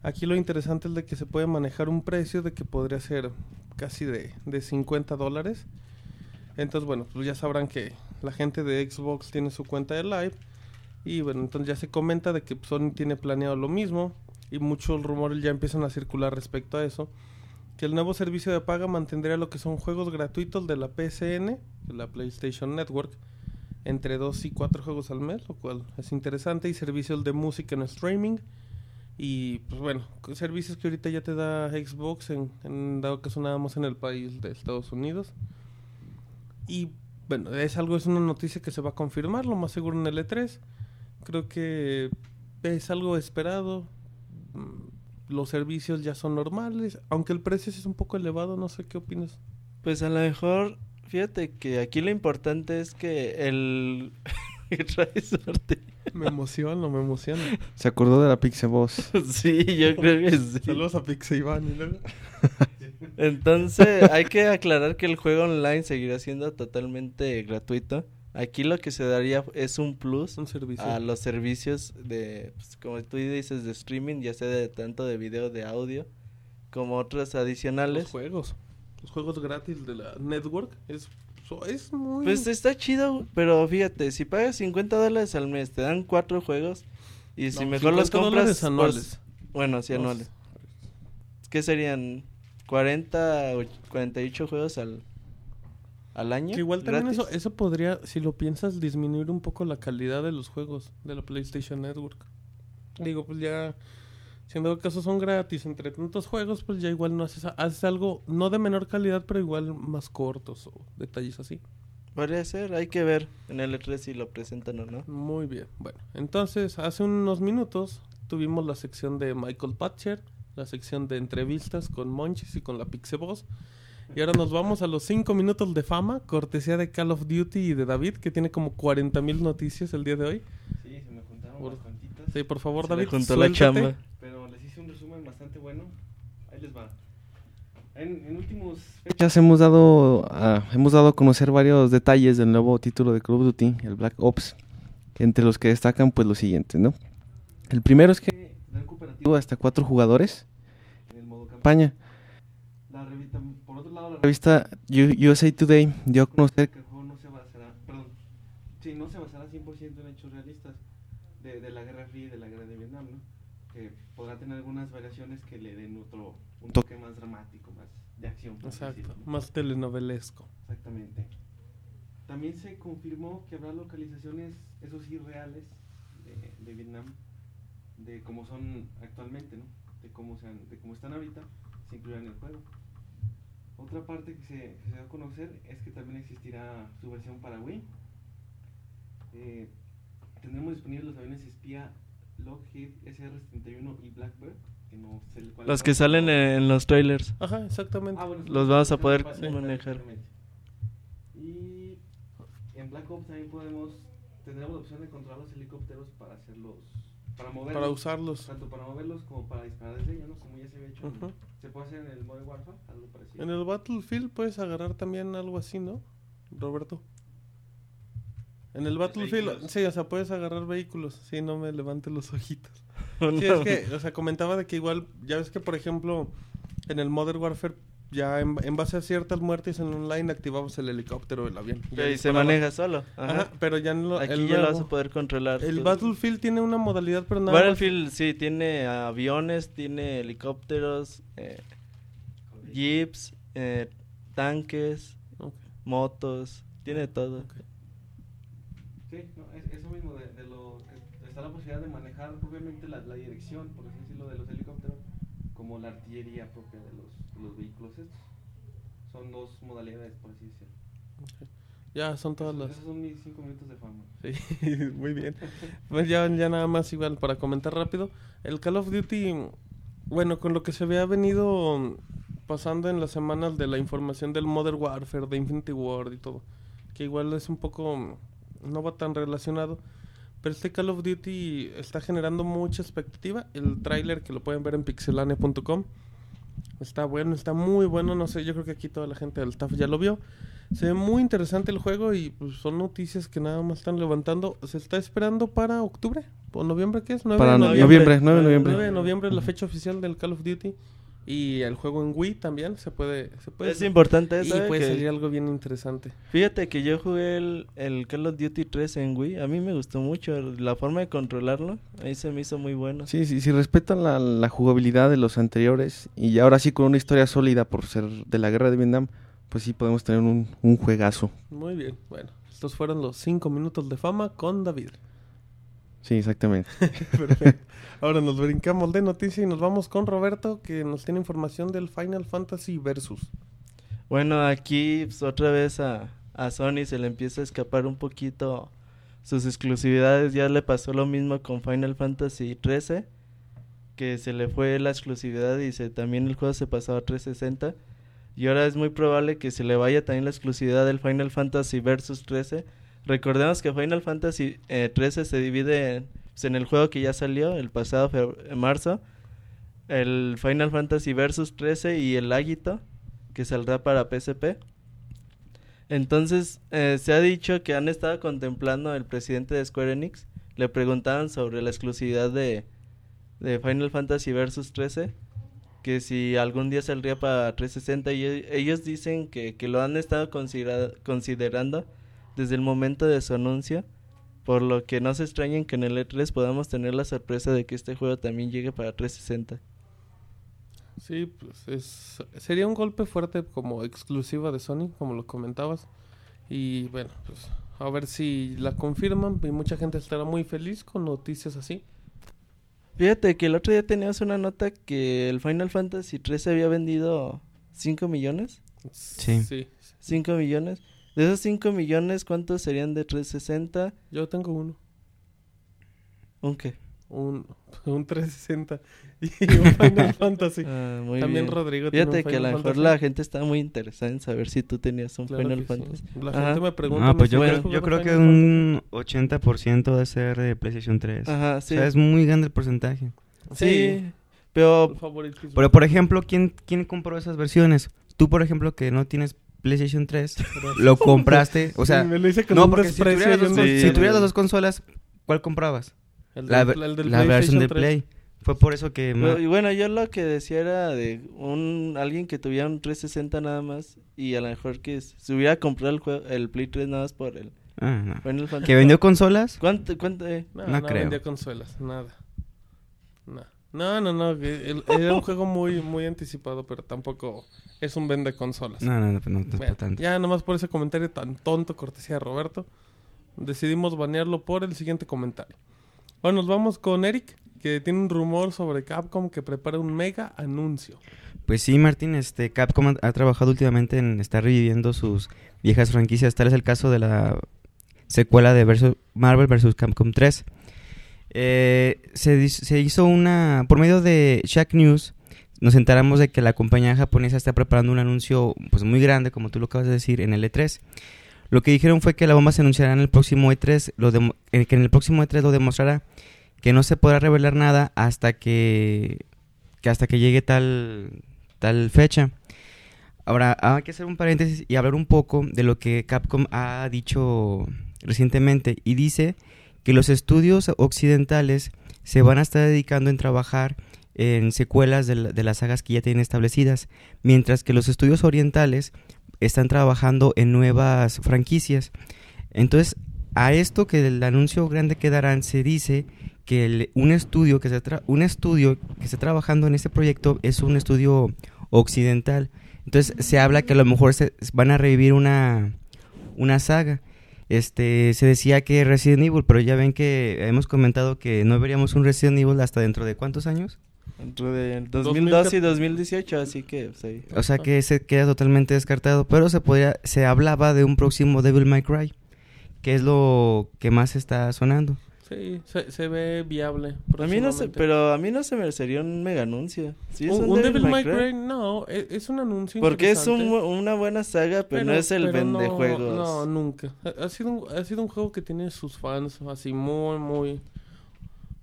Speaker 2: Aquí lo interesante es de que se puede manejar un precio de que podría ser casi de, de 50 dólares. Entonces, bueno, pues ya sabrán que la gente de Xbox tiene su cuenta de Live. Y bueno, entonces ya se comenta de que Sony tiene planeado lo mismo. Y muchos rumores ya empiezan a circular respecto a eso. Que el nuevo servicio de paga mantendría lo que son juegos gratuitos de la PSN, de la PlayStation Network, entre 2 y 4 juegos al mes, lo cual es interesante. Y servicios de música en streaming. Y pues bueno, servicios que ahorita ya te da Xbox, en, dado caso nada más en el país de Estados Unidos. Y bueno, es algo, es una noticia que se va a confirmar, lo más seguro en el E3. Creo que es algo esperado. Los servicios ya son normales, aunque el precio sí es un poco elevado, no sé qué opinas.
Speaker 4: Pues a lo mejor, fíjate que aquí lo importante es que el...
Speaker 2: Me emociona, me emociona.
Speaker 1: Se acordó de la Pixel Boss.
Speaker 4: sí, yo creo que sí.
Speaker 2: Saludos a Pixie Iván y luego.
Speaker 4: Entonces, hay que aclarar que el juego online seguirá siendo totalmente gratuito. Aquí lo que se daría es un plus
Speaker 2: Un
Speaker 4: a los servicios de, pues, como tú dices, de streaming, ya sea de tanto de video, de audio, como otros
Speaker 2: los
Speaker 4: adicionales.
Speaker 2: juegos. Los juegos gratis de la network. Es, es muy.
Speaker 4: Pues está chido, pero fíjate, si pagas 50 dólares al mes, te dan cuatro juegos. Y si
Speaker 2: No,
Speaker 4: mejor los
Speaker 2: 50
Speaker 4: compras
Speaker 2: anuales.
Speaker 4: bueno, sí,
Speaker 2: Los-
Speaker 4: anuales. ¿Qué serían? 40 o 48 juegos al, al año.
Speaker 2: Que igual también
Speaker 4: gratis.
Speaker 2: eso, eso podría, si lo piensas, disminuir un poco la calidad de los juegos de la PlayStation Network. Digo, pues ya, siendo caso son gratis entre tantos juegos, pues ya igual no haces, haces algo no de menor calidad, pero igual más cortos o detalles así.
Speaker 4: Podría ser, hay que ver en el E3 si lo presentan o no.
Speaker 2: Muy bien, bueno, entonces hace unos minutos tuvimos la sección de Michael Patcher, la sección de entrevistas con Monchis y con la Pixeboss. Y ahora nos vamos a los 5 minutos de fama, cortesía de Call of Duty y de David, que tiene como 40 mil noticias el día de hoy.
Speaker 6: Sí, se me juntaron
Speaker 2: Por-
Speaker 6: bastantitas.
Speaker 2: Sí, por favor,
Speaker 4: Se le
Speaker 2: David.
Speaker 4: juntó la chamba.
Speaker 6: Pero les hice un resumen bastante bueno. Ahí les va. En, en últimos fechas hemos dado, a, hemos dado a conocer varios detalles del nuevo título de Call of Duty, el Black Ops, entre los que destacan pues los siguientes, ¿no? El primero es que dan cooperativo hasta cuatro jugadores en el modo campaña. La revista, por otro lado, la revista USA Today dio a conocer que el juego no se basará, perdón, sí, no se basará 100% en hechos realistas de, de la Guerra Fría y de la Guerra de Vietnam, ¿no? Que podrá tener algunas variaciones que le den otro, un toque más dramático, más de acción.
Speaker 2: Exacto,
Speaker 6: decirlo, ¿no?
Speaker 2: más telenovelesco.
Speaker 6: Exactamente. También se confirmó que habrá localizaciones, eso sí, reales de, de Vietnam, de cómo son actualmente, ¿no? De cómo, sean, de cómo están ahorita, se incluirá en el juego. Otra parte que se, que se da a conocer es que también existirá su versión para Wii. Eh, tendremos disponibles los aviones espía Lockheed SR-71 y Blackbird, que no sé el cuál
Speaker 4: Los que salen en, en los trailers.
Speaker 2: Ajá, exactamente.
Speaker 6: Ah, bueno,
Speaker 4: Los vamos a poder manejar.
Speaker 6: Y en Black Ops también podemos, tendremos la opción de controlar los helicópteros para hacerlos, para moverlos.
Speaker 2: Para usarlos.
Speaker 6: Tanto para moverlos como para disparar desde ellos, ¿no? Como ya se había hecho. Se puede hacer en el Modern Warfare, algo parecido.
Speaker 2: En el Battlefield puedes agarrar también algo así, ¿no? Roberto. En el Battlefield,
Speaker 6: vehículos.
Speaker 2: sí, o sea, puedes agarrar vehículos. Sí, no me levante los ojitos.
Speaker 4: No.
Speaker 2: Sí, es que, o sea, comentaba de que igual, ya ves que, por ejemplo, en el Modern Warfare, ya en, en base a ciertas muertes en online activamos el helicóptero o el avión.
Speaker 4: Se maneja solo. Ajá.
Speaker 2: Ajá, pero ya no
Speaker 4: Aquí
Speaker 2: el
Speaker 4: ya lo vas a poder controlar.
Speaker 2: El Battlefield tiene una modalidad, pero nada más-
Speaker 4: Battlefield sí tiene aviones, tiene helicópteros, eh, jeeps, eh, tanques, motos, tiene todo.
Speaker 6: Sí, no, es, eso mismo, de, de lo que está la posibilidad de manejar propiamente la, la dirección, por así decirlo, de los helicópteros, como la artillería propia de los, los vehículos estos. Son dos modalidades, por así decirlo.
Speaker 2: Ya son todas las...
Speaker 6: Esos son mis cinco minutos de fama.
Speaker 2: Sí, muy bien. Pues ya, ya nada más igual para comentar rápido. El Call of Duty, bueno, con lo que se había venido pasando en las semanas de la información del Modern Warfare, de Infinity Ward y todo, que igual es un poco, no va tan relacionado. Pero este Call of Duty está generando mucha expectativa. El tráiler que lo pueden ver en pixelane.com está bueno, está muy bueno. No sé, yo creo que aquí toda la gente del staff ya lo vio. Se ve muy interesante el juego y pues, son noticias que nada más están levantando. Se está esperando para octubre o noviembre, ¿qué es? 9
Speaker 6: Para
Speaker 2: de
Speaker 6: no- noviembre, 9 de noviembre.
Speaker 2: 9 de noviembre es la fecha oficial del Call of Duty. Y el juego en Wii también se puede... Se puede
Speaker 4: Es importante
Speaker 2: y
Speaker 4: eso. eh,
Speaker 2: puede
Speaker 4: que-
Speaker 2: salir algo bien interesante.
Speaker 4: Fíjate que yo jugué el, el Call of Duty 3 en Wii. A mí me gustó mucho la forma de controlarlo. Ahí se me hizo muy bueno.
Speaker 6: Sí, sí, si respetan la, la jugabilidad de los anteriores y ahora sí con una historia sólida por ser de la guerra de Vietnam, pues sí podemos tener un, un juegazo.
Speaker 2: Muy bien, bueno. Estos fueron los 5 minutos de fama con David.
Speaker 6: Sí, exactamente.
Speaker 2: Perfecto. Ahora nos brincamos de noticia y nos vamos con Roberto que nos tiene información del Final Fantasy Versus.
Speaker 4: Bueno, aquí pues, otra vez a, a Sony se le empieza a escapar un poquito sus exclusividades. Ya le pasó lo mismo con Final Fantasy 13, que se le fue la exclusividad y se, también el juego se pasó a 360. Y ahora es muy probable que se le vaya también la exclusividad del Final Fantasy Versus 13. Recordemos que Final Fantasy eh, 13 se divide en, pues, en el juego que ya salió el pasado marzo, el Final Fantasy Versus 13 y el Agito que saldrá para PSP. Entonces, eh, se ha dicho que han estado contemplando el presidente de Square Enix. Le preguntaban sobre la exclusividad de, de Final Fantasy Versus 13. Que si algún día saldría para 360. Y e- ellos dicen que, que lo han estado considera- considerando desde el momento de su anuncio. Por lo que no se extrañen que en el E3 podamos tener la sorpresa de que este juego también llegue para 360.
Speaker 2: Sí, pues es, sería un golpe fuerte como exclusiva de Sony, como lo comentabas. Y bueno, pues a ver si la confirman y mucha gente estará muy feliz con noticias así.
Speaker 4: Fíjate que el otro día teníamos una nota que el Final Fantasy 13 había vendido 5 millones.
Speaker 3: Sí.
Speaker 2: Sí,
Speaker 4: 5 millones. De esos 5 millones, ¿cuántos serían de 360?
Speaker 2: yo tengo uno.
Speaker 4: ¿Un qué?
Speaker 2: un, un 360 y un Final Fantasy.
Speaker 4: Ah, muy
Speaker 2: También
Speaker 4: bien.
Speaker 2: Rodrigo tiene
Speaker 4: Fíjate
Speaker 2: un
Speaker 4: que a lo mejor
Speaker 2: Fantasy.
Speaker 4: la gente está muy interesada en saber si tú tenías un
Speaker 2: Claro
Speaker 4: Final
Speaker 2: sí.
Speaker 4: Fantasy.
Speaker 2: La
Speaker 4: Ajá.
Speaker 2: gente me pregunta.
Speaker 3: Ah, pues yo,
Speaker 2: ¿me
Speaker 3: creo, yo que un 80% debe ser de PlayStation 3.
Speaker 4: Ajá, sí.
Speaker 3: O sea, es muy grande el porcentaje.
Speaker 2: Fantasy?
Speaker 4: Sí, pero.
Speaker 3: Pero, por ejemplo, ¿quién, ¿quién compró esas versiones? Tú, por ejemplo, que no tienes PlayStation 3, lo compraste. O sea,
Speaker 2: Sí, me lo hice con
Speaker 3: no, porque si tuvieras, dos,
Speaker 4: Sí,
Speaker 3: si tuvieras las dos consolas, ¿cuál comprabas?
Speaker 2: El
Speaker 3: La,
Speaker 2: del- el del
Speaker 3: la versión de
Speaker 2: PlayStation 3.
Speaker 3: Play. Fue por eso que...
Speaker 4: Pero, y bueno, yo lo que decía era de un alguien que tuviera un 360 nada más y a lo mejor que se hubiera comprado el juego, el Play 3 nada más por el
Speaker 3: Ah, no.
Speaker 4: Final Fantasy.
Speaker 3: ¿Que vendió consolas?
Speaker 4: ¿Cuánto, cuánto, eh?
Speaker 2: No,
Speaker 3: No
Speaker 2: no,
Speaker 3: creo.
Speaker 2: vendía consolas, nada. No, no, no, no, era un juego muy, muy anticipado, pero tampoco es un vende consolas.
Speaker 3: No, no, no, pues no, no
Speaker 2: Bueno,
Speaker 3: tanto.
Speaker 2: ya nomás por ese comentario tan tonto, cortesía de Roberto, decidimos banearlo por el siguiente comentario. Bueno, nos vamos con Eric, que tiene un rumor sobre Capcom que prepara un mega anuncio.
Speaker 3: Pues sí, Martín, este Capcom ha, trabajado últimamente en estar reviviendo sus viejas franquicias. Tal es el caso de la secuela de versus- Marvel vs. Capcom 3. Eh, se, se hizo una... Por medio de Shack News, nos enteramos de que la compañía japonesa está preparando un anuncio pues muy grande, como tú lo acabas de decir, en el E3. Lo que dijeron fue que la bomba se anunciará en el próximo E3, lo eh, que en el próximo E3 lo demostrará, que no se podrá revelar nada hasta que, que hasta que llegue tal, tal fecha. Ahora, hay que hacer un paréntesis y hablar un poco de lo que Capcom ha dicho recientemente y dice que los estudios occidentales se van a estar dedicando en trabajar en secuelas de, de las sagas que ya tienen establecidas, mientras que los estudios orientales están trabajando en nuevas franquicias. Entonces, a esto que el anuncio grande que darán se dice que un estudio que se un estudio que está trabajando en este proyecto es un estudio occidental. Entonces se habla que a lo mejor se van a revivir una una saga. Este se decía que Resident Evil, pero ya ven que hemos comentado que no veríamos un Resident Evil hasta dentro de cuántos años?
Speaker 4: Entre de 2012 y 2018, así que pues, ahí.
Speaker 3: O sea que se queda totalmente descartado, pero se podría se hablaba de un próximo Devil May Cry, que es lo que más está sonando.
Speaker 2: Sí, se, se ve viable.
Speaker 4: A mí no
Speaker 2: próximamente.
Speaker 4: pero a mí no se me sería un mega anuncio. Sí, es
Speaker 2: un,
Speaker 4: un,
Speaker 2: un
Speaker 4: Devil, May Cry.
Speaker 2: No, e- es, un anuncio
Speaker 4: Porque es un una buena saga, pero, no es el
Speaker 2: pero no-
Speaker 4: vendejuegos.
Speaker 2: No, nunca. Ha, ha sido un, ha sido un juego que tiene sus fans así muy, muy,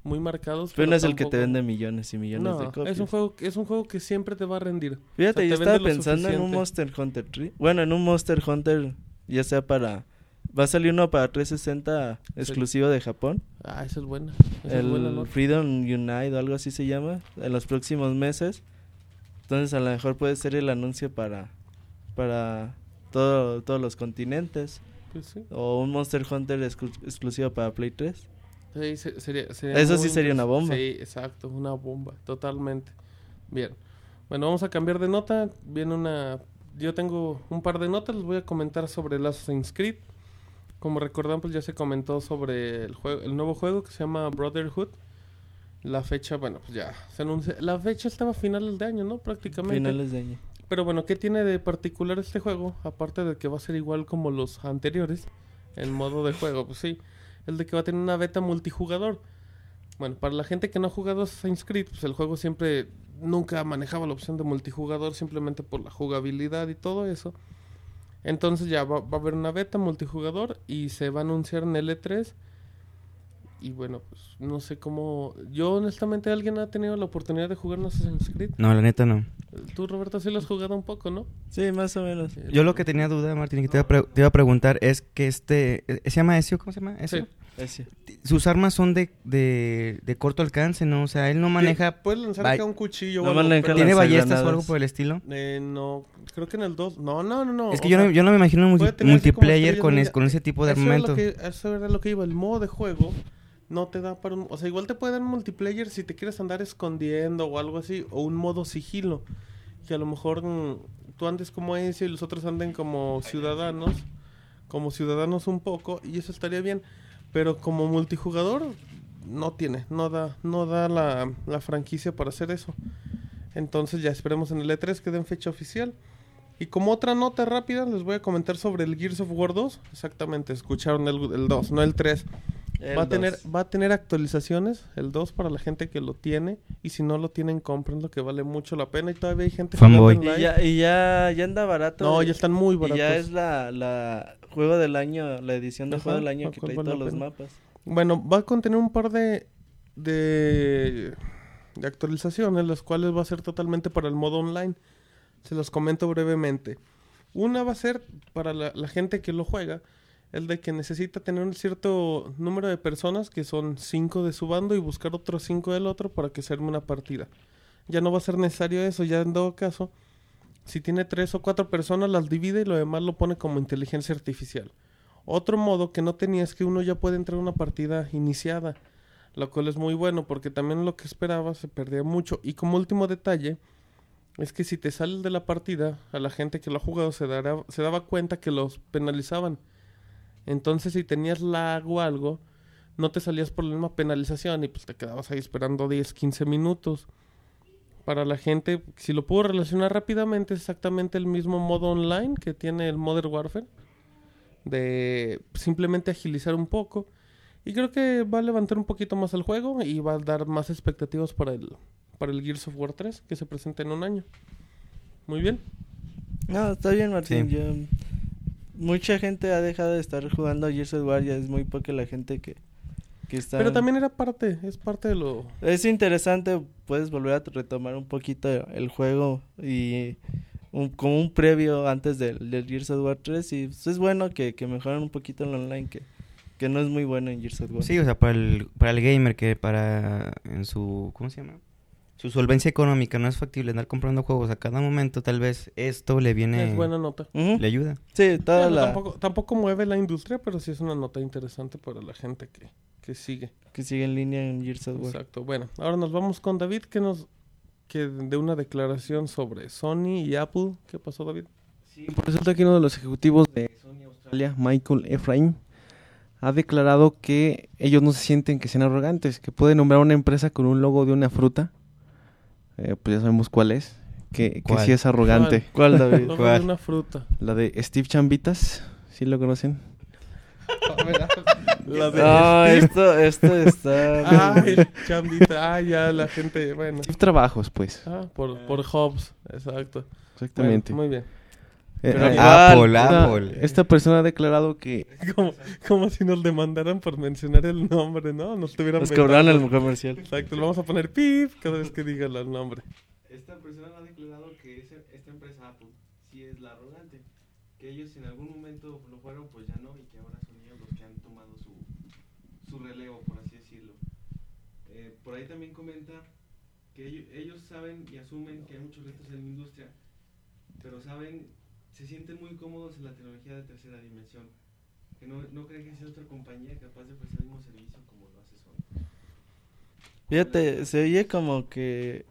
Speaker 2: muy marcados.
Speaker 4: pero no es el que te vende millones y millones de copias.
Speaker 2: es un juego, es un juego que siempre te va a rendir.
Speaker 4: Fíjate,
Speaker 2: o sea,
Speaker 4: yo estaba pensando en un. Monster Hunter 3. Bueno, en un Monster Hunter, ya sea para... Va a salir uno para 360 exclusivo de Japón.
Speaker 2: Ah, esa es buena,
Speaker 4: El
Speaker 2: ¿no?
Speaker 4: Freedom Unite o algo así se llama. En los próximos meses. Entonces a lo mejor puede ser el anuncio para... Para todo, todos los continentes.
Speaker 2: Pues sí.
Speaker 4: O un Monster Hunter exclu- exclusivo para Play 3.
Speaker 2: Sí, se- sería, sería
Speaker 4: Eso sí sería una bomba.
Speaker 2: Sí, exacto, una bomba, totalmente. Bien. Bueno, vamos a cambiar de nota. Viene una. Yo tengo un par de notas, les voy a comentar sobre el Assassin's Creed. Como recordan, pues ya se comentó sobre el juego, el nuevo juego que se llama Brotherhood. La fecha, bueno, pues ya se anuncia. La fecha estaba a finales de año, ¿no? Prácticamente.
Speaker 4: Finales de año.
Speaker 2: Pero bueno, ¿qué tiene de particular este juego? Aparte de que va a ser igual como los anteriores, en modo de juego, pues sí. El de que va a tener una beta multijugador. Bueno, para la gente que no ha jugado Assassin's Creed, pues el juego siempre nunca manejaba la opción de multijugador simplemente por la jugabilidad y todo eso. Entonces ya va, va a haber una beta multijugador y se va a anunciar en el E3. Y bueno, pues no sé cómo... Yo honestamente, ¿alguien ha tenido la oportunidad de jugar en Assassin's Creed?
Speaker 3: No, la neta no.
Speaker 2: Tú, Roberto, sí lo has jugado un poco, ¿no?
Speaker 4: Sí, más o menos.
Speaker 3: Yo lo que tenía duda, Martín, que te iba a, pre- te iba a preguntar es que este... eh, ¿Se llama Ezio? ¿Cómo se llama? Ezio.
Speaker 2: Sí.
Speaker 4: Ese.
Speaker 3: Sus armas son de, de, de corto alcance, ¿no? O sea, él no maneja...
Speaker 2: Puedes lanzar acá un cuchillo o algo,
Speaker 3: ¿Tiene ballestas o algo por el estilo?
Speaker 2: Eh, no, creo que en el 2. No, no, no, no.
Speaker 3: es que yo,
Speaker 2: sea,
Speaker 3: no, yo no me imagino un multi- multiplayer con, es- con ese tipo de
Speaker 2: eso era que- Eso era lo que iba. El modo de juego no te da para un. O sea, igual te puede dar multiplayer si te quieres andar escondiendo o algo así. O un modo sigilo. Que a lo mejor mm, tú andes como ese y los otros anden como ciudadanos. Como ciudadanos un poco. Y eso estaría bien. Pero como multijugador, no tiene. No da, no da la, la franquicia para hacer eso. Entonces ya esperemos en el E3 que den fecha oficial. Y como otra nota rápida, les voy a comentar sobre el Gears of War 2. Exactamente, escucharon el, el 2, no el 3.
Speaker 4: El
Speaker 2: Va a, tener,
Speaker 4: 2.
Speaker 2: va a tener actualizaciones, el 2 para la gente que lo tiene. Y si no lo tienen, comprenlo que vale mucho la pena. Y todavía hay gente
Speaker 3: Fanboy.
Speaker 2: jugando
Speaker 4: Y ya, y ya, ya anda barato.
Speaker 2: No,
Speaker 4: y-
Speaker 2: ya están muy
Speaker 4: Y
Speaker 2: baratos.
Speaker 4: ya es la, la juego del año, la edición de
Speaker 2: Ajá,
Speaker 4: juego del año que trae
Speaker 2: vale
Speaker 4: todos los mapas.
Speaker 2: Bueno, va a contener un par de, de, de actualizaciones, las cuales va a ser totalmente para el modo online. Se los comento brevemente. Una va a ser para la, la gente que lo juega, el de que necesita tener un cierto número de personas, que son 5 de su bando, y buscar otros 5 del otro para que se arme una partida. Ya no va a ser necesario eso, ya en todo caso, si tiene 3 o 4 personas, las divide y lo demás lo pone como inteligencia artificial. Otro modo que no tenía es que uno ya puede entrar a una partida iniciada, lo cual es muy bueno porque también lo que esperaba se perdía mucho. Y como último detalle, es que si te sales de la partida, a la gente que lo ha jugado se, dará, se daba cuenta que los penalizaban. Entonces si tenías lag o algo, no te salías por la misma penalización y pues te quedabas ahí esperando 10, 15 minutos. Para la gente, si lo puedo relacionar rápidamente, es exactamente el mismo modo online que tiene el Modern Warfare de simplemente agilizar un poco. Y creo que va a levantar un poquito más el juego y va a dar más expectativas para el, para el Gears of War 3 que se presenta en un año. Muy bien.
Speaker 4: No, está bien, Martín.
Speaker 3: Sí.
Speaker 4: yo- mucha gente ha dejado de estar jugando a Gears of War, ya es muy poca la gente que, que está...
Speaker 2: Pero también era parte, es parte de lo...
Speaker 4: Es interesante, puedes volver a retomar un poquito el juego y un- como un previo antes del, del Gears of War 3 y pues, es bueno que, que mejoren un poquito el online que, que no es muy bueno en Gears of War.
Speaker 3: Sí, o sea, para el, para el gamer que para en su, ¿cómo se llama? Su solvencia económica no es factible andar comprando juegos a cada momento, tal vez esto le viene,
Speaker 2: Es buena nota.
Speaker 3: Le ayuda.
Speaker 4: Sí, toda
Speaker 2: Bueno,
Speaker 4: la
Speaker 2: tampoco, tampoco mueve la industria, pero sí es una nota interesante para la gente que, que sigue.
Speaker 4: que sigue en línea en Gears of War.
Speaker 2: Exacto. Bueno, ahora nos vamos con David, que nos que de una declaración sobre Sony y Apple. ¿Qué pasó, David?
Speaker 1: Sí, pues resulta que uno de los ejecutivos de Sony Australia, Michael Efraim, ha declarado que ellos no se sienten que sean arrogantes, que pueden nombrar una empresa con un logo de una fruta, eh, pues ya sabemos cuál es, que, que
Speaker 3: ¿Cuál?
Speaker 1: sí es arrogante.
Speaker 4: ¿Cuál, David?
Speaker 2: Logo de
Speaker 3: ¿Cuál?
Speaker 2: una fruta.
Speaker 1: La de Steve Chambitas, ¿sí lo conocen?
Speaker 2: La de
Speaker 4: No,
Speaker 2: Steve.
Speaker 4: esto, esto está...
Speaker 2: Ay, chambita. Ah, ya, la gente, bueno.
Speaker 1: Steve Trabajos, pues,
Speaker 2: Ah, por, por Hobbs, exacto.
Speaker 1: exactamente.
Speaker 2: Bueno, muy bien.
Speaker 1: Eh,
Speaker 4: Pero
Speaker 1: eh,
Speaker 3: Apple, Apple.
Speaker 1: esta persona ha declarado que
Speaker 2: Como, como si nos demandaran por mencionar el nombre, ¿no? Nos tuvieran
Speaker 4: Nos cobraron el comercial.
Speaker 2: Exacto, le vamos a poner pip cada vez que diga el nombre.
Speaker 1: Esta persona ha declarado que esta empresa Apple sí es la arrogante. Que ellos en algún momento lo fueron, pues ya no, y que ahora son ellos los que han tomado su, su relevo, por así decirlo. Eh, por ahí también comenta que ellos, ellos saben y asumen que hay muchos retos en la industria, pero saben, se sienten muy cómodos en la tecnología de tercera dimensión. Que no, no creen que sea otra compañía capaz de ofrecer el mismo servicio como lo hace Sony.
Speaker 4: Fíjate, se oye como que...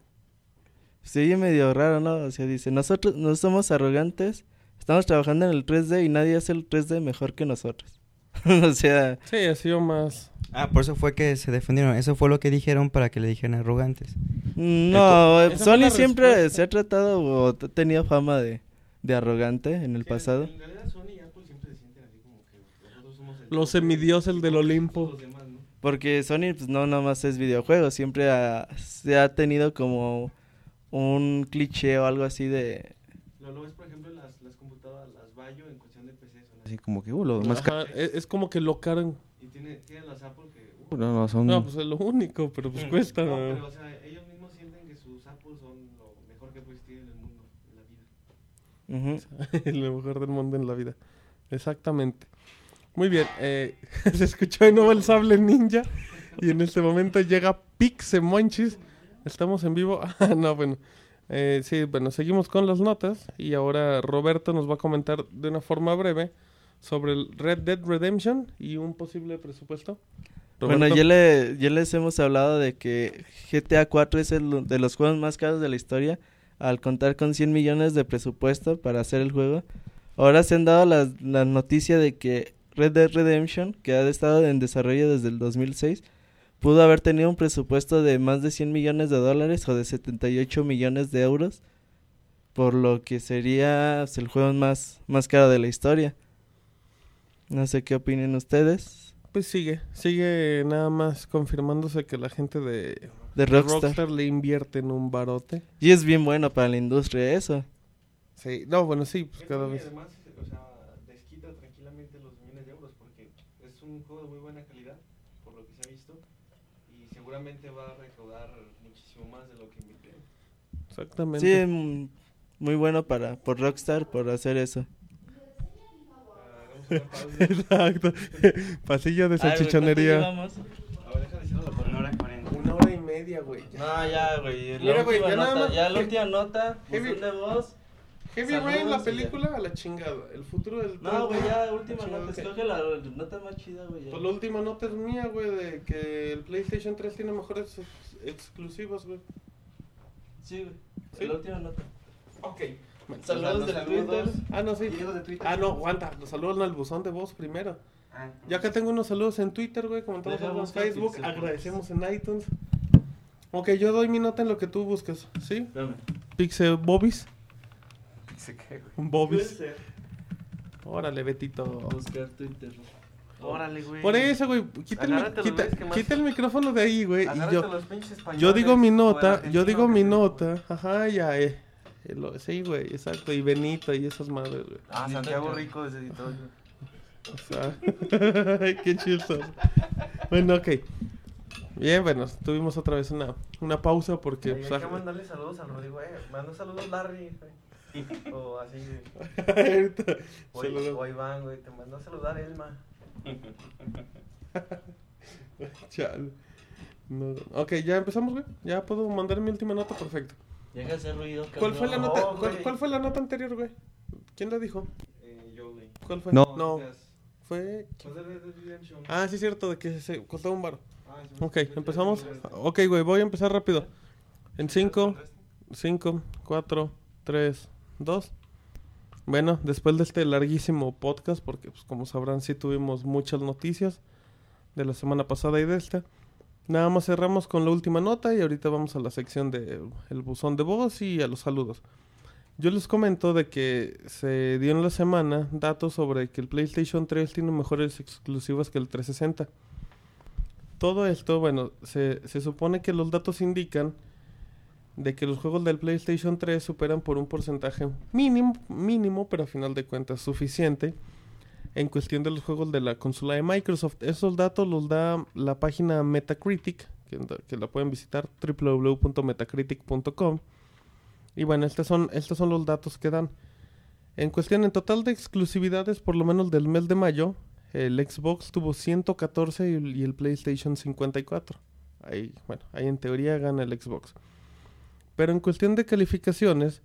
Speaker 4: Se oye medio raro, ¿no? O sea, dice, nosotros no somos arrogantes, estamos trabajando en el 3D y nadie hace el 3D mejor que nosotros. o sea,
Speaker 2: Sí, ha sido más.
Speaker 3: Ah, por eso fue que se defendieron. Eso fue lo que dijeron para que le dijeran arrogantes.
Speaker 4: no, Sony siempre
Speaker 2: respuesta.
Speaker 4: se ha tratado o ha tenido fama de, de arrogante en el pasado.
Speaker 1: En realidad Sony y Apple siempre se sienten así como que nosotros somos el
Speaker 2: Los semidioses del Olimpo.
Speaker 1: los demás, ¿no?
Speaker 4: Porque Sony pues no nada más es videojuegos, siempre ha- se ha tenido como un cliché o algo así de...
Speaker 1: Lo, lo ves, por ejemplo, en las, las computadoras, las Bayo en cuestión de PC son así como que, uh, lo más
Speaker 2: Ajá, es, es como que lo caro.
Speaker 1: Y tiene, tiene las Apple que, uh, no, no, son...
Speaker 2: No, pues es lo único, pero pues cuesta.
Speaker 1: No, pero, o sea, ellos mismos sienten que sus Apple son lo mejor que puede existir en el mundo, vida.
Speaker 4: Ujú.
Speaker 2: lo mejor del mundo en la vida. Exactamente. Muy bien. eh, se escuchó de nuevo el sable ninja. Y en este momento llega Pixemonchis. Estamos en vivo. Ah, no, bueno. Eh, sí, bueno, seguimos con las notas. Y ahora Roberto nos va a comentar de una forma breve sobre el Red Dead Redemption y un posible presupuesto.
Speaker 4: Bueno,
Speaker 2: Roberto.
Speaker 4: ya, le, ya les hemos hablado de que GTA 4 es el de los juegos más caros de la historia, al contar con 100 millones de presupuesto para hacer el juego. Ahora se han dado la, la noticia de que Red Dead Redemption, que ha estado en desarrollo desde el 2006, pudo haber tenido un presupuesto de más de 100 millones de dólares o de 78 millones de euros, por lo que sería pues, el juego más, más caro de la historia. No sé qué opinen ustedes.
Speaker 2: Pues sigue, sigue nada más confirmándose que la gente de
Speaker 4: De
Speaker 2: Rockstar,
Speaker 4: Rockstar.
Speaker 2: le invierte en un barote.
Speaker 4: Y es bien bueno para la industria eso.
Speaker 2: Sí, no, bueno, sí, pues cada
Speaker 1: Y
Speaker 2: vez.
Speaker 1: además, o sea, desquita tranquilamente los millones de euros porque es un juego de muy buena calidad, por lo que se ha visto, y seguramente va a recaudar muchísimo más de lo que invirtió.
Speaker 2: Exactamente.
Speaker 4: Sí, mm, muy bueno para por Rockstar por hacer eso.
Speaker 1: Pausa.
Speaker 2: Exacto. Pasillo de salchichonería.
Speaker 1: A
Speaker 2: media, güey.
Speaker 4: No, ya, güey.
Speaker 2: Mira, güey, ya nada
Speaker 4: nota,
Speaker 2: más-
Speaker 4: ya la última nota,
Speaker 2: Heavy-
Speaker 4: de voz.
Speaker 2: Heavy Rain, la
Speaker 4: Saludos,
Speaker 2: película, a la chingada. El futuro del.
Speaker 4: No, güey, ya, última
Speaker 2: Chingada,
Speaker 4: nota. Escoge la nota más chida, güey. ya.
Speaker 2: Pues la última nota es mía, güey, de que el PlayStation 3 tiene mejores ex- exclusivos, güey.
Speaker 4: Sí, güey.
Speaker 2: ¿Sí?
Speaker 4: La última nota.
Speaker 2: Ok.
Speaker 4: Saludos
Speaker 6: saludos.
Speaker 4: Twitter.
Speaker 2: Ah, no, sí.
Speaker 6: De.
Speaker 2: Ah, no, aguanta. Los saludos en el buzón de voz primero.
Speaker 6: Ah,
Speaker 2: Ya acá tengo unos saludos en Twitter, güey. Comentamos algo en Facebook. Agradecemos en iTunes. Ok, yo doy mi nota en lo que tú buscas. ¿Sí?
Speaker 4: Espérame.
Speaker 2: Pixel Bobis.
Speaker 6: ¿Sé qué, güey?
Speaker 4: Puede
Speaker 2: Bobis.
Speaker 4: ser.
Speaker 2: Órale, Betito.
Speaker 4: Buscar Twitter.
Speaker 6: Órale, güey.
Speaker 2: Por eso, güey. Quita, el, quita- quita micrófono de ahí, güey. Y
Speaker 6: Agárrate
Speaker 2: yo,
Speaker 6: los pinches españoles,
Speaker 2: yo digo mi nota. Yo digo mi nota. Ajá, ya, eh. El- Sí, güey, exacto. Y Benito y esas madres, güey.
Speaker 6: Ah, Santiago Rico desde editor.
Speaker 2: O sea, qué chistoso. Bueno, ok. Bien, bueno, tuvimos otra vez una, una pausa porque...
Speaker 6: Hay
Speaker 2: pues,
Speaker 6: que
Speaker 2: ah,
Speaker 6: mandarle saludos al Rodrigo, eh. Manda saludos Larry, güey. O así, güey.
Speaker 2: ahorita-
Speaker 6: O, o Iván, güey. Te mandó a saludar Elma.
Speaker 2: Chale. No, ok, ya empezamos, güey. Ya puedo mandar mi última nota, perfecto.
Speaker 4: Deja de hacer ruido,
Speaker 2: ¿Cuál fue la
Speaker 6: No,
Speaker 2: nota? ¿Cuál, cuál fue la nota anterior, güey? ¿Quién la dijo?
Speaker 1: Eh, yo, güey.
Speaker 2: ¿Cuál fue?
Speaker 1: No,
Speaker 2: no. Fue... Ah, sí, es cierto, de que se costó un bar. Ok, empezamos. Ok, güey, voy a empezar rápido. En 5, 5, 4, 3, 2. Bueno, después de este larguísimo podcast, porque pues, como sabrán, sí tuvimos muchas noticias de la semana pasada y de esta. Nada más cerramos con la última nota y ahorita vamos a la sección de el buzón de voz y a los saludos. Yo les comento de que se dio en la semana datos sobre que el PlayStation 3 tiene mejores exclusivas que el 360. Todo esto, bueno, se, supone que los datos indican de que los juegos del PlayStation 3 superan por un porcentaje mínimo, mínimo, pero a final de cuentas suficiente en cuestión de los juegos de la consola de Microsoft. Esos datos los da la página Metacritic, que, que la pueden visitar www.metacritic.com. Y bueno, estos son, estos son los datos que dan. En cuestión en total de exclusividades, por lo menos del mes de mayo, el Xbox tuvo 114 y el, PlayStation 54. Ahí, bueno, ahí en teoría gana el Xbox. Pero en cuestión de calificaciones,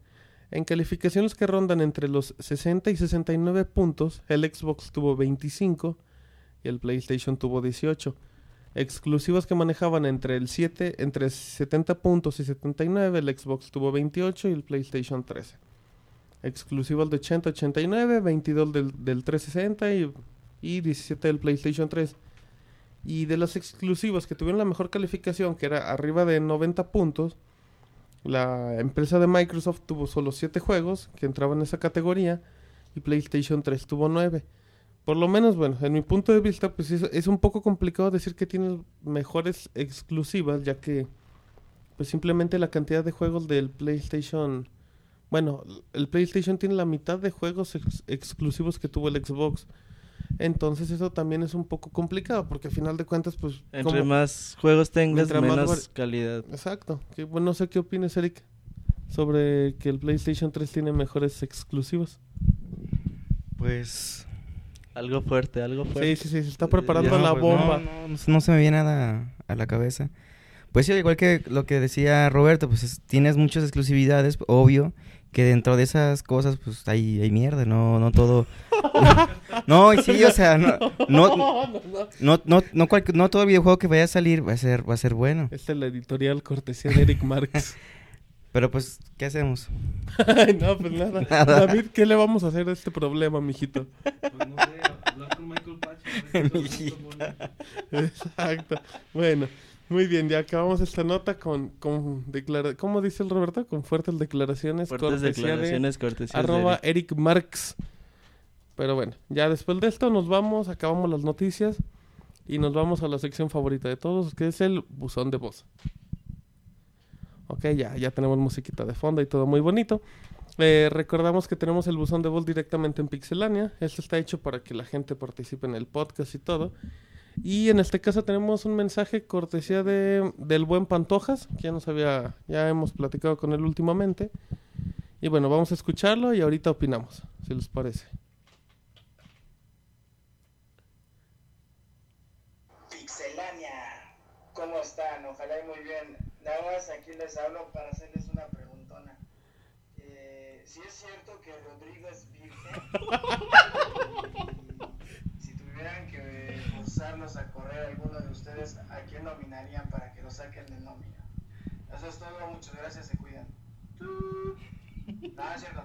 Speaker 2: en calificaciones que rondan entre los 60 y 69 puntos, el Xbox tuvo 25 y el PlayStation tuvo 18. Exclusivas que manejaban entre el 7, entre 70 puntos y 79, el Xbox tuvo 28 y el PlayStation 13. Exclusivas de 80 89, 22 del, del 360 y, y 17 del PlayStation 3. Y de las exclusivas que tuvieron la mejor calificación, que era arriba de 90 puntos, la empresa de Microsoft tuvo solo 7 juegos que entraban en esa categoría y PlayStation 3 tuvo 9. Por lo menos, bueno, en mi punto de vista, pues es, un poco complicado decir que tiene mejores exclusivas, ya que pues simplemente la cantidad de juegos del PlayStation, bueno, el PlayStation tiene la mitad de juegos ex- exclusivos que tuvo el Xbox. Entonces eso también es un poco complicado, porque al final de cuentas, pues...
Speaker 4: Entre más juegos tengas,
Speaker 2: más
Speaker 4: menos
Speaker 2: vari-
Speaker 4: calidad.
Speaker 2: Exacto. Que, bueno, no sé qué opinas, Eric, sobre que el PlayStation 3 tiene mejores exclusivas.
Speaker 3: Pues.
Speaker 4: Algo fuerte, algo fuerte.
Speaker 2: Sí, sí, sí, se está preparando
Speaker 3: no,
Speaker 2: la
Speaker 3: pues,
Speaker 2: bomba.
Speaker 3: No, no, no se me viene nada a la cabeza. Pues sí, al igual que lo que decía Roberto, pues es- tienes muchas exclusividades, obvio, que dentro de esas cosas, pues hay, hay mierda, no, no todo. no, y sí, o sea, no, no, no, no, no, cual- no todo videojuego que vaya a salir va a ser, va a ser bueno.
Speaker 2: Esta es la editorial cortesía de Eric Marx.
Speaker 3: Pero pues, ¿qué hacemos?
Speaker 2: Ay, no, pues nada.
Speaker 3: Nada.
Speaker 2: David, ¿qué le vamos a hacer a este problema, mijito?
Speaker 1: Pues no sé, hablar con Michael Patch.
Speaker 2: Exacto. Bueno, muy bien, ya acabamos esta nota con, con ¿Cómo dice el Roberto? Con fuertes declaraciones.
Speaker 4: Fuertes
Speaker 2: de
Speaker 4: declaraciones, de
Speaker 2: arroba
Speaker 4: Eric.
Speaker 2: Eric Marx. Pero bueno, ya después de esto nos vamos, acabamos las noticias. Y nos vamos a la sección favorita de todos, que es el buzón de voz. Ok, ya, ya tenemos musiquita de fondo y todo muy bonito. Eh, recordamos que tenemos el buzón de voz directamente en Pixelania. Esto está hecho para que la gente participe en el podcast y todo. Y en este caso tenemos un mensaje cortesía de, del buen Pantojas, que ya nos había, ya hemos platicado con él últimamente. Y bueno, vamos a escucharlo y ahorita opinamos, si les parece.
Speaker 9: Pixelania, ¿cómo están? Ojalá y muy bien. Nada más aquí les hablo para hacerles una preguntona. Eh, si es cierto que Rodrigo es virgen, y si tuvieran que alguno de ustedes, ¿a quién nominarían para que lo saquen de nómina? Eso es todo, muchas gracias, se cuidan. No, es cierto.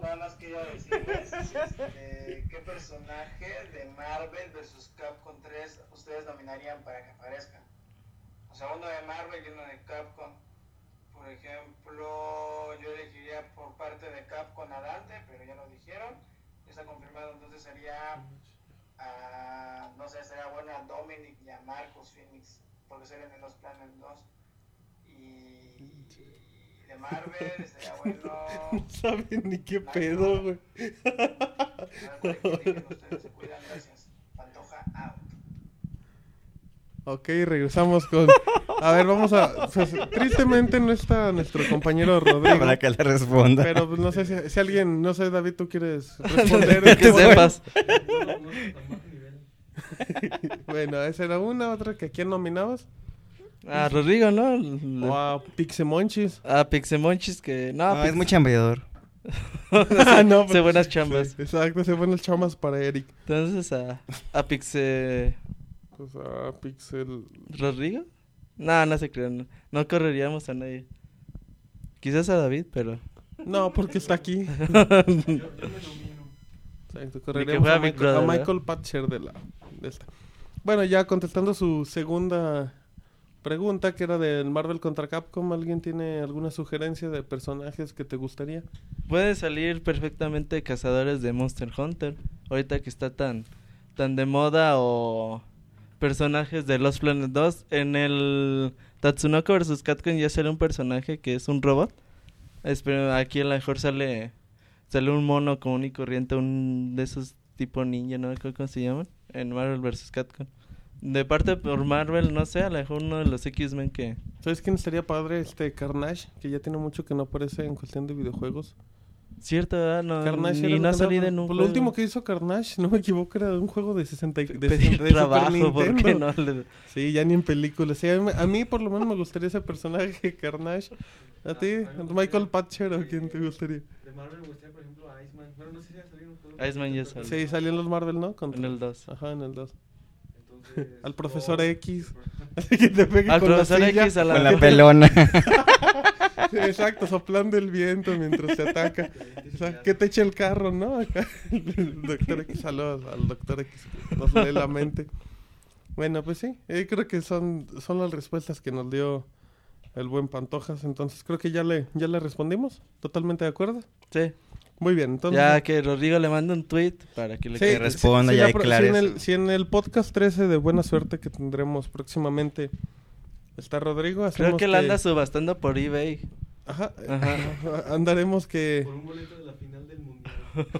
Speaker 9: Nada más quería decirles este, qué personaje de Marvel vs. Capcom 3 ustedes nominarían para que aparezca. O sea, uno de Marvel y uno de Capcom. Por ejemplo, yo elegiría por parte de Capcom a Dante, pero ya lo dijeron. Ya está confirmado, entonces sería a, no sé, sería bueno a Dominic y a Marcos Phoenix, porque serían en los planes 2. Y, y de Marvel sería bueno.
Speaker 2: No saben ni qué pedo, güey.
Speaker 9: Ustedes se cuidan, gracias.
Speaker 2: Ok, regresamos con... A ver, vamos a... pues, tristemente no está nuestro compañero Rodrigo.
Speaker 3: Para que le responda.
Speaker 2: Pero pues, no sé si, si alguien... No sé, David, ¿tú quieres responder?
Speaker 4: que sepas.
Speaker 2: bueno, esa era una. Otra que ¿a quién nominabas?
Speaker 4: A Rodrigo, ¿no?
Speaker 2: O a Pixemonchis.
Speaker 4: A Pixemonchis que... No,
Speaker 3: No,
Speaker 4: Pix-
Speaker 3: es muy chambeador.
Speaker 2: Ah, no,
Speaker 4: Hace buenas chambas.
Speaker 2: Sí, exacto, se buenas chamas para Eric.
Speaker 4: Entonces a, a Pixe...
Speaker 2: Pues a Pixel...
Speaker 4: ¿Rodrigo? No, no se crean. No, no correríamos a nadie. Quizás a David, pero...
Speaker 2: No, porque está aquí. Exacto, correríamos a, Michael,
Speaker 4: Brother,
Speaker 2: a. Michael Patcher de la de esta. Bueno, ya contestando su segunda pregunta, que era del Marvel contra Capcom, ¿alguien tiene alguna sugerencia de personajes que te gustaría?
Speaker 4: Puede salir perfectamente cazadores de Monster Hunter. Ahorita que está tan, tan de moda o personajes de Lost Planet 2. En el Tatsunoko vs. Capcom ya sale un personaje que es un robot. Espero, aquí a lo mejor sale, sale un mono común y corriente, un de esos tipo ninja, no me acuerdo cómo se llaman, en Marvel vs. Capcom. De parte por Marvel, no sé, a lo mejor uno de los X-Men que...
Speaker 2: ¿Sabes quién estaría padre? Este Carnage, que ya tiene mucho que no aparece en cuestión de videojuegos.
Speaker 4: Cierto, ¿verdad? No,
Speaker 2: Carnage
Speaker 4: ni
Speaker 2: era
Speaker 4: no un
Speaker 2: Pues
Speaker 4: juego.
Speaker 2: Lo último que hizo Carnage, no me equivoco, era de un juego de 60 y- de, de,
Speaker 4: Pedir
Speaker 2: Super
Speaker 4: trabajo, ¿por qué
Speaker 2: Nintendo.
Speaker 4: no? Le-
Speaker 2: Sí, ya ni en películas. Sí, a, mí, a mí por lo menos me gustaría ese personaje, Carnage. ¿A ti? ¿Michael Patcher o quién te gustaría?
Speaker 6: De Marvel me gustaría, por ejemplo, a Iceman. Pero no sé si ha salido un juego.
Speaker 4: Iceman ya salió.
Speaker 2: Sí, salió en los Marvel, ¿no? Contra-
Speaker 4: En el 2.
Speaker 2: Ajá, en el 2. Al profesor X. Así que te pegue
Speaker 4: Al
Speaker 2: con la
Speaker 4: profesor
Speaker 2: silla.
Speaker 4: X a la...
Speaker 3: Con la pelona.
Speaker 2: Sí, exacto, soplando el viento mientras te ataca. O sea, que te eche el carro, ¿no? Acá, el doctor X, saludos al doctor X, nos lee la mente. Bueno, pues sí, eh, creo que son, son las respuestas que nos dio el buen Pantojas, entonces creo que ya le, ya le respondimos, totalmente de acuerdo.
Speaker 4: Sí.
Speaker 2: Muy bien, entonces...
Speaker 4: Ya que Rodrigo le manda un tweet para que le
Speaker 2: Sí,
Speaker 3: que responda y
Speaker 2: la
Speaker 3: ahí
Speaker 2: pro- si, en el, si en el podcast 13 de Buena Suerte que tendremos próximamente está Rodrigo,
Speaker 4: Creo que la anda subastando por eBay.
Speaker 2: Ajá,
Speaker 4: Ajá.
Speaker 2: andaremos que...
Speaker 6: Por un boleto de la final del mundial.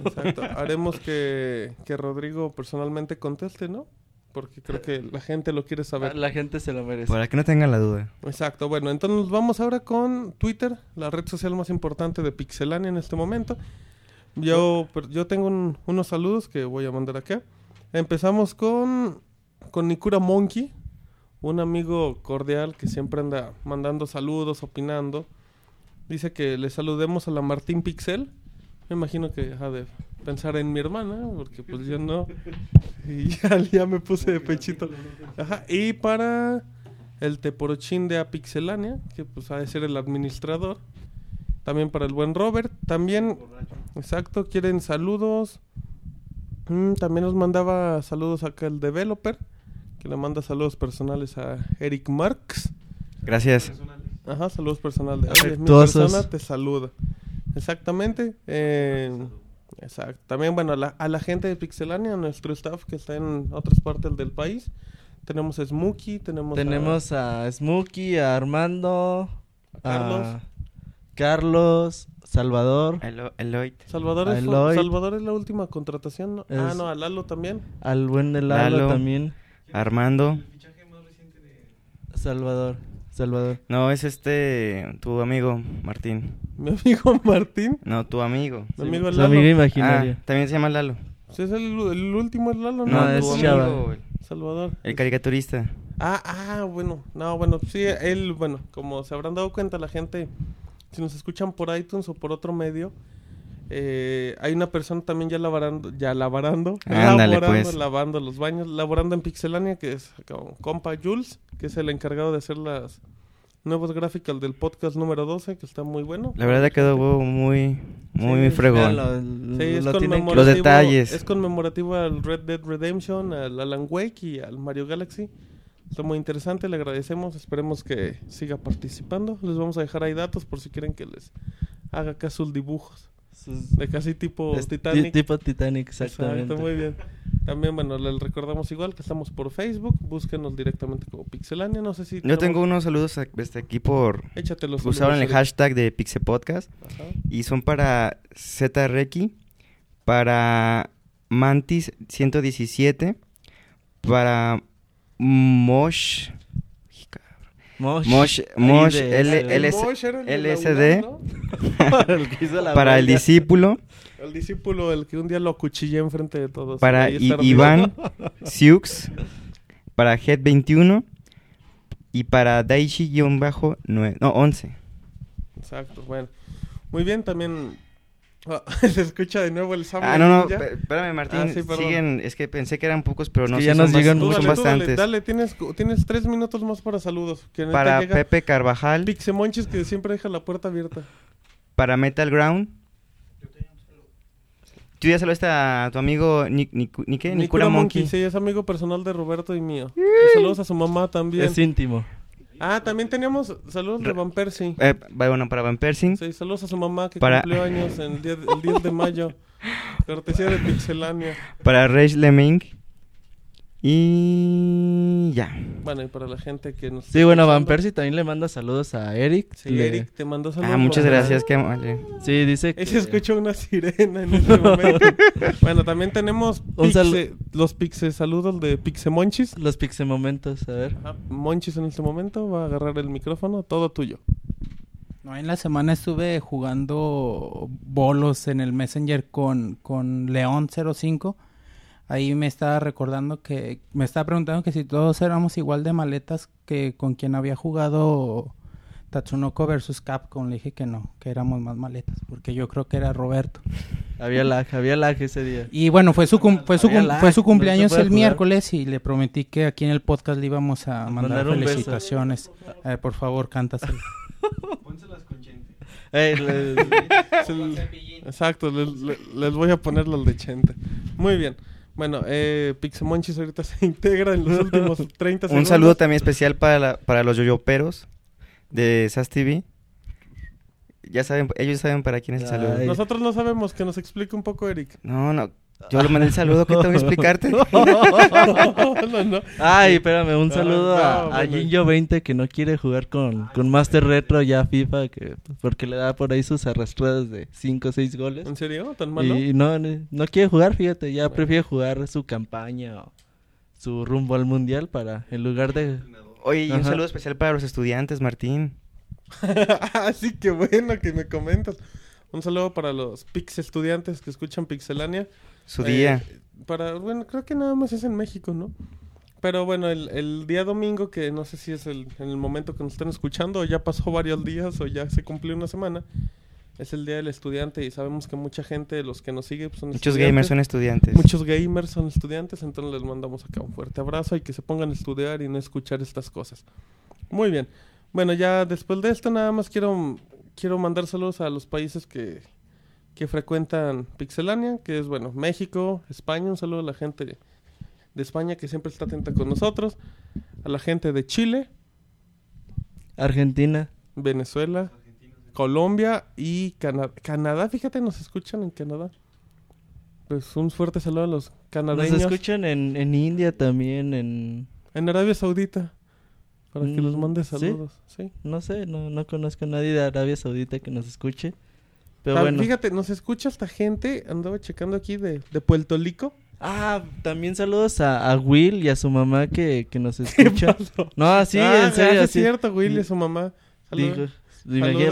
Speaker 2: Exacto. Haremos que, que Rodrigo personalmente conteste, ¿no? Porque creo que la gente lo quiere saber.
Speaker 4: La gente se lo merece.
Speaker 3: Para que no tengan la duda.
Speaker 2: Exacto. Bueno, entonces nos vamos ahora con Twitter, la red social más importante de Pixelania en este momento. Yo, yo tengo un- unos saludos que voy a mandar acá. Empezamos con, con Nikura Monkey, un amigo cordial que siempre anda mandando saludos, opinando. Dice que le saludemos a la Martín Pixel. Me imagino que ha de pensar en mi hermana, porque pues yo no. Y ya, ya me puse de pechito. Ajá. Y para el Teporochín de Apixelania, que pues ha de ser el administrador. También para el buen Robert. También, exacto, quieren saludos. Mm, también nos mandaba saludos acá el developer, que le manda saludos personales a Eric Marx.
Speaker 3: Gracias.
Speaker 2: Ajá, saludos personales. mi persona te saluda. Exactamente. eh, Exacto. También, bueno, a la, a la gente de Pixelania, a nuestro staff que está en otras partes del país. Tenemos a Smokey, tenemos, a-
Speaker 4: Tenemos a Smokey, a Armando,
Speaker 2: A Carlos.
Speaker 4: a Carlos, Salvador,
Speaker 3: Elo- Eloy.
Speaker 2: Salvador, es,
Speaker 4: Eloy.
Speaker 2: Salvador es la última contratación. ¿no? Ah,
Speaker 4: Es-
Speaker 2: no, a Lalo también.
Speaker 4: al buen Lalo,
Speaker 3: Lalo.
Speaker 4: también.
Speaker 3: Armando.
Speaker 4: Salvador, Salvador.
Speaker 3: No, es este, tu amigo, Martín.
Speaker 2: Mi amigo Martín.
Speaker 3: No, tu amigo.
Speaker 2: Mi amigo
Speaker 4: Su
Speaker 2: Lalo.
Speaker 4: amigo
Speaker 3: Ah,
Speaker 4: imaginario.
Speaker 3: también se llama Lalo.
Speaker 2: Sí, es el, el último es Lalo, ¿no?
Speaker 4: No, es
Speaker 3: amigo,
Speaker 2: Salvador.
Speaker 3: el caricaturista.
Speaker 2: Ah, ah, bueno. No, bueno, sí, él, bueno, como se habrán dado cuenta la gente, si nos escuchan por iTunes o por otro medio, eh, hay una persona también ya lavarando, ya lavarando,
Speaker 3: Ándale,
Speaker 2: laborando,
Speaker 3: pues.
Speaker 2: lavando los baños, laborando en Pixelania, que es con compa Jules, que es el encargado de hacer las nuevos gráficos del podcast número 12, que está muy bueno.
Speaker 3: La verdad quedó muy, muy
Speaker 2: Sí,
Speaker 3: fregón.
Speaker 2: Sí, es
Speaker 4: lo tienen que-
Speaker 2: conmemorativo,
Speaker 3: Los detalles.
Speaker 2: Es conmemorativo al Red Dead Redemption, al Alan Wake y al Mario Galaxy. Está muy interesante, le agradecemos. Esperemos que siga participando. Les vamos a dejar ahí datos por si quieren que les haga acá sus dibujos.
Speaker 4: sus-
Speaker 2: De casi tipo
Speaker 4: es
Speaker 2: Titanic.
Speaker 4: Tipo Titanic, exactamente.
Speaker 2: Exacto, muy bien. También, bueno, les recordamos igual que estamos por Facebook. Búsquenos directamente como Pixelania. No sé si.
Speaker 3: Yo
Speaker 2: tenemos-
Speaker 3: tengo unos saludos a- desde aquí por...
Speaker 2: Échate los
Speaker 3: Usaron el hashtag de Pixepodcast.
Speaker 2: Ajá.
Speaker 3: y son para ZReki, para Mantis 117, para Mosh...
Speaker 4: Mosh.
Speaker 3: Mosh, LSD. Para el discípulo,
Speaker 2: El discípulo, el que un día lo acuchillé enfrente de todos.
Speaker 3: para Iván Siux, para Head 21 y para Daichi-9, no, 11.
Speaker 2: Exacto, bueno. Muy bien, también se escucha de nuevo el Sam.
Speaker 3: Ah, no, no,
Speaker 2: Ninja.
Speaker 3: espérame Martín,
Speaker 2: Ah, sí,
Speaker 3: siguen, es que pensé que eran pocos, pero
Speaker 4: Es
Speaker 3: no,
Speaker 4: que
Speaker 3: sí
Speaker 4: ya
Speaker 3: son,
Speaker 4: nos
Speaker 3: bas-
Speaker 4: llegan
Speaker 2: Tú
Speaker 3: son
Speaker 2: dale, tú dale,
Speaker 3: bastantes.
Speaker 2: dale, tienes, tienes tres minutos más para saludos. Que
Speaker 3: Para
Speaker 2: llega
Speaker 3: Pepe Carvajal,
Speaker 2: Pixemonchis que siempre deja la puerta abierta.
Speaker 3: para Metal Ground. Tú ya saludaste a tu amigo Ni, Ni, Ni- ¿qué?
Speaker 2: Nikura
Speaker 3: Nikura Monkey.
Speaker 2: Sí, es amigo personal de Roberto y mío. Y saludos a su mamá también.
Speaker 4: Es íntimo.
Speaker 2: Ah, también teníamos saludos de Van Persie.
Speaker 3: Eh, bueno, para Van Persing.
Speaker 2: Sí, saludos a su mamá que
Speaker 3: Para-
Speaker 2: cumplió años el, día- el 10 de mayo. Cortesía de Pixelania.
Speaker 3: Para Rage Lemming. Y ya.
Speaker 2: Bueno, y para la gente que nos...
Speaker 4: Sí, bueno, Van. Persie también le manda saludos a Eric.
Speaker 2: Sí,
Speaker 4: Le-
Speaker 2: Eric, te mandó saludos.
Speaker 3: Ah, muchas gracias, qué amable.
Speaker 4: Sí, dice que...
Speaker 2: Se escuchó una sirena en este momento. bueno, también tenemos
Speaker 4: sal-
Speaker 2: pixe- los pixe saludos de Pixemonchis.
Speaker 4: Los pixemomentos, a ver.
Speaker 2: Ah, Monchis en este momento va a agarrar el micrófono, todo tuyo.
Speaker 8: No, en la semana estuve jugando bolos en el Messenger con, con León 05. Ahí me estaba recordando que me estaba preguntando que si todos éramos igual de maletas que con quien había jugado Tatsunoko versus Capcom. Le dije que no, que éramos más maletas, porque yo creo que era Roberto.
Speaker 4: Había lag, había lag ese día.
Speaker 8: Y bueno, fue su, cum- fue su,
Speaker 4: Había
Speaker 8: cum-
Speaker 4: lag,
Speaker 8: fue su cumpleaños el
Speaker 4: jugar.
Speaker 8: miércoles y le prometí que aquí en el podcast le íbamos a mandar felicitaciones. Ver, por favor, cántaselo.
Speaker 4: Ey, le-
Speaker 2: Es el- Exacto, les, le- les voy a poner los de Chente. Muy bien. Bueno, eh, Pixemonchis ahorita se integra en los últimos 30 segundos.
Speaker 3: Un saludo también especial para, la- para los yoyoperos de SAS TV. Ya saben, ellos saben para quién es el saludo.
Speaker 2: Nosotros no sabemos, que nos explique un poco Eric.
Speaker 3: No, no. Yo le mandé el saludo, ¿qué tengo que explicarte?
Speaker 2: no, no, no.
Speaker 4: Ay, espérame, un
Speaker 2: Ah,
Speaker 4: saludo
Speaker 2: no,
Speaker 4: a, a
Speaker 2: bueno.
Speaker 4: Ginjo20 que no quiere jugar con, con Master Retro ya FIFA, que porque le da por ahí sus arrastradas de 5 o 6 goles.
Speaker 2: ¿En serio? ¿Tan malo?
Speaker 4: Y no, no, quiere jugar, fíjate, ya prefiere jugar su campaña o su rumbo al mundial para, en lugar de...
Speaker 3: Oye, y un
Speaker 4: Ajá.
Speaker 3: saludo especial para los estudiantes, Martín.
Speaker 2: ah, sí, qué bueno que me comentas. Un saludo para los Pix estudiantes que escuchan Pixelania.
Speaker 3: Su
Speaker 2: Eh,
Speaker 3: día.
Speaker 2: para, bueno, creo que nada más es en México, ¿no? Pero bueno, el, el día domingo, que no sé si es el, en el momento que nos están escuchando, o ya pasó varios días, o ya se cumplió una semana, es el día del estudiante y sabemos que mucha gente de los que nos sigue pues, son
Speaker 3: Muchos
Speaker 2: estudiantes.
Speaker 3: gamers son estudiantes.
Speaker 2: Muchos gamers son estudiantes, entonces les mandamos acá un fuerte abrazo y que se pongan a estudiar y no escuchar estas cosas. Muy bien. Bueno, ya después de esto nada más quiero, quiero mandar saludos a los países que, que frecuentan Pixelania, que es, bueno, México, España, un saludo a la gente de, España que siempre está atenta con nosotros, a la gente de Chile,
Speaker 4: Argentina.
Speaker 2: Venezuela, Colombia y Cana- Canadá. Fíjate, nos escuchan en Canadá. Pues un fuerte saludo a los
Speaker 4: Nos
Speaker 2: canadeños
Speaker 4: escuchan en, en India también, en...
Speaker 2: en Arabia Saudita. Para que los
Speaker 4: Mm,
Speaker 2: mande
Speaker 4: ¿sí?
Speaker 2: saludos. Sí.
Speaker 4: No sé, no, no conozco a nadie de Arabia Saudita que nos escuche. Pero
Speaker 2: Ah,
Speaker 4: bueno.
Speaker 2: Fíjate, nos escucha esta gente, andaba checando aquí de, de Puerto Rico.
Speaker 4: Ah, también saludos a, a Will y a su mamá que, que nos escucha. No, sí,
Speaker 2: Ah,
Speaker 4: en serio,
Speaker 2: ah, sí es cierto, Will y su mamá. Saludos.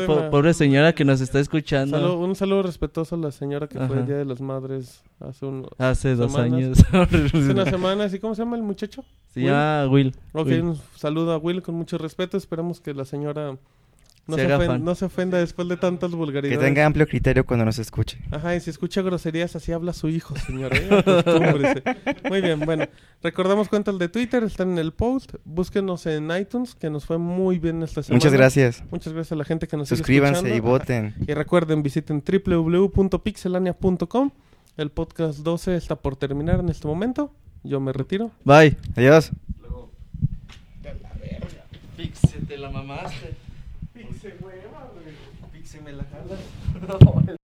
Speaker 4: Po- pobre señora que nos está escuchando
Speaker 2: un saludo respetuoso a la señora que fue el Día de las Madres hace un,
Speaker 4: hace dos
Speaker 2: semanas.
Speaker 4: años.
Speaker 2: hace una semana. ¿Y cómo se llama el muchacho?
Speaker 4: Se llama Will.
Speaker 2: Ok,
Speaker 4: Will.
Speaker 2: un saludo a Will con mucho respeto. Esperamos que la señora no
Speaker 4: Se
Speaker 2: no ofenda después de tantas
Speaker 3: Que
Speaker 2: vulgaridades.
Speaker 3: tenga amplio criterio cuando nos escuche.
Speaker 2: Ajá, y si escucha groserías, así habla su hijo, señora. ¿eh? Muy bien, bueno. Recordamos cuentas de Twitter, están en el post. Búsquenos en iTunes, que nos fue muy bien esta semana.
Speaker 3: Muchas gracias.
Speaker 2: Muchas gracias a la gente que nos sigue
Speaker 3: Suscríbanse y voten.
Speaker 2: Y recuerden, visiten www.pixelania.com. El podcast 12 está por terminar en este momento. Yo me retiro.
Speaker 4: Bye.
Speaker 3: Adiós.
Speaker 4: Pixe, te la mamaste.
Speaker 6: Píxeme la jala.